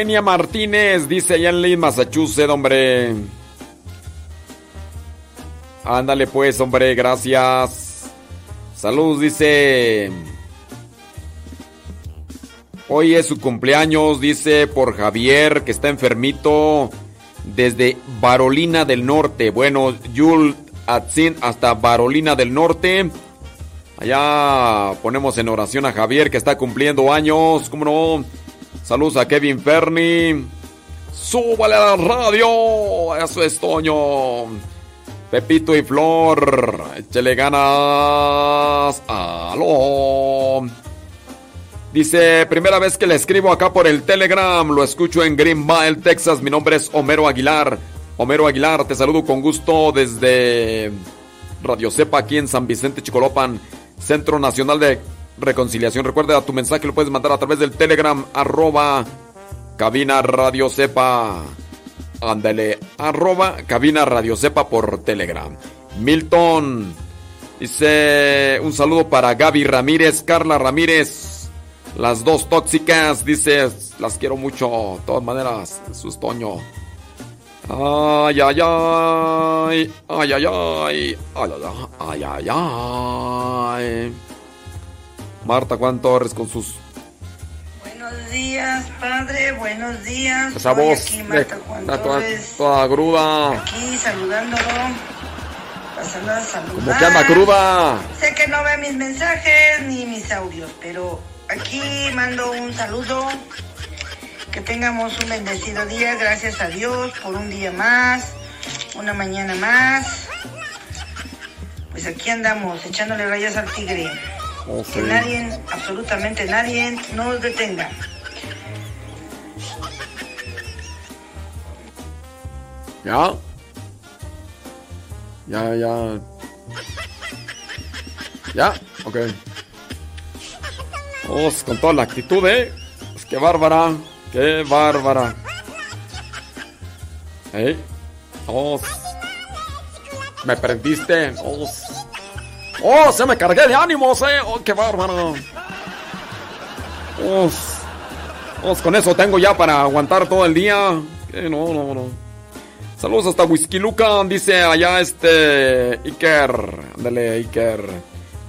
[SPEAKER 2] Kenia Martínez dice allá en Lynn, Massachusetts, hombre. Ándale pues, hombre, gracias. Saludos, dice. Hoy es su cumpleaños, dice por Javier, que está enfermito desde Barolina del Norte. Bueno, Yul Atzin hasta Barolina del Norte. Allá ponemos en oración a Javier que está cumpliendo años, ¿cómo no? Saludos a Kevin Ferni. Súbale a la radio. Eso es Toño. Pepito y Flor. Échale ganas. Aló. Dice, primera vez que le escribo acá por el Telegram. Lo escucho en Greenville, Texas. Mi nombre es Homero Aguilar. Homero Aguilar, te saludo con gusto desde Radio Cepa aquí en San Vicente Chicolopan, Centro Nacional de Reconciliación. Recuerda, tu mensaje lo puedes mandar a través del Telegram, arroba cabina radio sepa. Ándale, arroba cabina radio sepa por Telegram. Milton dice un saludo para Gaby Ramírez, Carla Ramírez, las dos tóxicas, dice, las quiero mucho, de todas maneras, sus Toño. Ay, ay, ay, ay, ay, ay, ay, ay, ay, ay. Marta Juan Torres con sus
[SPEAKER 22] Buenos días, padre. Buenos días.
[SPEAKER 2] esa
[SPEAKER 22] Soy
[SPEAKER 2] voz
[SPEAKER 22] aquí,
[SPEAKER 2] de-
[SPEAKER 22] Marta Juan
[SPEAKER 2] toda, toda,
[SPEAKER 22] Torres,
[SPEAKER 2] toda gruda.
[SPEAKER 22] Aquí saludándolo. Pasando a saludar.
[SPEAKER 2] Como que anda cruda.
[SPEAKER 22] Sé que no ve mis mensajes ni mis audios, pero aquí mando un saludo. Que tengamos un bendecido día. Gracias a Dios por un día más, una mañana más. Pues aquí andamos echándole rayas al tigre.
[SPEAKER 2] Oh,
[SPEAKER 22] Que nadie, absolutamente nadie, nos detenga.
[SPEAKER 2] ¿Ya? Ya, ya. ¿Ya? Ok. Vamos con toda la actitud, ¿eh? Pues qué bárbara. Qué bárbara. ¿Eh? Vamos. Me prendiste. Vamos. ¡Oh! Se me cargué de ánimos, ¿eh? ¡Oh, qué bárbaro! Uf. Pues con eso tengo ya para aguantar todo el día. Que no, no, no. Saludos hasta Whisky Luca, dice allá este Iker. Ándale, Iker.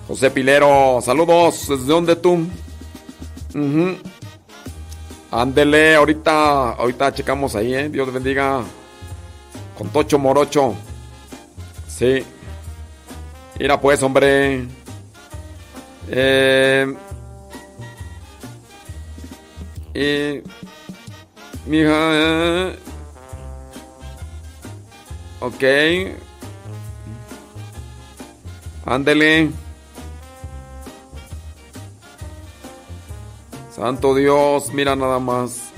[SPEAKER 2] José Pilero, saludos. ¿Desde dónde tú? Ujú. Ándele, ahorita, ahorita checamos ahí, eh. Dios bendiga. Con Tocho Morocho. Sí. Mira pues, hombre. Eh. Y. Mija. eh, Ok. Ándele. Santo Dios, mira nada más.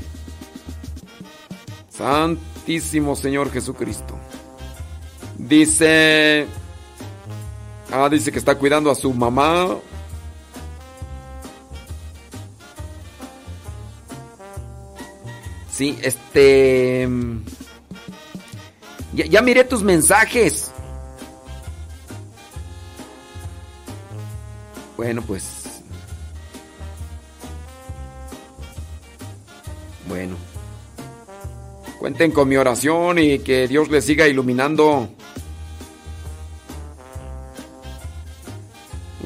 [SPEAKER 2] Santísimo Señor Jesucristo. Dice... Ah, dice que está cuidando a su mamá.
[SPEAKER 10] Sí, este... Ya, ya miré tus mensajes. Bueno, pues... Bueno. Cuenten con mi oración y que Dios les siga iluminando.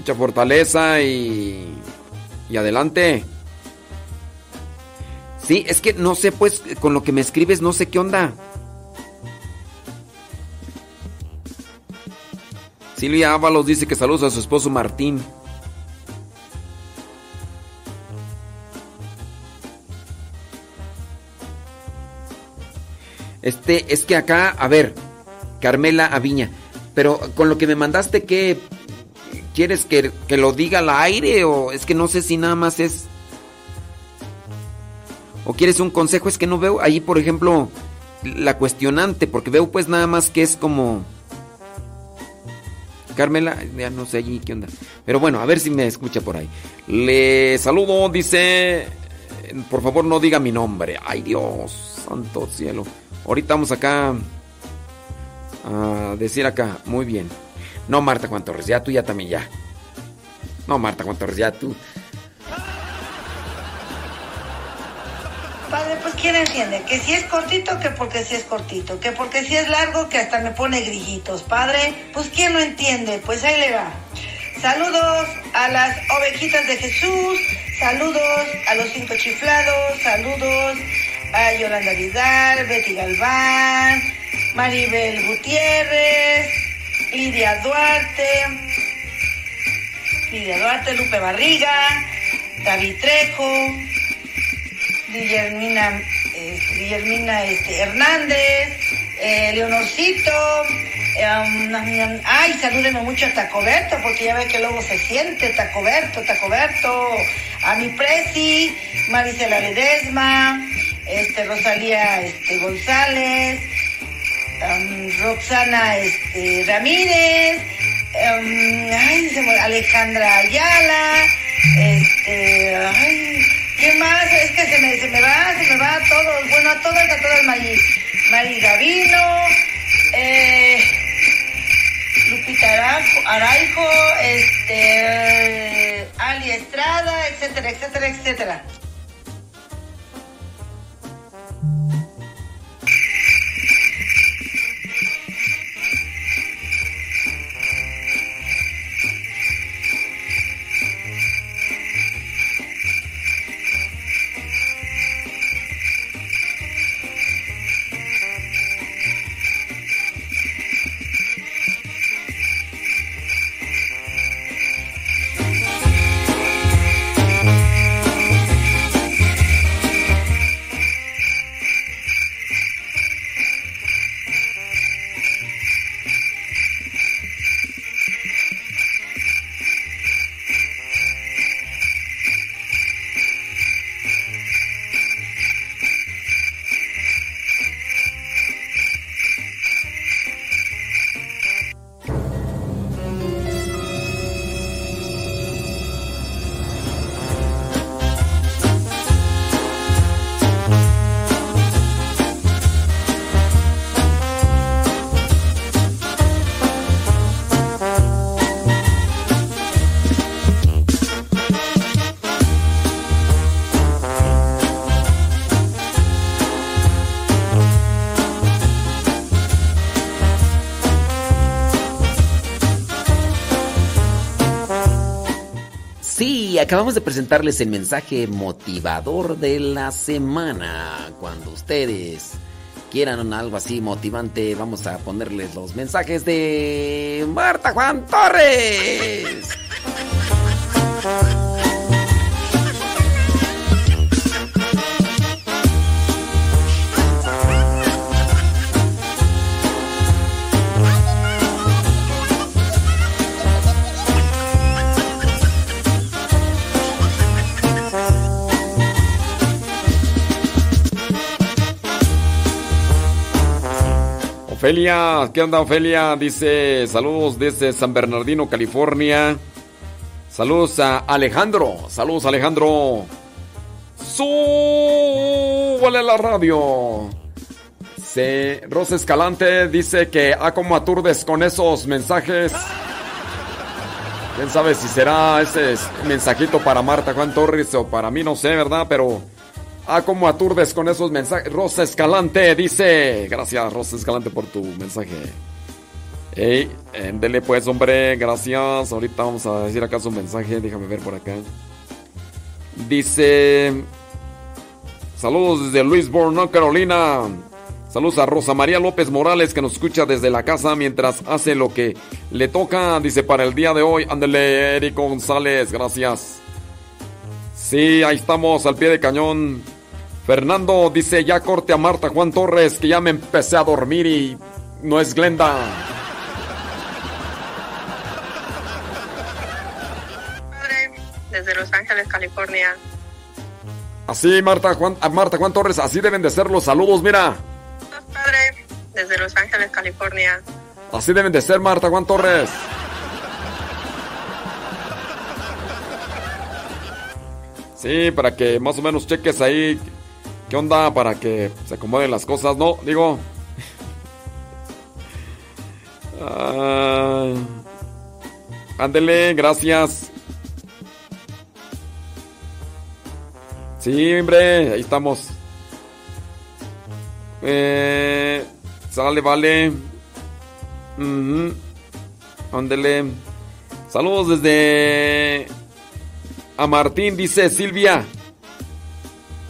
[SPEAKER 10] Mucha fortaleza y... Y adelante. Sí, es que no sé, pues, con lo que me escribes, no sé qué onda. Silvia Ábalos dice que saludos a su esposo Martín. Este, es que acá, a ver, Carmela Aviña, pero con lo que me mandaste, ¿qué? ¿Quieres que, que lo diga al aire o es que no sé si nada más es... ¿O quieres un consejo? Es que no veo ahí, por ejemplo, la cuestionante, porque veo pues nada más que es como... Carmela, ya no sé allí qué onda. Pero bueno, a ver si me escucha por ahí. Le saludo, dice... Por favor no diga mi nombre. Ay Dios, santo cielo. Ahorita vamos acá a decir acá, muy bien. No, Marta Juan Torres, ya tú ya también ya. No, Marta Juan Torres, ya tú.
[SPEAKER 22] Padre, pues ¿quién entiende? Que si es cortito, que porque si es cortito. Que porque si es largo, que hasta me pone grillitos. Padre, pues ¿quién no entiende? Pues ahí le va. Saludos a las ovejitas de Jesús. Saludos a los cinco chiflados. Saludos a Yolanda Vidal, Betty Galván, Maribel Gutiérrez, Lidia Duarte, Lidia Duarte, Lupe Barriga, David Trejo, Guillermina, eh, Guillermina este, Hernández, eh, Leonorcito, eh, ay, salúdenme mucho a Tacoberto, porque ya ve que luego se siente Tacoberto, Tacoberto, a mi Presi, Marisela Ledesma, este, Rosalía este, González, um, Roxana este, Ramírez, um, Alejandra Ayala, este, ay, ¿qué más? Es que se me, se me va, se me va a todos, bueno, a todas, a todas, Mari, Mari Gavino, eh, Lupita Araijo, este, Ali Estrada, etcétera, etcétera, etcétera.
[SPEAKER 21] Acabamos de presentarles el mensaje motivador de la semana. Cuando ustedes quieran algo así motivante, vamos a ponerles los mensajes de Marta Juan Torres.
[SPEAKER 2] Ofelia, ¿qué onda Ofelia? Dice saludos desde San Bernardino, California. Saludos a Alejandro. Saludos Alejandro. Súbale la radio. Se, Rosa Escalante dice que a como aturdes con esos mensajes. Quién sabe si será ese mensajito para Marta Juan Torres o para mí, no sé, ¿verdad? Pero Ah, como aturdes con esos mensajes. Rosa Escalante dice. Gracias, Rosa Escalante, por tu mensaje. Ey, dele pues, hombre. Gracias. Ahorita vamos a decir acá su mensaje. Déjame ver por acá. Dice. Saludos desde Louisville, North Carolina. Saludos a Rosa María López Morales que nos escucha desde la casa mientras hace lo que le toca. Dice para el día de hoy. Ándele, Eric González. Gracias. Sí, ahí estamos al pie de cañón. Fernando dice, ya corte a Marta Juan Torres, que ya me empecé a dormir y no es Glenda.
[SPEAKER 23] Padre, desde Los Ángeles, California.
[SPEAKER 2] Así, Marta Juan, Marta Juan Torres, así deben de ser los saludos, mira.
[SPEAKER 23] Padre, desde Los Ángeles, California.
[SPEAKER 2] Así deben de ser, Marta Juan Torres. Sí, para que más o menos cheques ahí ¿Qué onda para que se acomoden las cosas? No, digo. Ándele, gracias. Sí, hombre, ahí estamos. Eh, sale, vale. Ándele. Saludos desde. A Martín, dice Silvia.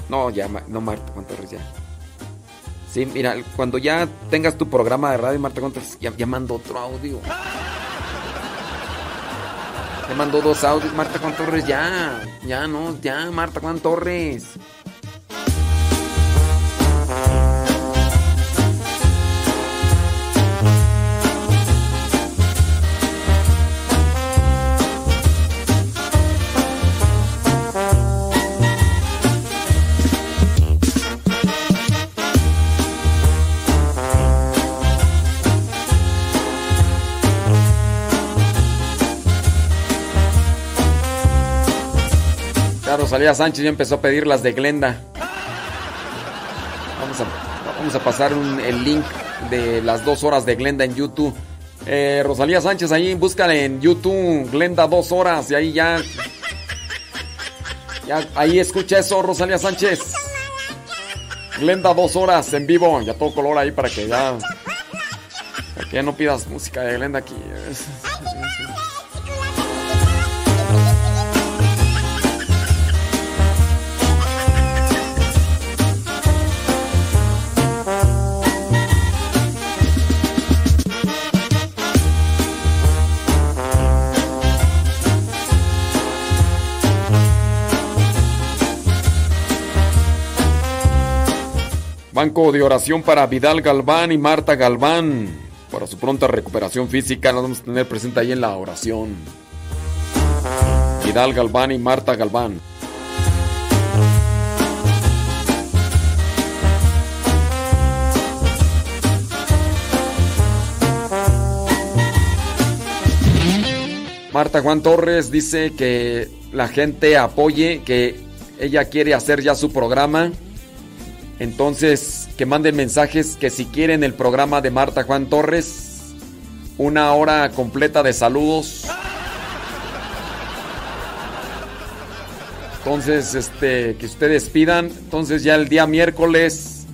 [SPEAKER 2] No, ya, no Marta Torres, ya. Sí, mira, cuando ya tengas tu programa de radio, Marta Torres, ya, ya mando otro audio. Ya mando dos audios, Marta Juan Torres, ya. Ya, no, ya, Marta Juan Torres. Rosalía Sánchez ya empezó a pedir las de Glenda. Vamos a, pasar el link de las dos horas de Glenda en YouTube. Eh, Rosalía Sánchez, ahí búscale en YouTube Glenda dos horas y ahí ya. Ya ahí escucha eso, Rosalía Sánchez. Glenda dos horas en vivo, ya todo color ahí para que ya. Para que ya no pidas música de Glenda aquí. Banco de oración para Vidal Galván y Marta Galván. Para su pronta recuperación física, nos vamos a tener presente ahí en la oración. Vidal Galván y Marta Galván. Marta Juan Torres dice que la gente apoye, que ella quiere hacer ya su programa entonces, que manden mensajes que si quieren el programa de Marta Juan Torres, una hora completa de saludos. Entonces, este, que ustedes pidan. Entonces ya el día miércoles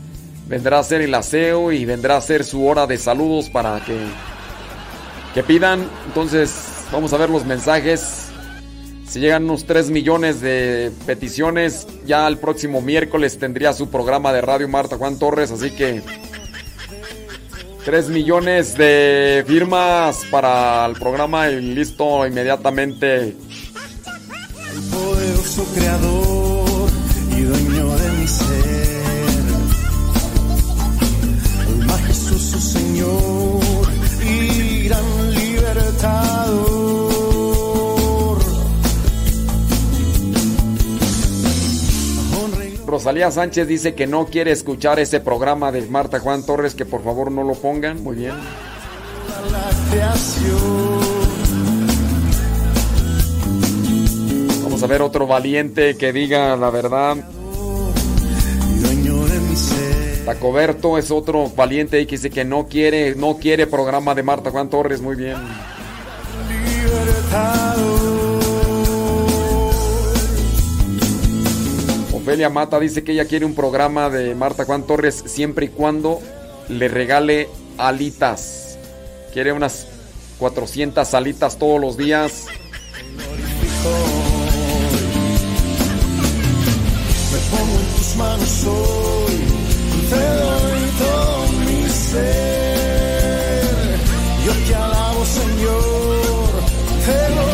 [SPEAKER 2] vendrá a ser el aseo y vendrá a ser su hora de saludos para que, que pidan. Entonces, vamos a ver los mensajes. Si llegan unos 3 millones de peticiones, ya el próximo miércoles tendría su programa de radio Marta Juan Torres, así que 3 millones de firmas para el programa y listo inmediatamente.
[SPEAKER 14] El poderoso creador
[SPEAKER 2] Rosalía Sánchez dice que no quiere escuchar ese programa de Marta Juan Torres, que por favor no lo pongan. Muy bien. Vamos a ver otro valiente que diga la verdad. Tacoberto es otro valiente y que dice que no quiere, no quiere programa de Marta Juan Torres. Muy bien. Ofelia Mata dice que ella quiere un programa de Marta Juan Torres siempre y cuando le regale alitas. Quiere unas 400 alitas todos los días.
[SPEAKER 14] Me pongo en tus manos hoy, te doy todo mi ser. Yo te alabo, Señor, te glorifico.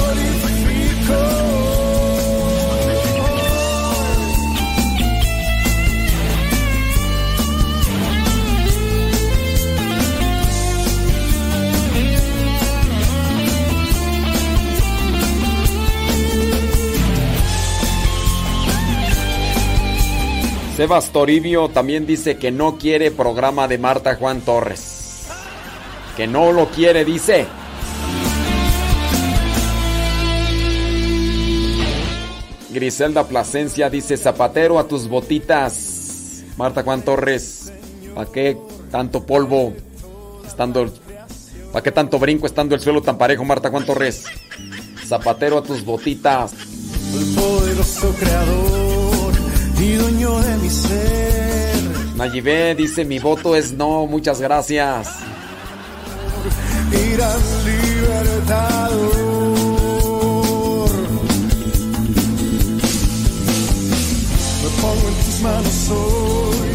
[SPEAKER 2] Sebas Toribio también dice que no quiere programa de Marta Juan Torres. Que no lo quiere, dice. Griselda Plasencia dice, zapatero a tus botitas. Marta Juan Torres, ¿para qué tanto polvo estando... ¿Para qué tanto brinco estando el suelo tan parejo, Marta Juan Torres? Zapatero a tus botitas.
[SPEAKER 14] El poderoso creador y dueño de mi ser.
[SPEAKER 2] Nayibé dice, mi voto es no, muchas gracias.
[SPEAKER 14] Gran libertador. Me pongo en tus manos hoy,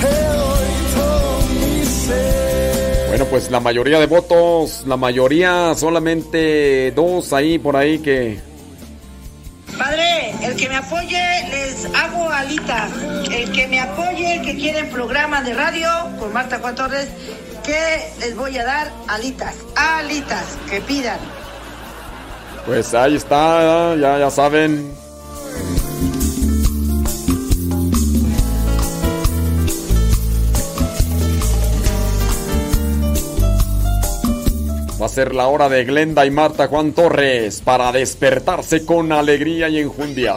[SPEAKER 14] te doy todo mi ser.
[SPEAKER 2] Bueno, pues la mayoría de votos, la mayoría, solamente dos ahí por ahí que...
[SPEAKER 22] Padre, el que me apoye les hago alitas. El que me apoye, el que quiere programa de radio con Marta Juan Torres, que les voy a dar alitas. Alitas, que pidan.
[SPEAKER 2] Pues ahí está, ya, ya saben. Va a ser la hora de Glenda y Marta Juan Torres para despertarse con alegría y enjundia.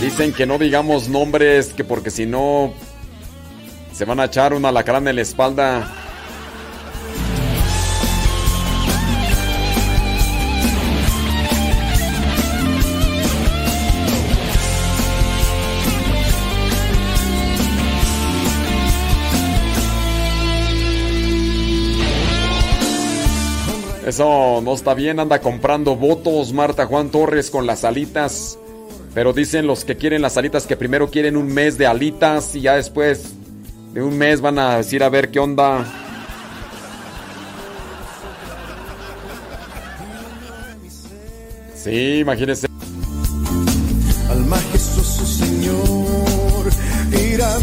[SPEAKER 2] Dicen que no digamos nombres, que porque si no se van a echar una lacrana en la espalda. Eso no está bien, anda comprando votos Marta Juan Torres con las alitas. Pero dicen los que quieren las alitas que primero quieren un mes de alitas y ya después de un mes van a decir a ver qué onda. Sí, imagínense.
[SPEAKER 14] Al majestuoso Señor y gran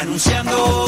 [SPEAKER 21] anunciando.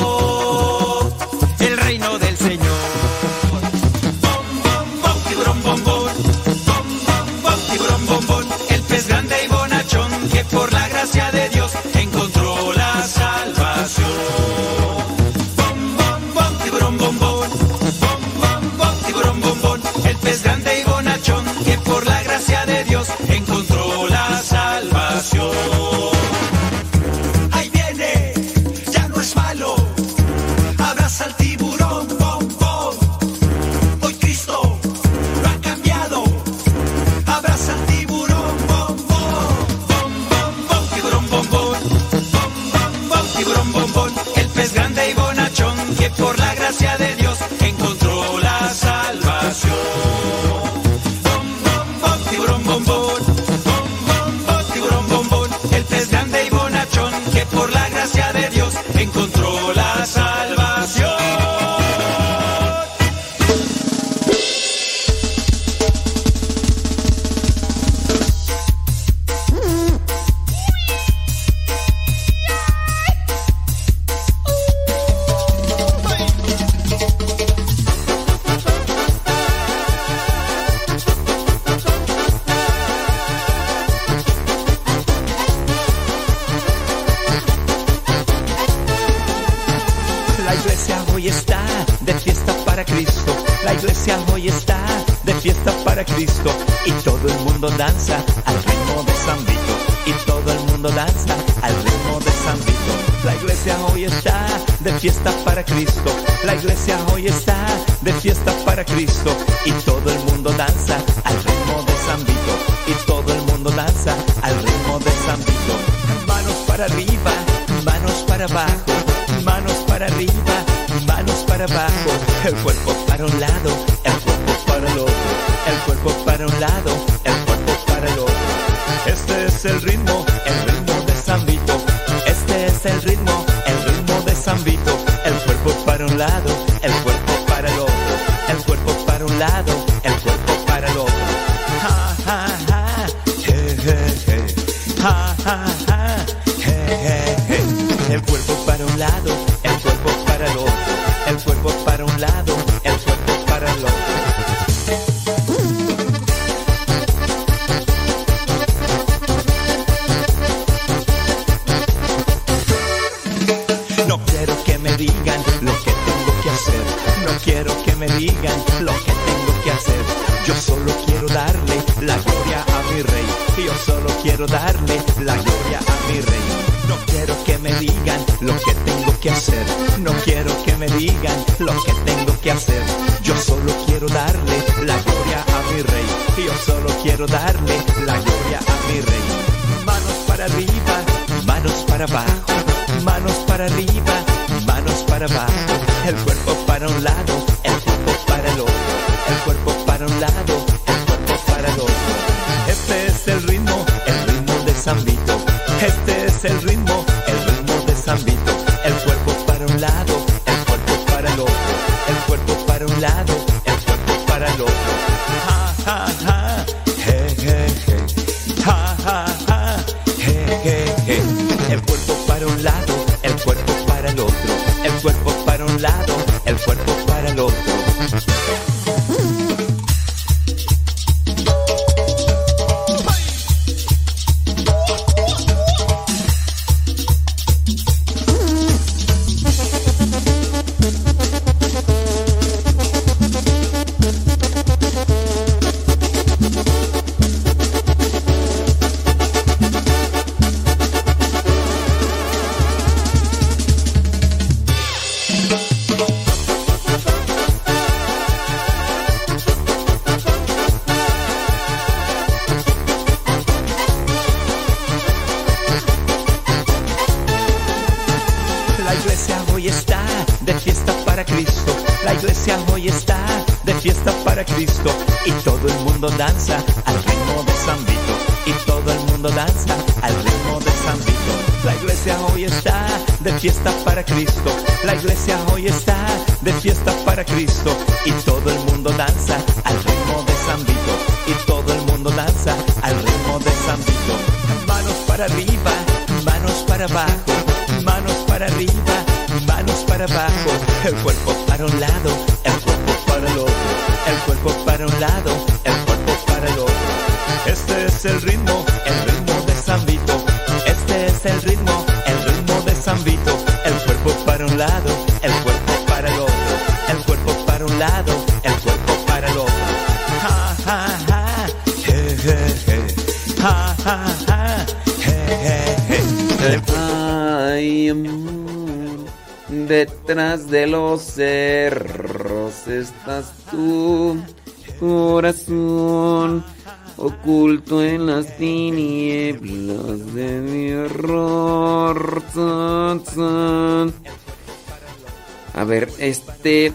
[SPEAKER 24] Este.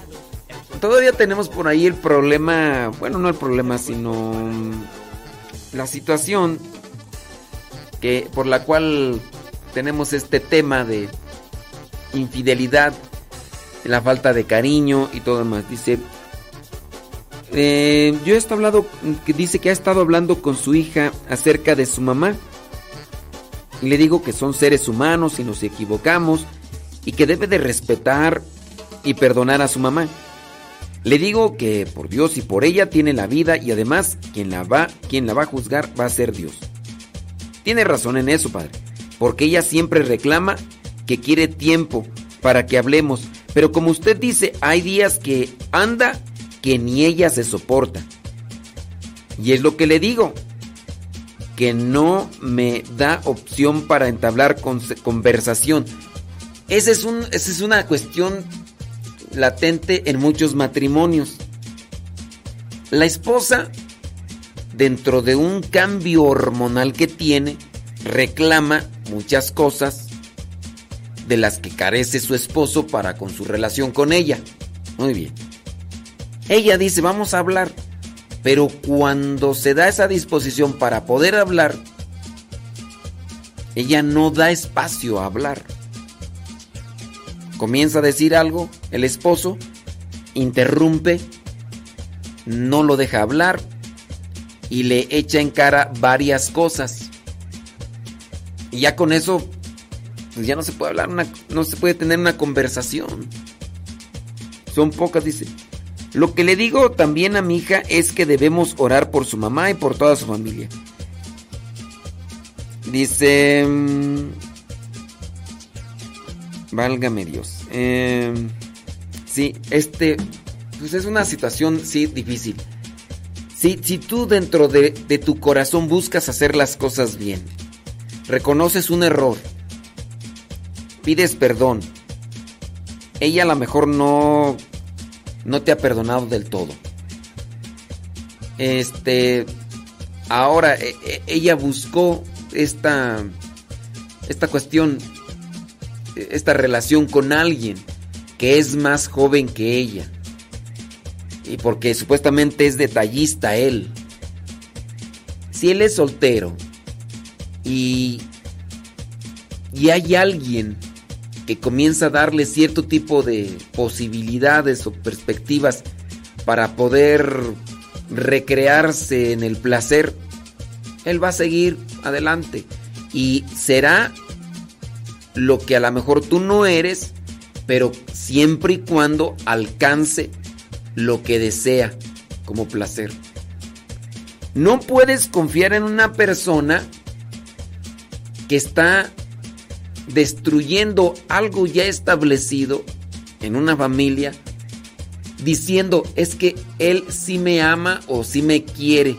[SPEAKER 10] Todavía tenemos por ahí el problema. Bueno, no el problema, sino. mm, La situación que por la cual tenemos este tema de infidelidad, la falta de cariño y todo demás. Dice, eh, yo he estado hablando, dice que ha estado hablando con su hija acerca de su mamá. Y le digo que son seres humanos y nos equivocamos y que debe de respetar y perdonar a su mamá. Le digo que por Dios y por ella tiene la vida y además quien la va, quien la va a juzgar va a ser Dios. Tiene razón en eso, padre, porque ella siempre reclama que quiere tiempo para que hablemos, pero como usted dice, hay días que anda que ni ella se soporta. Y es lo que le digo, que no me da opción para entablar conversación. Esa es, esa es una cuestión latente en muchos matrimonios. La esposa, dentro de un cambio hormonal que tiene, reclama muchas cosas de las que carece su esposo para con su relación con ella. Muy bien. Ella dice, vamos a hablar. Pero cuando se da esa disposición para poder hablar, ella no da espacio a hablar. Comienza a decir algo, el esposo interrumpe, no lo deja hablar y le echa en cara varias cosas. Y ya con eso, pues ya no se puede hablar, no se puede tener una conversación. Son pocas, dice. Lo que le digo también a mi hija es que debemos orar por su mamá y por toda su familia. Dice... Válgame Dios. Em, sí, este... Pues es una situación, sí, difícil. Si, si tú dentro de, de tu corazón buscas hacer las cosas bien, reconoces un error, pides perdón, ella a lo mejor no no te ha perdonado del todo. Este, ahora e, e, ella buscó esta esta cuestión esta relación con alguien que es más joven que ella. Y porque supuestamente es detallista él. Si él es soltero y y hay alguien que comienza a darle cierto tipo de posibilidades o perspectivas para poder recrearse en el placer, él va a seguir adelante y será lo que a lo mejor tú no eres, pero siempre y cuando alcance lo que desea como placer. No puedes confiar en una persona que está destruyendo algo ya establecido en una familia, diciendo es que él sí me ama o sí me quiere.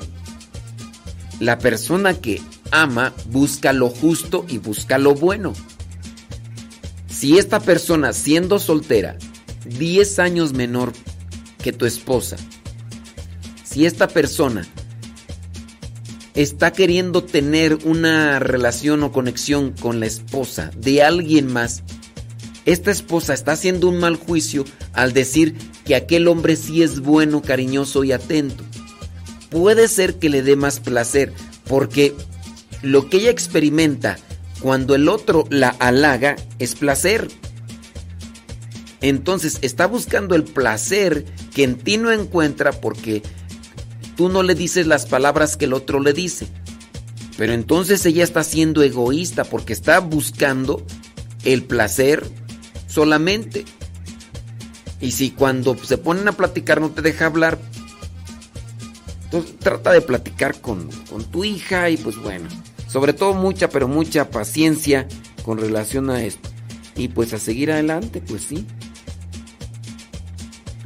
[SPEAKER 10] La persona que ama busca lo justo y busca lo bueno. Si esta persona siendo soltera, 10 años menor que tu esposa, si esta persona está queriendo tener una relación o conexión con la esposa de alguien más, esta esposa está haciendo un mal juicio al decir que aquel hombre sí es bueno, cariñoso y atento. Puede ser que le dé más placer, porque lo que ella experimenta cuando el otro la halaga es placer. Entonces está buscando el placer que en ti no encuentra porque tú no le dices las palabras que el otro le dice. Pero entonces ella está siendo egoísta porque está buscando el placer solamente. Y si cuando se ponen a platicar no te deja hablar, entonces trata de platicar con, con tu hija y pues bueno, sobre todo mucha, pero mucha paciencia con relación a esto. Y pues a seguir adelante, pues sí.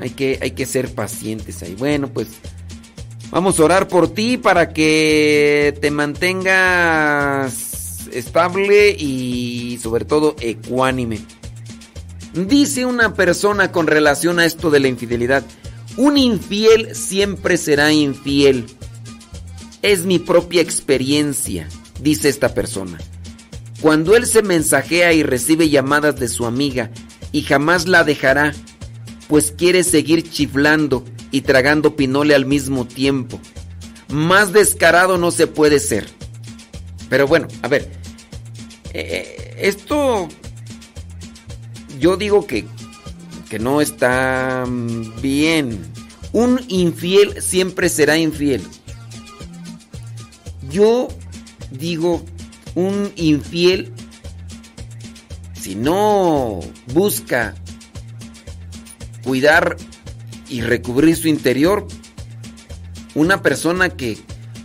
[SPEAKER 10] Hay que, hay que ser pacientes ahí. Bueno, pues Vamos a orar por ti para que te mantengas estable y sobre todo ecuánime. Dice una persona con relación a esto de la infidelidad, un infiel siempre será infiel. Es mi propia experiencia, dice esta persona. Cuando él se mensajea y recibe llamadas de su amiga y jamás la dejará, pues quiere seguir chiflando y tragando pinole al mismo tiempo. Más descarado no se puede ser. Pero bueno, a ver. eh, esto. Yo digo que. Que no está bien. Un infiel siempre será infiel. Yo digo, un infiel, si no busca cuidar y recubrir su interior, una persona que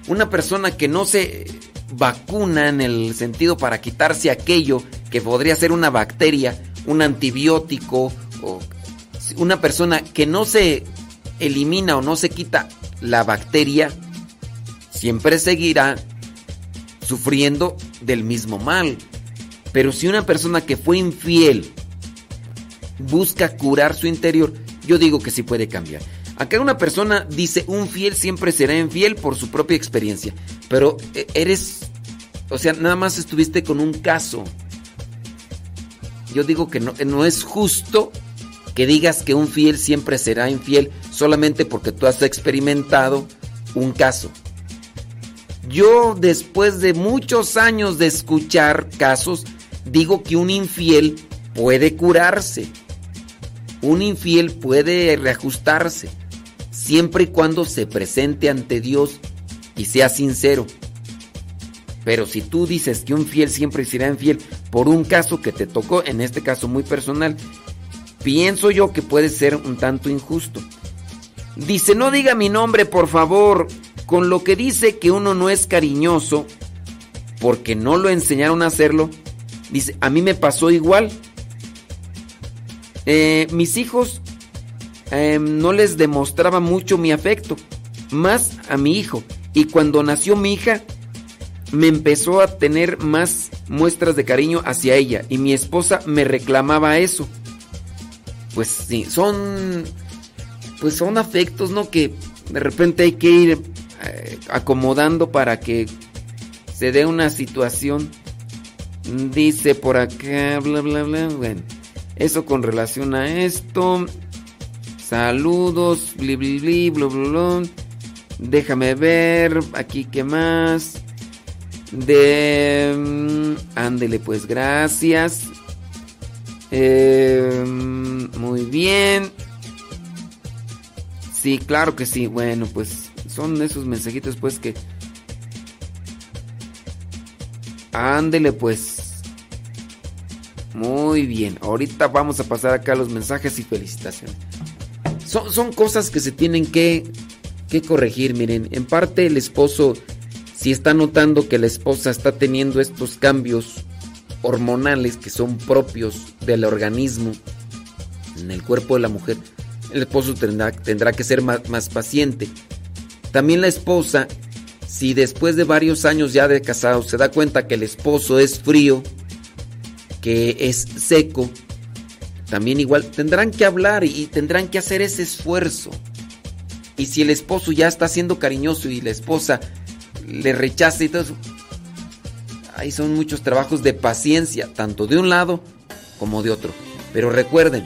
[SPEAKER 10] una persona que no se vacuna en el sentido para quitarse aquello que podría ser una bacteria, un antibiótico o una persona que no se elimina o no se quita la bacteria siempre seguirá sufriendo del mismo mal. Pero si una persona que fue infiel busca curar su interior, yo digo que sí puede cambiar. Acá una persona dice, un fiel siempre será infiel por su propia experiencia. Pero eh, eres, o sea, nada más estuviste con un caso. Yo digo que no, no es justo que digas que un fiel siempre será infiel solamente porque tú has experimentado un caso. Yo después de muchos años de escuchar casos, digo que un infiel puede curarse. Un infiel puede reajustarse siempre y cuando se presente ante Dios y sea sincero. Pero si tú dices que un fiel siempre será infiel por un caso que te tocó, en este caso muy personal, pienso yo que puede ser un tanto injusto. Dice, no diga mi nombre, por favor, con lo que dice que uno no es cariñoso porque no lo enseñaron a hacerlo. Dice, a mí me pasó igual. Eh, mis hijos eh, no les demostraba mucho mi afecto, más a mi hijo. Y cuando nació mi hija, me empezó a tener más muestras de cariño hacia ella. Y mi esposa me reclamaba eso. Pues sí, son. Pues son afectos, ¿no? Que de repente hay que ir eh, acomodando para que se dé una situación. Dice por acá, bla, bla, bla. Bueno, eso con relación a esto. Saludos, bli, bli, bli, bla, bla, bla. Déjame ver, aquí qué más. De... mm, Ándele pues, gracias. Eh, muy bien. Sí, claro que sí. Bueno, pues son esos mensajitos pues que... Ándele pues. Muy bien. Ahorita vamos a pasar acá los mensajes y felicitaciones. Son, son cosas que se tienen que, que corregir. Miren, en parte el esposo, si está notando que la esposa está teniendo estos cambios hormonales que son propios del organismo en el cuerpo de la mujer, el esposo tendrá, tendrá que ser más, más paciente. También la esposa, si después de varios años ya de casado se da cuenta que el esposo es frío, que es seco, también igual tendrán que hablar y tendrán que hacer ese esfuerzo. Y si el esposo ya está siendo cariñoso y la esposa le rechaza y todo eso, ahí son muchos trabajos de paciencia, tanto de un lado como de otro. Pero recuerden,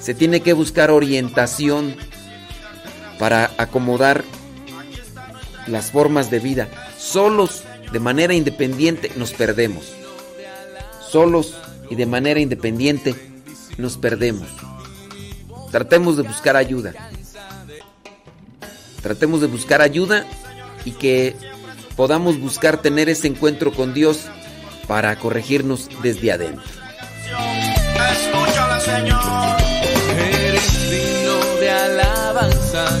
[SPEAKER 10] se tiene que buscar orientación para acomodar las formas de vida. Solos, de manera independiente, nos perdemos. Solos y de manera independiente, nos perdemos. Tratemos de buscar ayuda. Tratemos de buscar ayuda y que podamos buscar tener ese encuentro con Dios para corregirnos desde adentro.
[SPEAKER 25] Escúchala, Señor.
[SPEAKER 9] Eres digno de alabanza,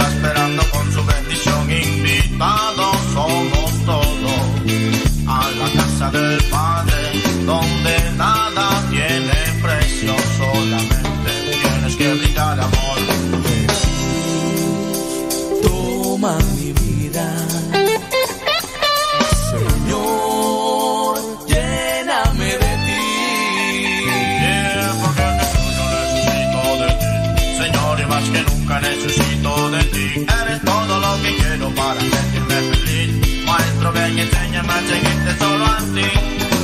[SPEAKER 25] la
[SPEAKER 9] ven, enseña más seguirte solo a ti.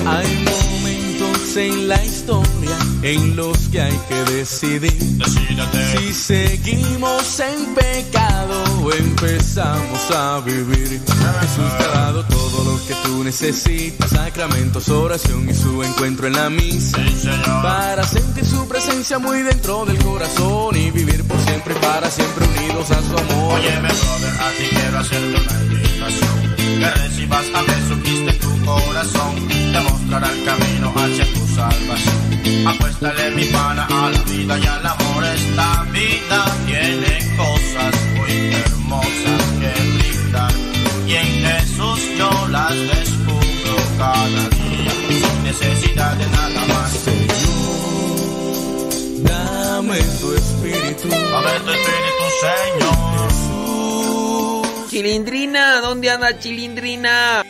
[SPEAKER 9] Hay momentos en la historia en los que hay que decidir si seguimos en pecado o empezamos a vivir. Jesús te ha dado todo lo que tú necesitas, sacramentos, oración y su encuentro en la misa. Para sentir su presencia muy dentro del corazón y vivir por siempre y para siempre unidos a su amor.
[SPEAKER 25] Óyeme, brother, a ti quiero hacerte una. Que recibas a Jesucristo en tu corazón. Te mostrará el camino hacia tu salvación. Apuéstale mi pana a la vida y al amor. Esta vida tiene cosas muy hermosas que brindar. Y en Jesús yo las descubro cada día. Sin necesidad de nada más.
[SPEAKER 9] Dame tu espíritu.
[SPEAKER 25] Dame tu espíritu, Señor.
[SPEAKER 10] Chilindrina, ¿dónde anda Chilindrina?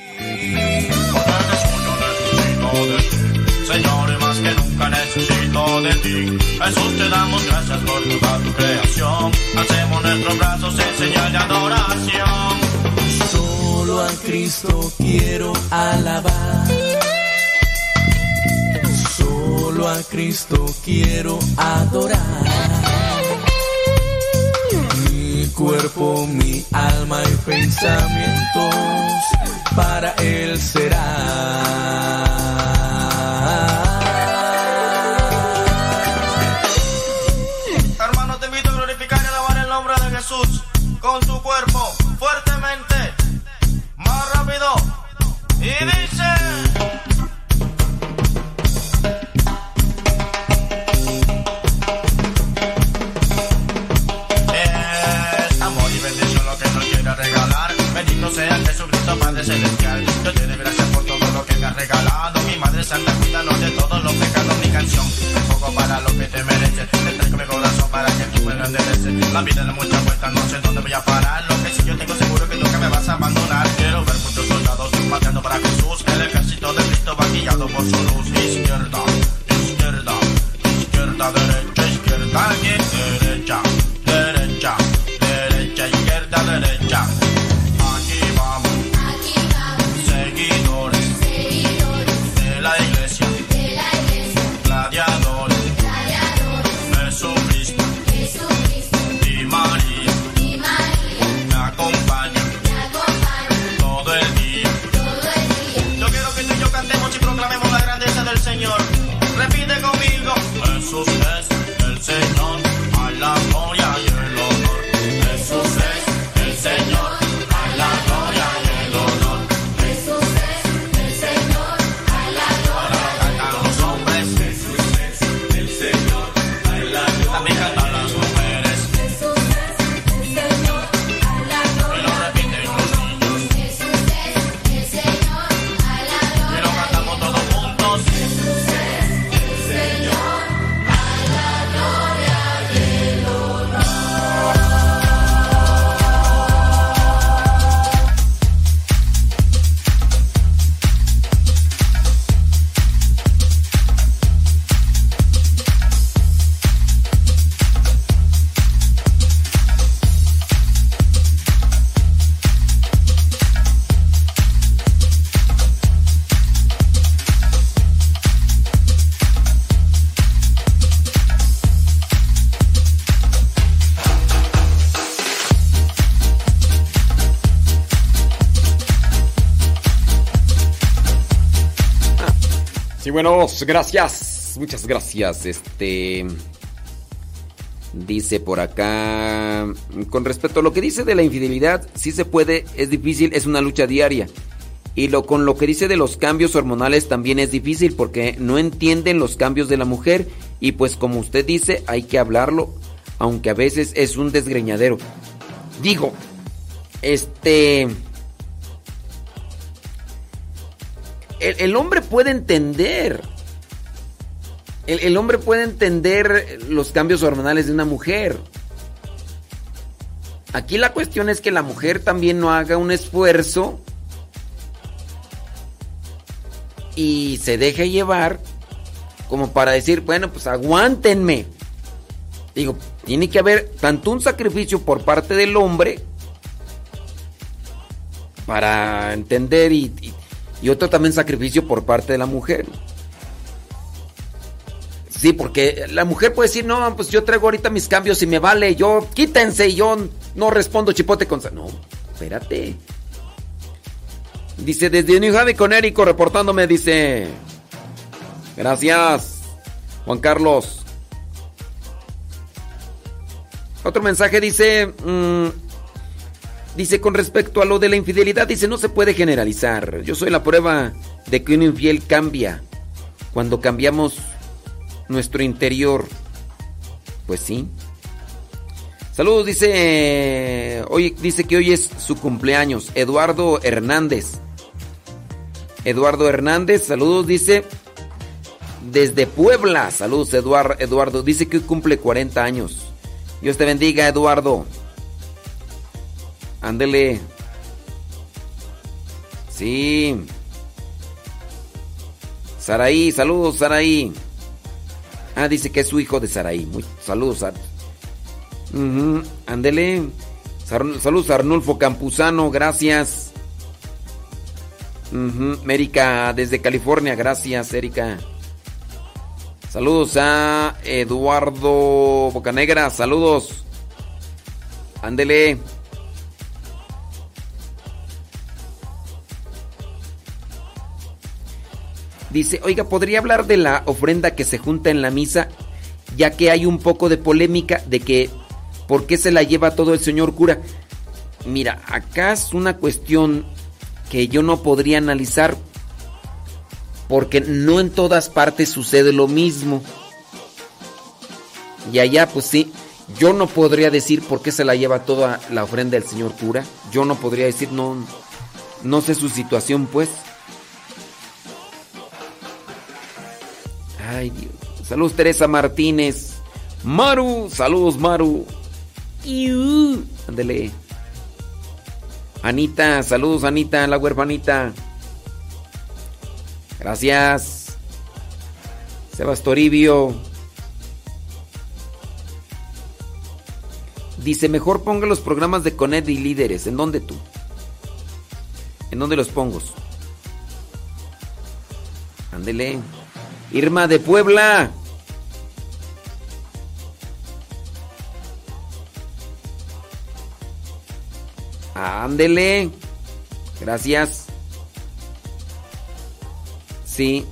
[SPEAKER 25] Señor, más que nunca necesito de ti. Jesús, te damos gracias por toda tu creación. Hacemos nuestros brazos en señal de adoración.
[SPEAKER 9] Solo a Cristo quiero alabar. Solo a Cristo quiero adorar. Cuerpo, mi alma y pensamientos para Él será.
[SPEAKER 25] Hermano, te invito a glorificar y alabar el nombre de Jesús con tu cuerpo fuertemente. Más rápido. Y dice. Padre Celestial. Yo te doy gracias por todo lo que me has regalado. Mi Madre Santa, cuídanos de todos los pecados. Mi canción, un poco para lo que te mereces. Te traigo mi corazón para que tú me lo. La vida da muchas vueltas, no sé dónde voy a parar. Lo que sí yo tengo seguro que nunca me vas a abandonar. Quiero ver muchos soldados marchando para Jesús. El ejército de Cristo va guiado por su luz. Izquierda, izquierda, izquierda, derecha, izquierda, derecha,
[SPEAKER 10] Sí, bueno, gracias. Muchas gracias. Este. Dice por acá. Con respecto a lo que dice de la infidelidad, sí se puede, es difícil, es una lucha diaria. Y lo, con lo que dice de los cambios hormonales también es difícil porque no entienden los cambios de la mujer. Y pues como usted dice, hay que hablarlo, aunque a veces es un desgreñadero. Digo, este... El, hombre puede entender. El, hombre puede entender los cambios hormonales de una mujer. Aquí la cuestión es que la mujer también no haga un esfuerzo y se deje llevar como para decir, bueno, pues aguántenme. Digo, tiene que haber tanto un sacrificio por parte del hombre para entender y- y otro también sacrificio por parte de la mujer. Sí, porque la mujer puede decir, no, pues yo traigo ahorita mis cambios y me vale, yo quítense y yo no respondo chipote con... sa-". No, espérate. Dice, desde New Haven, Conérico, reportándome, dice... Gracias, Juan Carlos. Otro mensaje dice... mm, dice, con respecto a lo de la infidelidad, dice, no se puede generalizar. Yo soy la prueba de que un infiel cambia. Cuando cambiamos nuestro interior. Pues sí. Saludos, dice. Hoy dice que hoy es su cumpleaños. Eduardo Hernández. Eduardo Hernández, saludos, dice. Desde Puebla. Saludos, Eduardo. Eduardo. Dice que hoy cumple 40 años. Dios te bendiga, Eduardo. Ándele. Sí. Saraí, saludos, Saraí. Ah, dice que es su hijo de Saraí. Muy, saludos, Sar. Ándele. Sar- saludos, Arnulfo Campuzano, gracias. Ujú, Erika, desde California, gracias, Erika. Saludos a Eduardo Bocanegra, saludos. Ándele. Dice, oiga, ¿podría hablar de la ofrenda que se junta en la misa? Ya que hay un poco de polémica de que por qué se la lleva todo el señor cura. Mira, acá es una cuestión que yo no podría analizar porque no en todas partes sucede lo mismo. Y allá, pues sí, yo no podría decir por qué se la lleva toda la ofrenda del señor cura. Yo no podría decir, no, no sé su situación, pues. Ay, Dios. Saludos, Teresa Martínez. Maru, saludos, Maru. Ándele. Anita, saludos, Anita, la huerfanita. Gracias. Sebas Toribio. Dice, mejor ponga los programas de Conet y líderes. ¿En dónde tú? ¿En dónde los pongo? Ándele. Irma de Puebla. Ándele. Gracias. Sí.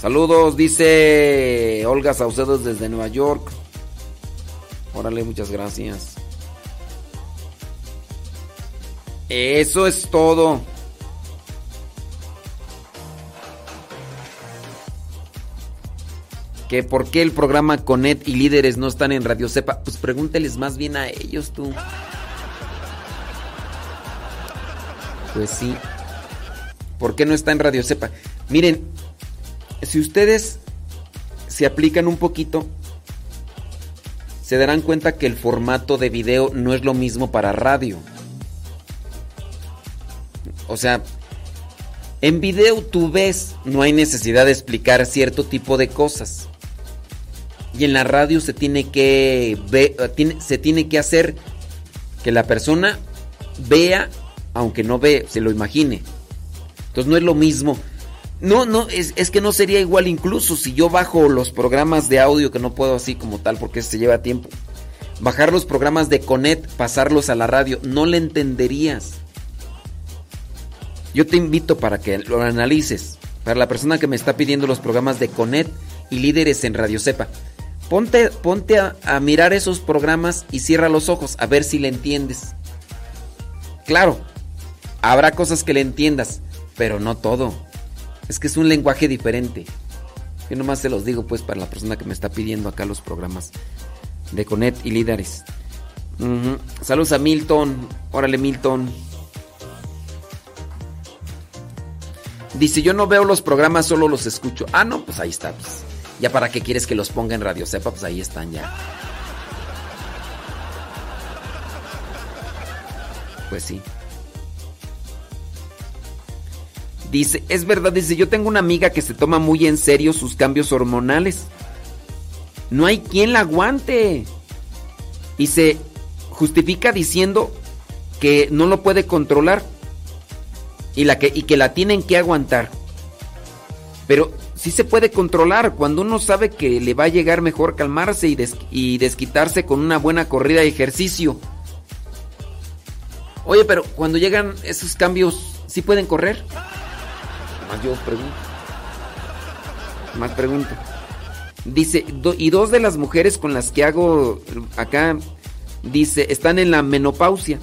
[SPEAKER 10] Saludos, dice Olga Saucedo desde Nueva York. Órale, muchas gracias. Eso es todo. Que por qué el programa Conet y líderes no están en Radio Cepa. Pues pregúnteles más bien a ellos tú. Pues sí. ¿Por qué no está en Radio Cepa? Miren, si ustedes se aplican un poquito, se darán cuenta que el formato de video no es lo mismo para radio. O sea, en video tú ves, no hay necesidad de explicar cierto tipo de cosas. Y en la radio se tiene que eh, se tiene que hacer que la persona vea, aunque no ve, se lo imagine. Entonces no es lo mismo. No, no, es, es que no sería igual incluso si yo bajo los programas de audio, que no puedo así como tal porque se lleva tiempo. Bajar los programas de Conet, pasarlos a la radio, no le entenderías. Yo te invito para que lo analices. Para la persona que me está pidiendo los programas de Conet y líderes en Radio Cepa. Ponte, ponte a, mirar esos programas y cierra los ojos a ver si le entiendes. Claro, habrá cosas que le entiendas, pero no todo. Es que es un lenguaje diferente. Yo nomás se los digo pues para la persona que me está pidiendo acá los programas de Conet y líderes. Saludos a Milton. Órale, Milton. Dice, yo no veo los programas, solo los escucho. Ah, no, pues ahí está. pues. Ya para qué quieres que los ponga en Radio Sepa, pues ahí están ya. Pues sí. Dice, es verdad, dice, yo tengo una amiga que se toma muy en serio sus cambios hormonales. No hay quien la aguante. Y se justifica diciendo que no lo puede controlar y, la que, y que la tienen que aguantar. Pero sí se puede controlar cuando uno sabe que le va a llegar mejor calmarse y, des- y desquitarse con una buena corrida de ejercicio. Oye, pero cuando llegan esos cambios, ¿sí pueden correr? Más yo pregunto. Más pregunto. Dice, y dos de las mujeres con las que hago acá, dice, están en la menopausia.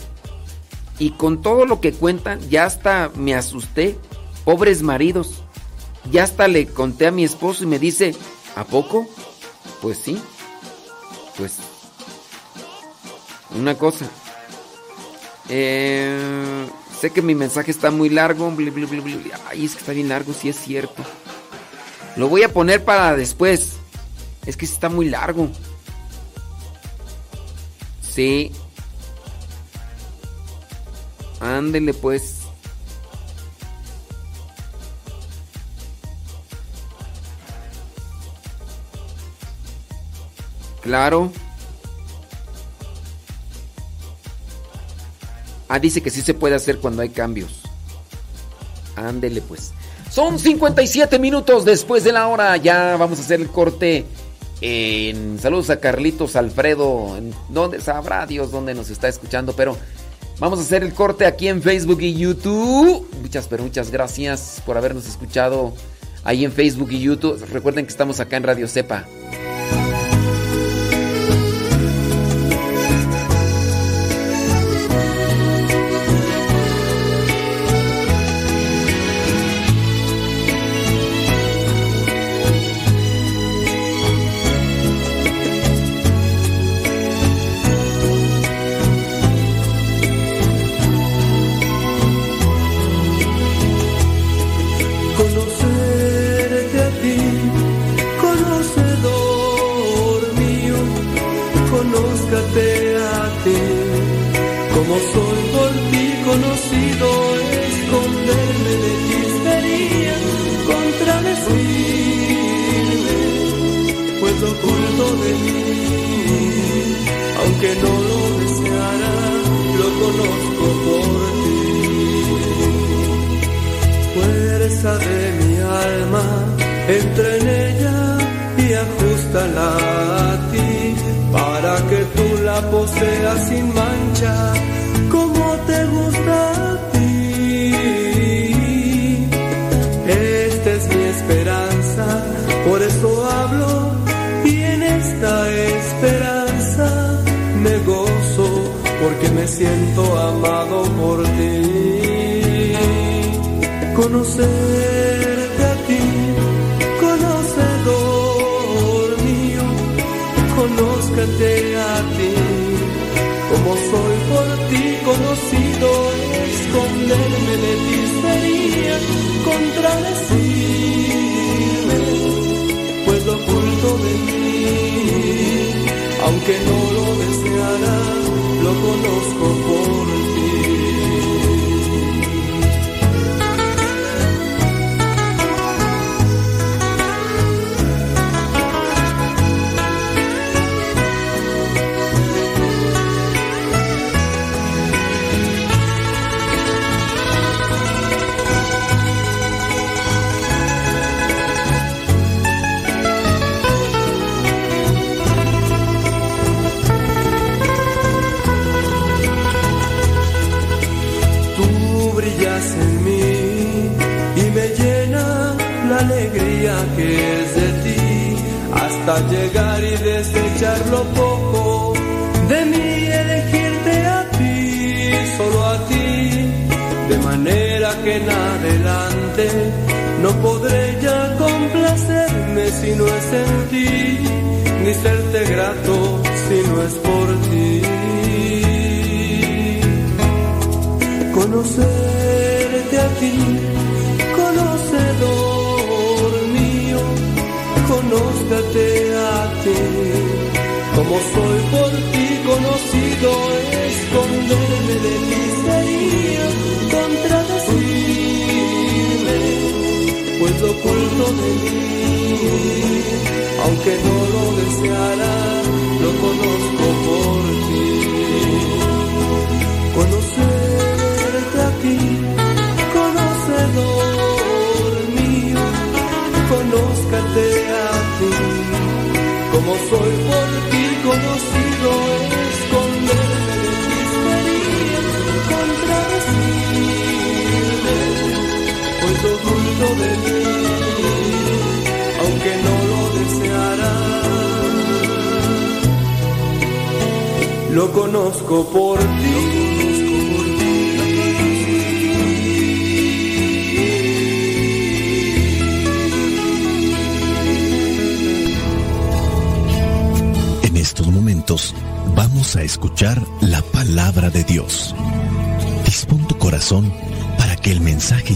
[SPEAKER 10] Y con todo lo que cuentan, ya hasta me asusté. Pobres maridos. Ya hasta le conté a mi esposo y me dice, ¿a poco? Pues sí. Pues. Una cosa. Eh, sé que mi mensaje está muy largo. Ay, es que está bien largo, sí es cierto. Lo voy a poner para después. Es que está muy largo. Sí. Ándele pues. Claro. Ah, dice que sí se puede hacer cuando hay cambios. Ándele pues. Son 57 minutos después de la hora. Ya vamos a hacer el corte. En saludos a Carlitos Alfredo. En sabrá Dios dónde nos está escuchando, pero vamos a hacer el corte aquí en Facebook y YouTube. Muchas, pero muchas gracias por habernos escuchado ahí en Facebook y YouTube. Recuerden que estamos acá en Radio Cepa.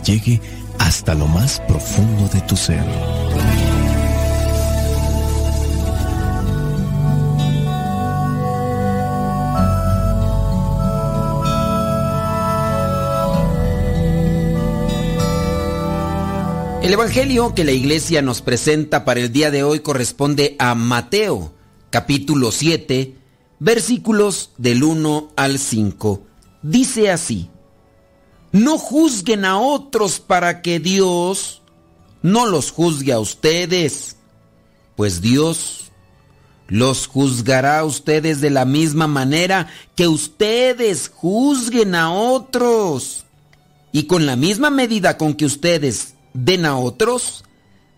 [SPEAKER 26] Llegue hasta lo más profundo de tu ser.
[SPEAKER 10] El Evangelio que la iglesia nos presenta para el día de hoy corresponde a Mateo, capítulo 7, versículos del 1 al 5. Dice así, no juzguen a otros para que Dios no los juzgue a ustedes, pues Dios los juzgará a ustedes de la misma manera que ustedes juzguen a otros. Y con la misma medida con que ustedes den a otros,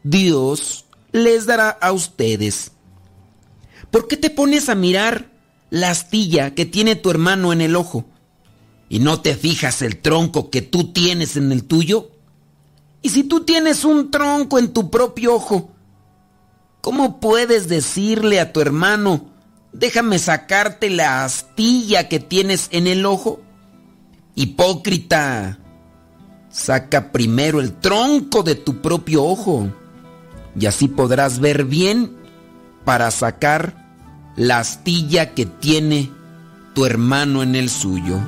[SPEAKER 10] Dios les dará a ustedes. ¿Por qué te pones a mirar la astilla que tiene tu hermano en el ojo y no te fijas el tronco que tú tienes en el tuyo? Y si tú tienes un tronco en tu propio ojo, ¿cómo puedes decirle a tu hermano, déjame sacarte la astilla que tienes en el ojo? Hipócrita, saca primero el tronco de tu propio ojo y así podrás ver bien para sacar la astilla que tiene tu hermano en el suyo.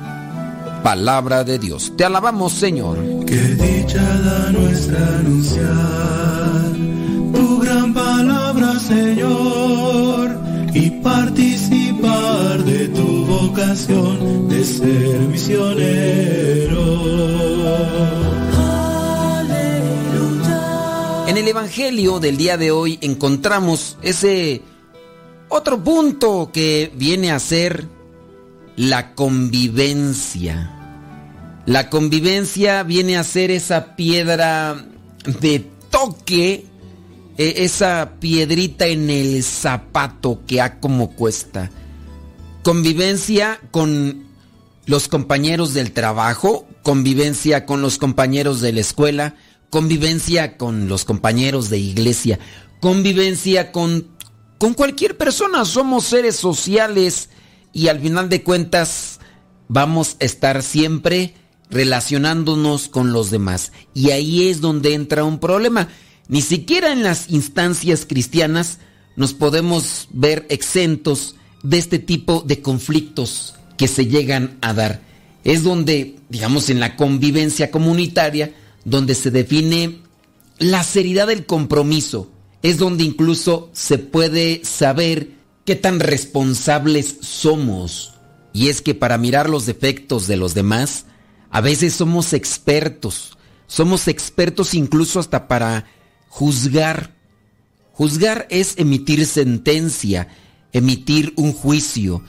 [SPEAKER 10] Palabra de Dios. Te alabamos, Señor.
[SPEAKER 13] Qué dicha da nuestra anunciar tu gran palabra, Señor, y participar de tu vocación de ser misionero.
[SPEAKER 10] En el Evangelio del día de hoy encontramos ese otro punto que viene a ser la convivencia. La convivencia viene a ser esa piedra de toque, eh, esa piedrita en el zapato que a como cuesta. Convivencia con los compañeros del trabajo, convivencia con los compañeros de la escuela, convivencia con los compañeros de iglesia, convivencia con, con cualquier persona. Somos seres sociales y al final de cuentas vamos a estar siempre relacionándonos con los demás. Y ahí es donde entra un problema. Ni siquiera en las instancias cristianas nos podemos ver exentos de este tipo de conflictos que se llegan a dar. Es donde, digamos, en la convivencia comunitaria, donde se define la seriedad del compromiso. Es donde incluso se puede saber qué tan responsables somos. Y es que para mirar los defectos de los demás, a veces somos expertos. Somos expertos incluso hasta para juzgar. Juzgar es emitir sentencia, emitir un juicio.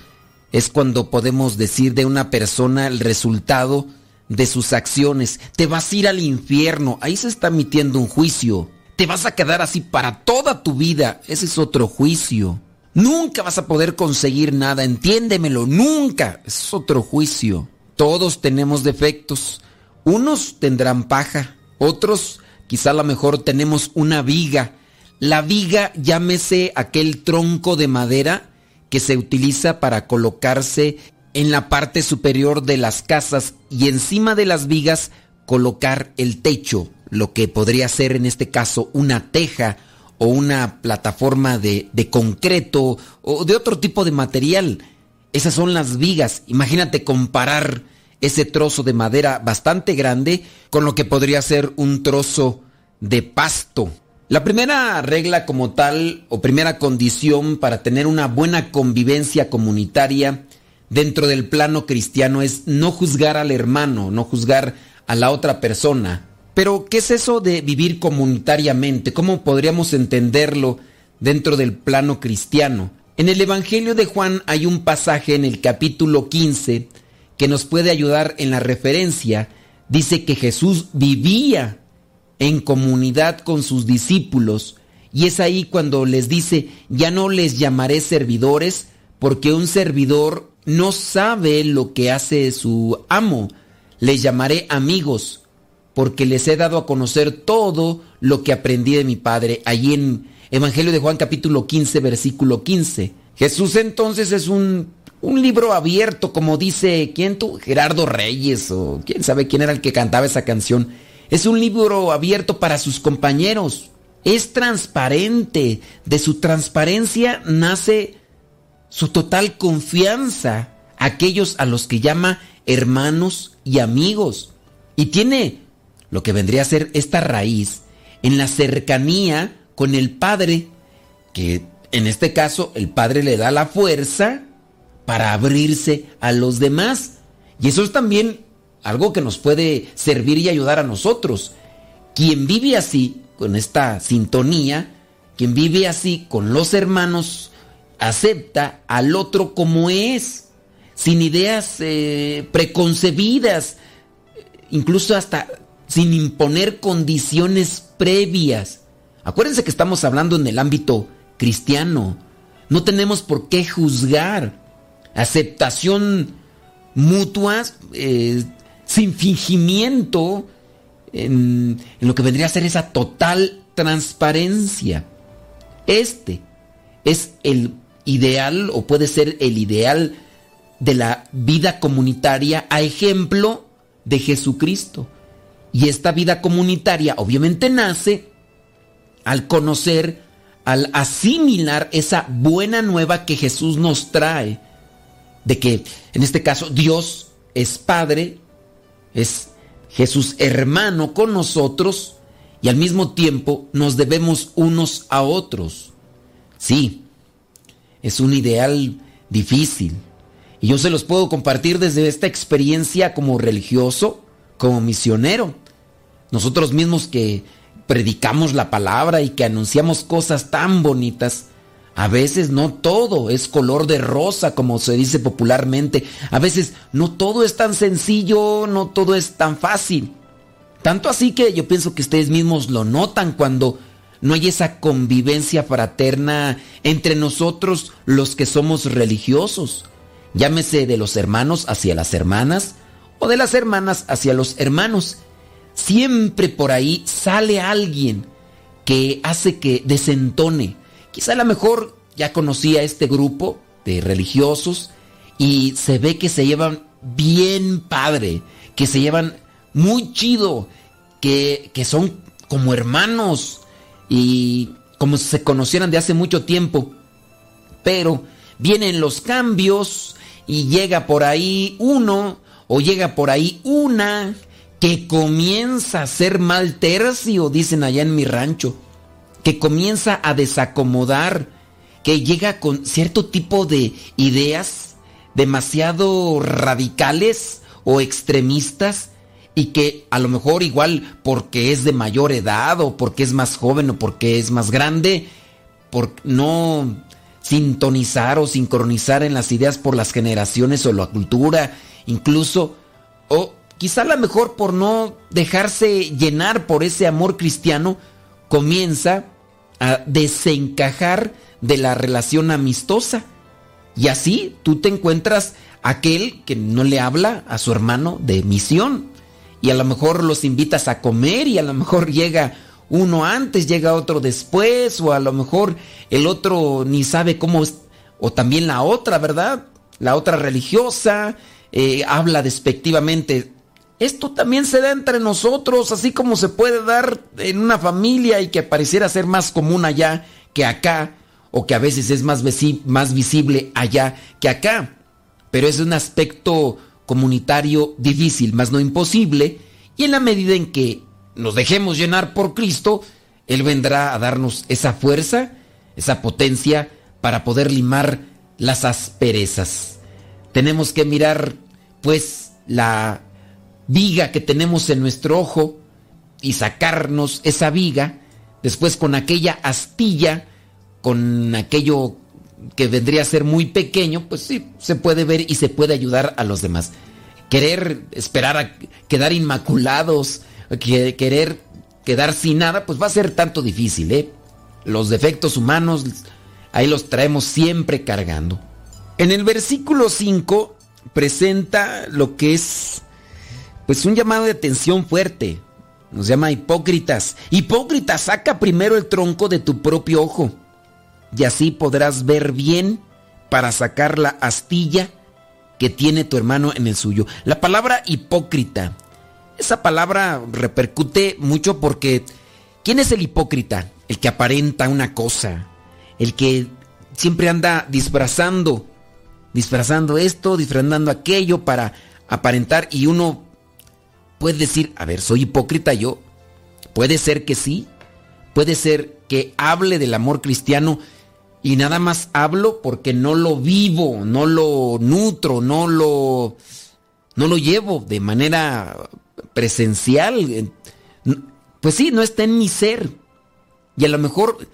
[SPEAKER 10] Es cuando podemos decir de una persona el resultado de sus acciones. Te vas a ir al infierno. Ahí se está emitiendo un juicio. Te vas a quedar así para toda tu vida. Ese es otro juicio. Nunca vas a poder conseguir nada. Entiéndemelo. Nunca. Es otro juicio. Todos tenemos defectos. Unos tendrán paja. Otros quizá a lo mejor tenemos una viga. La viga llámese aquel tronco de madera que se utiliza para colocarse en la parte superior de las casas y encima de las vigas colocar el techo, lo que podría ser en este caso una teja o una plataforma de, de, concreto o de otro tipo de material. Esas son las vigas. Imagínate comparar ese trozo de madera bastante grande con lo que podría ser un trozo de pasto. La primera regla como tal o primera condición para tener una buena convivencia comunitaria dentro del plano cristiano es no juzgar al hermano, no juzgar a la otra persona. Pero, ¿qué es eso de vivir comunitariamente? ¿Cómo podríamos entenderlo dentro del plano cristiano? En el Evangelio de Juan hay un pasaje en el capítulo 15 que nos puede ayudar en la referencia. Dice que Jesús vivía en comunidad con sus discípulos. Y es ahí cuando les dice, ya no les llamaré servidores, porque un servidor no sabe lo que hace su amo. Les llamaré amigos, porque les he dado a conocer todo lo que aprendí de mi Padre. Allí en Evangelio de Juan capítulo 15, versículo 15. Jesús entonces es un, un libro abierto, como dice, ¿quién tú? Gerardo Reyes o quién sabe quién era el que cantaba esa canción. Es un libro abierto para sus compañeros. Es transparente. De su transparencia nace su total confianza. Aquellos a los que llama hermanos y amigos. Y tiene lo que vendría a ser esta raíz en la cercanía con el Padre, que en este caso el Padre le da la fuerza para abrirse a los demás. Y eso es también algo que nos puede servir y ayudar a nosotros. Quien vive así, con esta sintonía, quien vive así con los hermanos, acepta al otro como es, sin ideas eh, preconcebidas, incluso hasta sin imponer condiciones previas. Acuérdense que estamos hablando en el ámbito cristiano. No tenemos por qué juzgar. Aceptación mutua, eh, sin fingimiento, en, en lo que vendría a ser esa total transparencia. Este es el ideal o puede ser el ideal de la vida comunitaria a ejemplo de Jesucristo. Y esta vida comunitaria obviamente nace al conocer, al asimilar esa buena nueva que Jesús nos trae, de que en este caso Dios es Padre, es Jesús hermano con nosotros y al mismo tiempo nos debemos unos a otros. Sí, es un ideal difícil. Y yo se los puedo compartir desde esta experiencia como religioso, como misionero. Nosotros mismos que predicamos la palabra y que anunciamos cosas tan bonitas, a veces no todo es color de rosa, como se dice popularmente. A veces no todo es tan sencillo, no todo es tan fácil. Tanto así que yo pienso que ustedes mismos lo notan cuando no hay esa convivencia fraterna entre nosotros los que somos religiosos. Llámese de los hermanos hacia las hermanas o de las hermanas hacia los hermanos. Siempre por ahí sale alguien que hace que desentone Quizá a lo mejor ya conocía este grupo de religiosos y se ve que se llevan bien padre, que se llevan muy chido, que, que son como hermanos y como si se conocieran de hace mucho tiempo. Pero vienen los cambios y llega por ahí uno o llega por ahí una que comienza a ser mal tercio, dicen allá en mi rancho que comienza a desacomodar, que llega con cierto tipo de ideas demasiado radicales o extremistas y que a lo mejor igual porque es de mayor edad o porque es más joven o porque es más grande, por no sintonizar o sincronizar en las ideas por las generaciones o la cultura, incluso, o quizá a lo mejor por no dejarse llenar por ese amor cristiano, comienza a desencajar de la relación amistosa. Y así tú te encuentras aquel que no le habla a su hermano de misión. Y a lo mejor los invitas a comer y a lo mejor llega uno antes, llega otro después, o a lo mejor el otro ni sabe cómo o también la otra, ¿verdad? La otra religiosa, eh, habla despectivamente esto también se da entre nosotros, así como se puede dar en una familia y que pareciera ser más común allá que acá, o que a veces es más, más visible allá que acá. Pero es un aspecto comunitario difícil, más no imposible, y en la medida en que nos dejemos llenar por Cristo, Él vendrá a darnos esa fuerza, esa potencia para poder limar las asperezas. Tenemos que mirar, pues, la viga que tenemos en nuestro ojo y sacarnos esa viga, después con aquella astilla, con aquello que vendría a ser muy pequeño, pues sí, se puede ver y se puede ayudar a los demás. Querer esperar a quedar inmaculados, querer quedar sin nada, pues va a ser tanto difícil, ¿eh? Los defectos humanos, ahí los traemos siempre cargando. En el versículo 5 presenta lo que es, pues un llamado de atención fuerte. Nos llama hipócritas. Hipócritas, saca primero el tronco de tu propio ojo y así podrás ver bien para sacar la astilla que tiene tu hermano en el suyo. La palabra hipócrita, esa palabra repercute mucho porque ¿quién es el hipócrita? El que aparenta una cosa, el que siempre anda disfrazando, disfrazando esto, disfrazando aquello para aparentar y uno puede decir, a ver, soy hipócrita yo. Puede ser que sí, puede ser que hable del amor cristiano y nada más hablo porque no lo vivo, no lo nutro, no lo no lo llevo de manera presencial. Pues sí, no está en mi ser. Y a lo mejor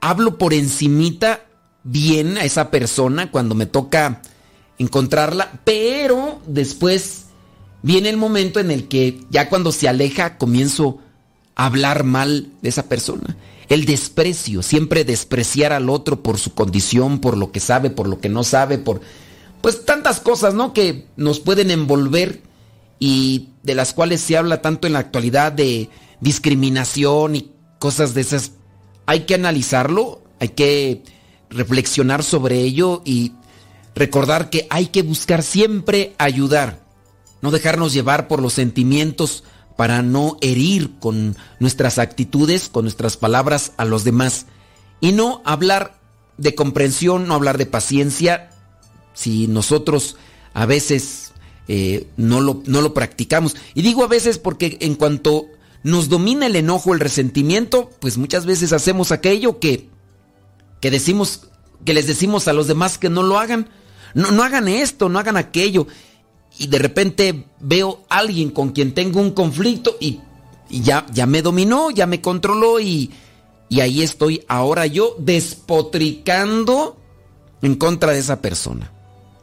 [SPEAKER 10] hablo por encimita bien a esa persona cuando me toca encontrarla, pero después viene el momento en el que ya cuando se aleja comienzo a hablar mal de esa persona el desprecio, siempre despreciar al otro por su condición, por lo que sabe, por lo que no sabe, por pues tantas cosas, ¿no? Que nos pueden envolver y de las cuales se habla tanto en la actualidad de discriminación y cosas de esas. Hay que analizarlo, hay que reflexionar sobre ello y recordar que hay que buscar siempre ayudar, no dejarnos llevar por los sentimientos para no herir con nuestras actitudes, con nuestras palabras a los demás. Y no hablar de comprensión, no hablar de paciencia, si nosotros a veces eh, no, lo, no lo practicamos. Y digo a veces porque en cuanto nos domina el enojo, el resentimiento, pues muchas veces hacemos aquello que, que decimos, que les decimos a los demás que no lo hagan. No, no hagan esto, no hagan aquello y de repente veo a alguien con quien tengo un conflicto y, ya, ya me dominó, ya me controló y, y ahí estoy ahora yo despotricando en contra de esa persona.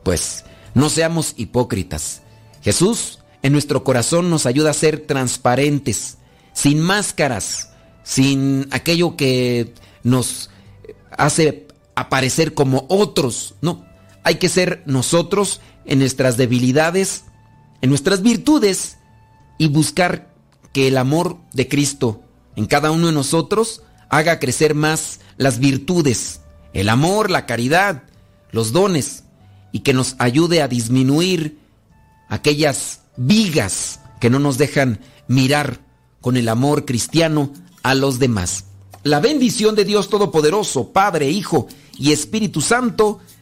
[SPEAKER 10] Pues no seamos hipócritas. Jesús en nuestro corazón nos ayuda a ser transparentes, sin máscaras, sin aquello que nos hace aparecer como otros. No, hay que ser nosotros en nuestras debilidades, en nuestras virtudes y buscar que el amor de Cristo en cada uno de nosotros haga crecer más las virtudes, el amor, la caridad, los dones y que nos ayude a disminuir aquellas vigas que no nos dejan mirar con el amor cristiano a los demás. La bendición de Dios Todopoderoso, Padre, Hijo y Espíritu Santo,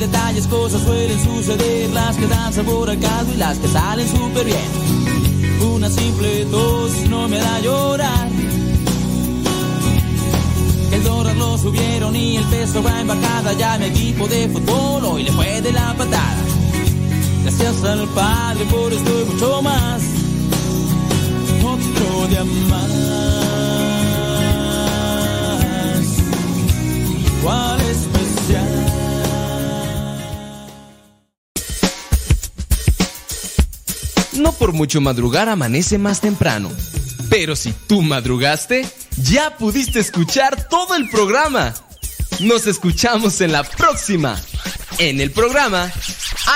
[SPEAKER 9] Detalles, cosas suelen suceder, las que dan sabor al caldo y las que salen súper bien. Una simple tos no me da llorar. El dólar lo subieron y el peso va embajada. Ya mi equipo de fútbol hoy le fue de la patada. Gracias al Padre por esto y mucho más. Otro día más. ¿Cuál especial?
[SPEAKER 27] No por mucho madrugar amanece más temprano. Pero si tú madrugaste, ya pudiste escuchar todo el programa. Nos escuchamos en la próxima. En el programa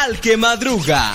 [SPEAKER 27] Al que Madruga.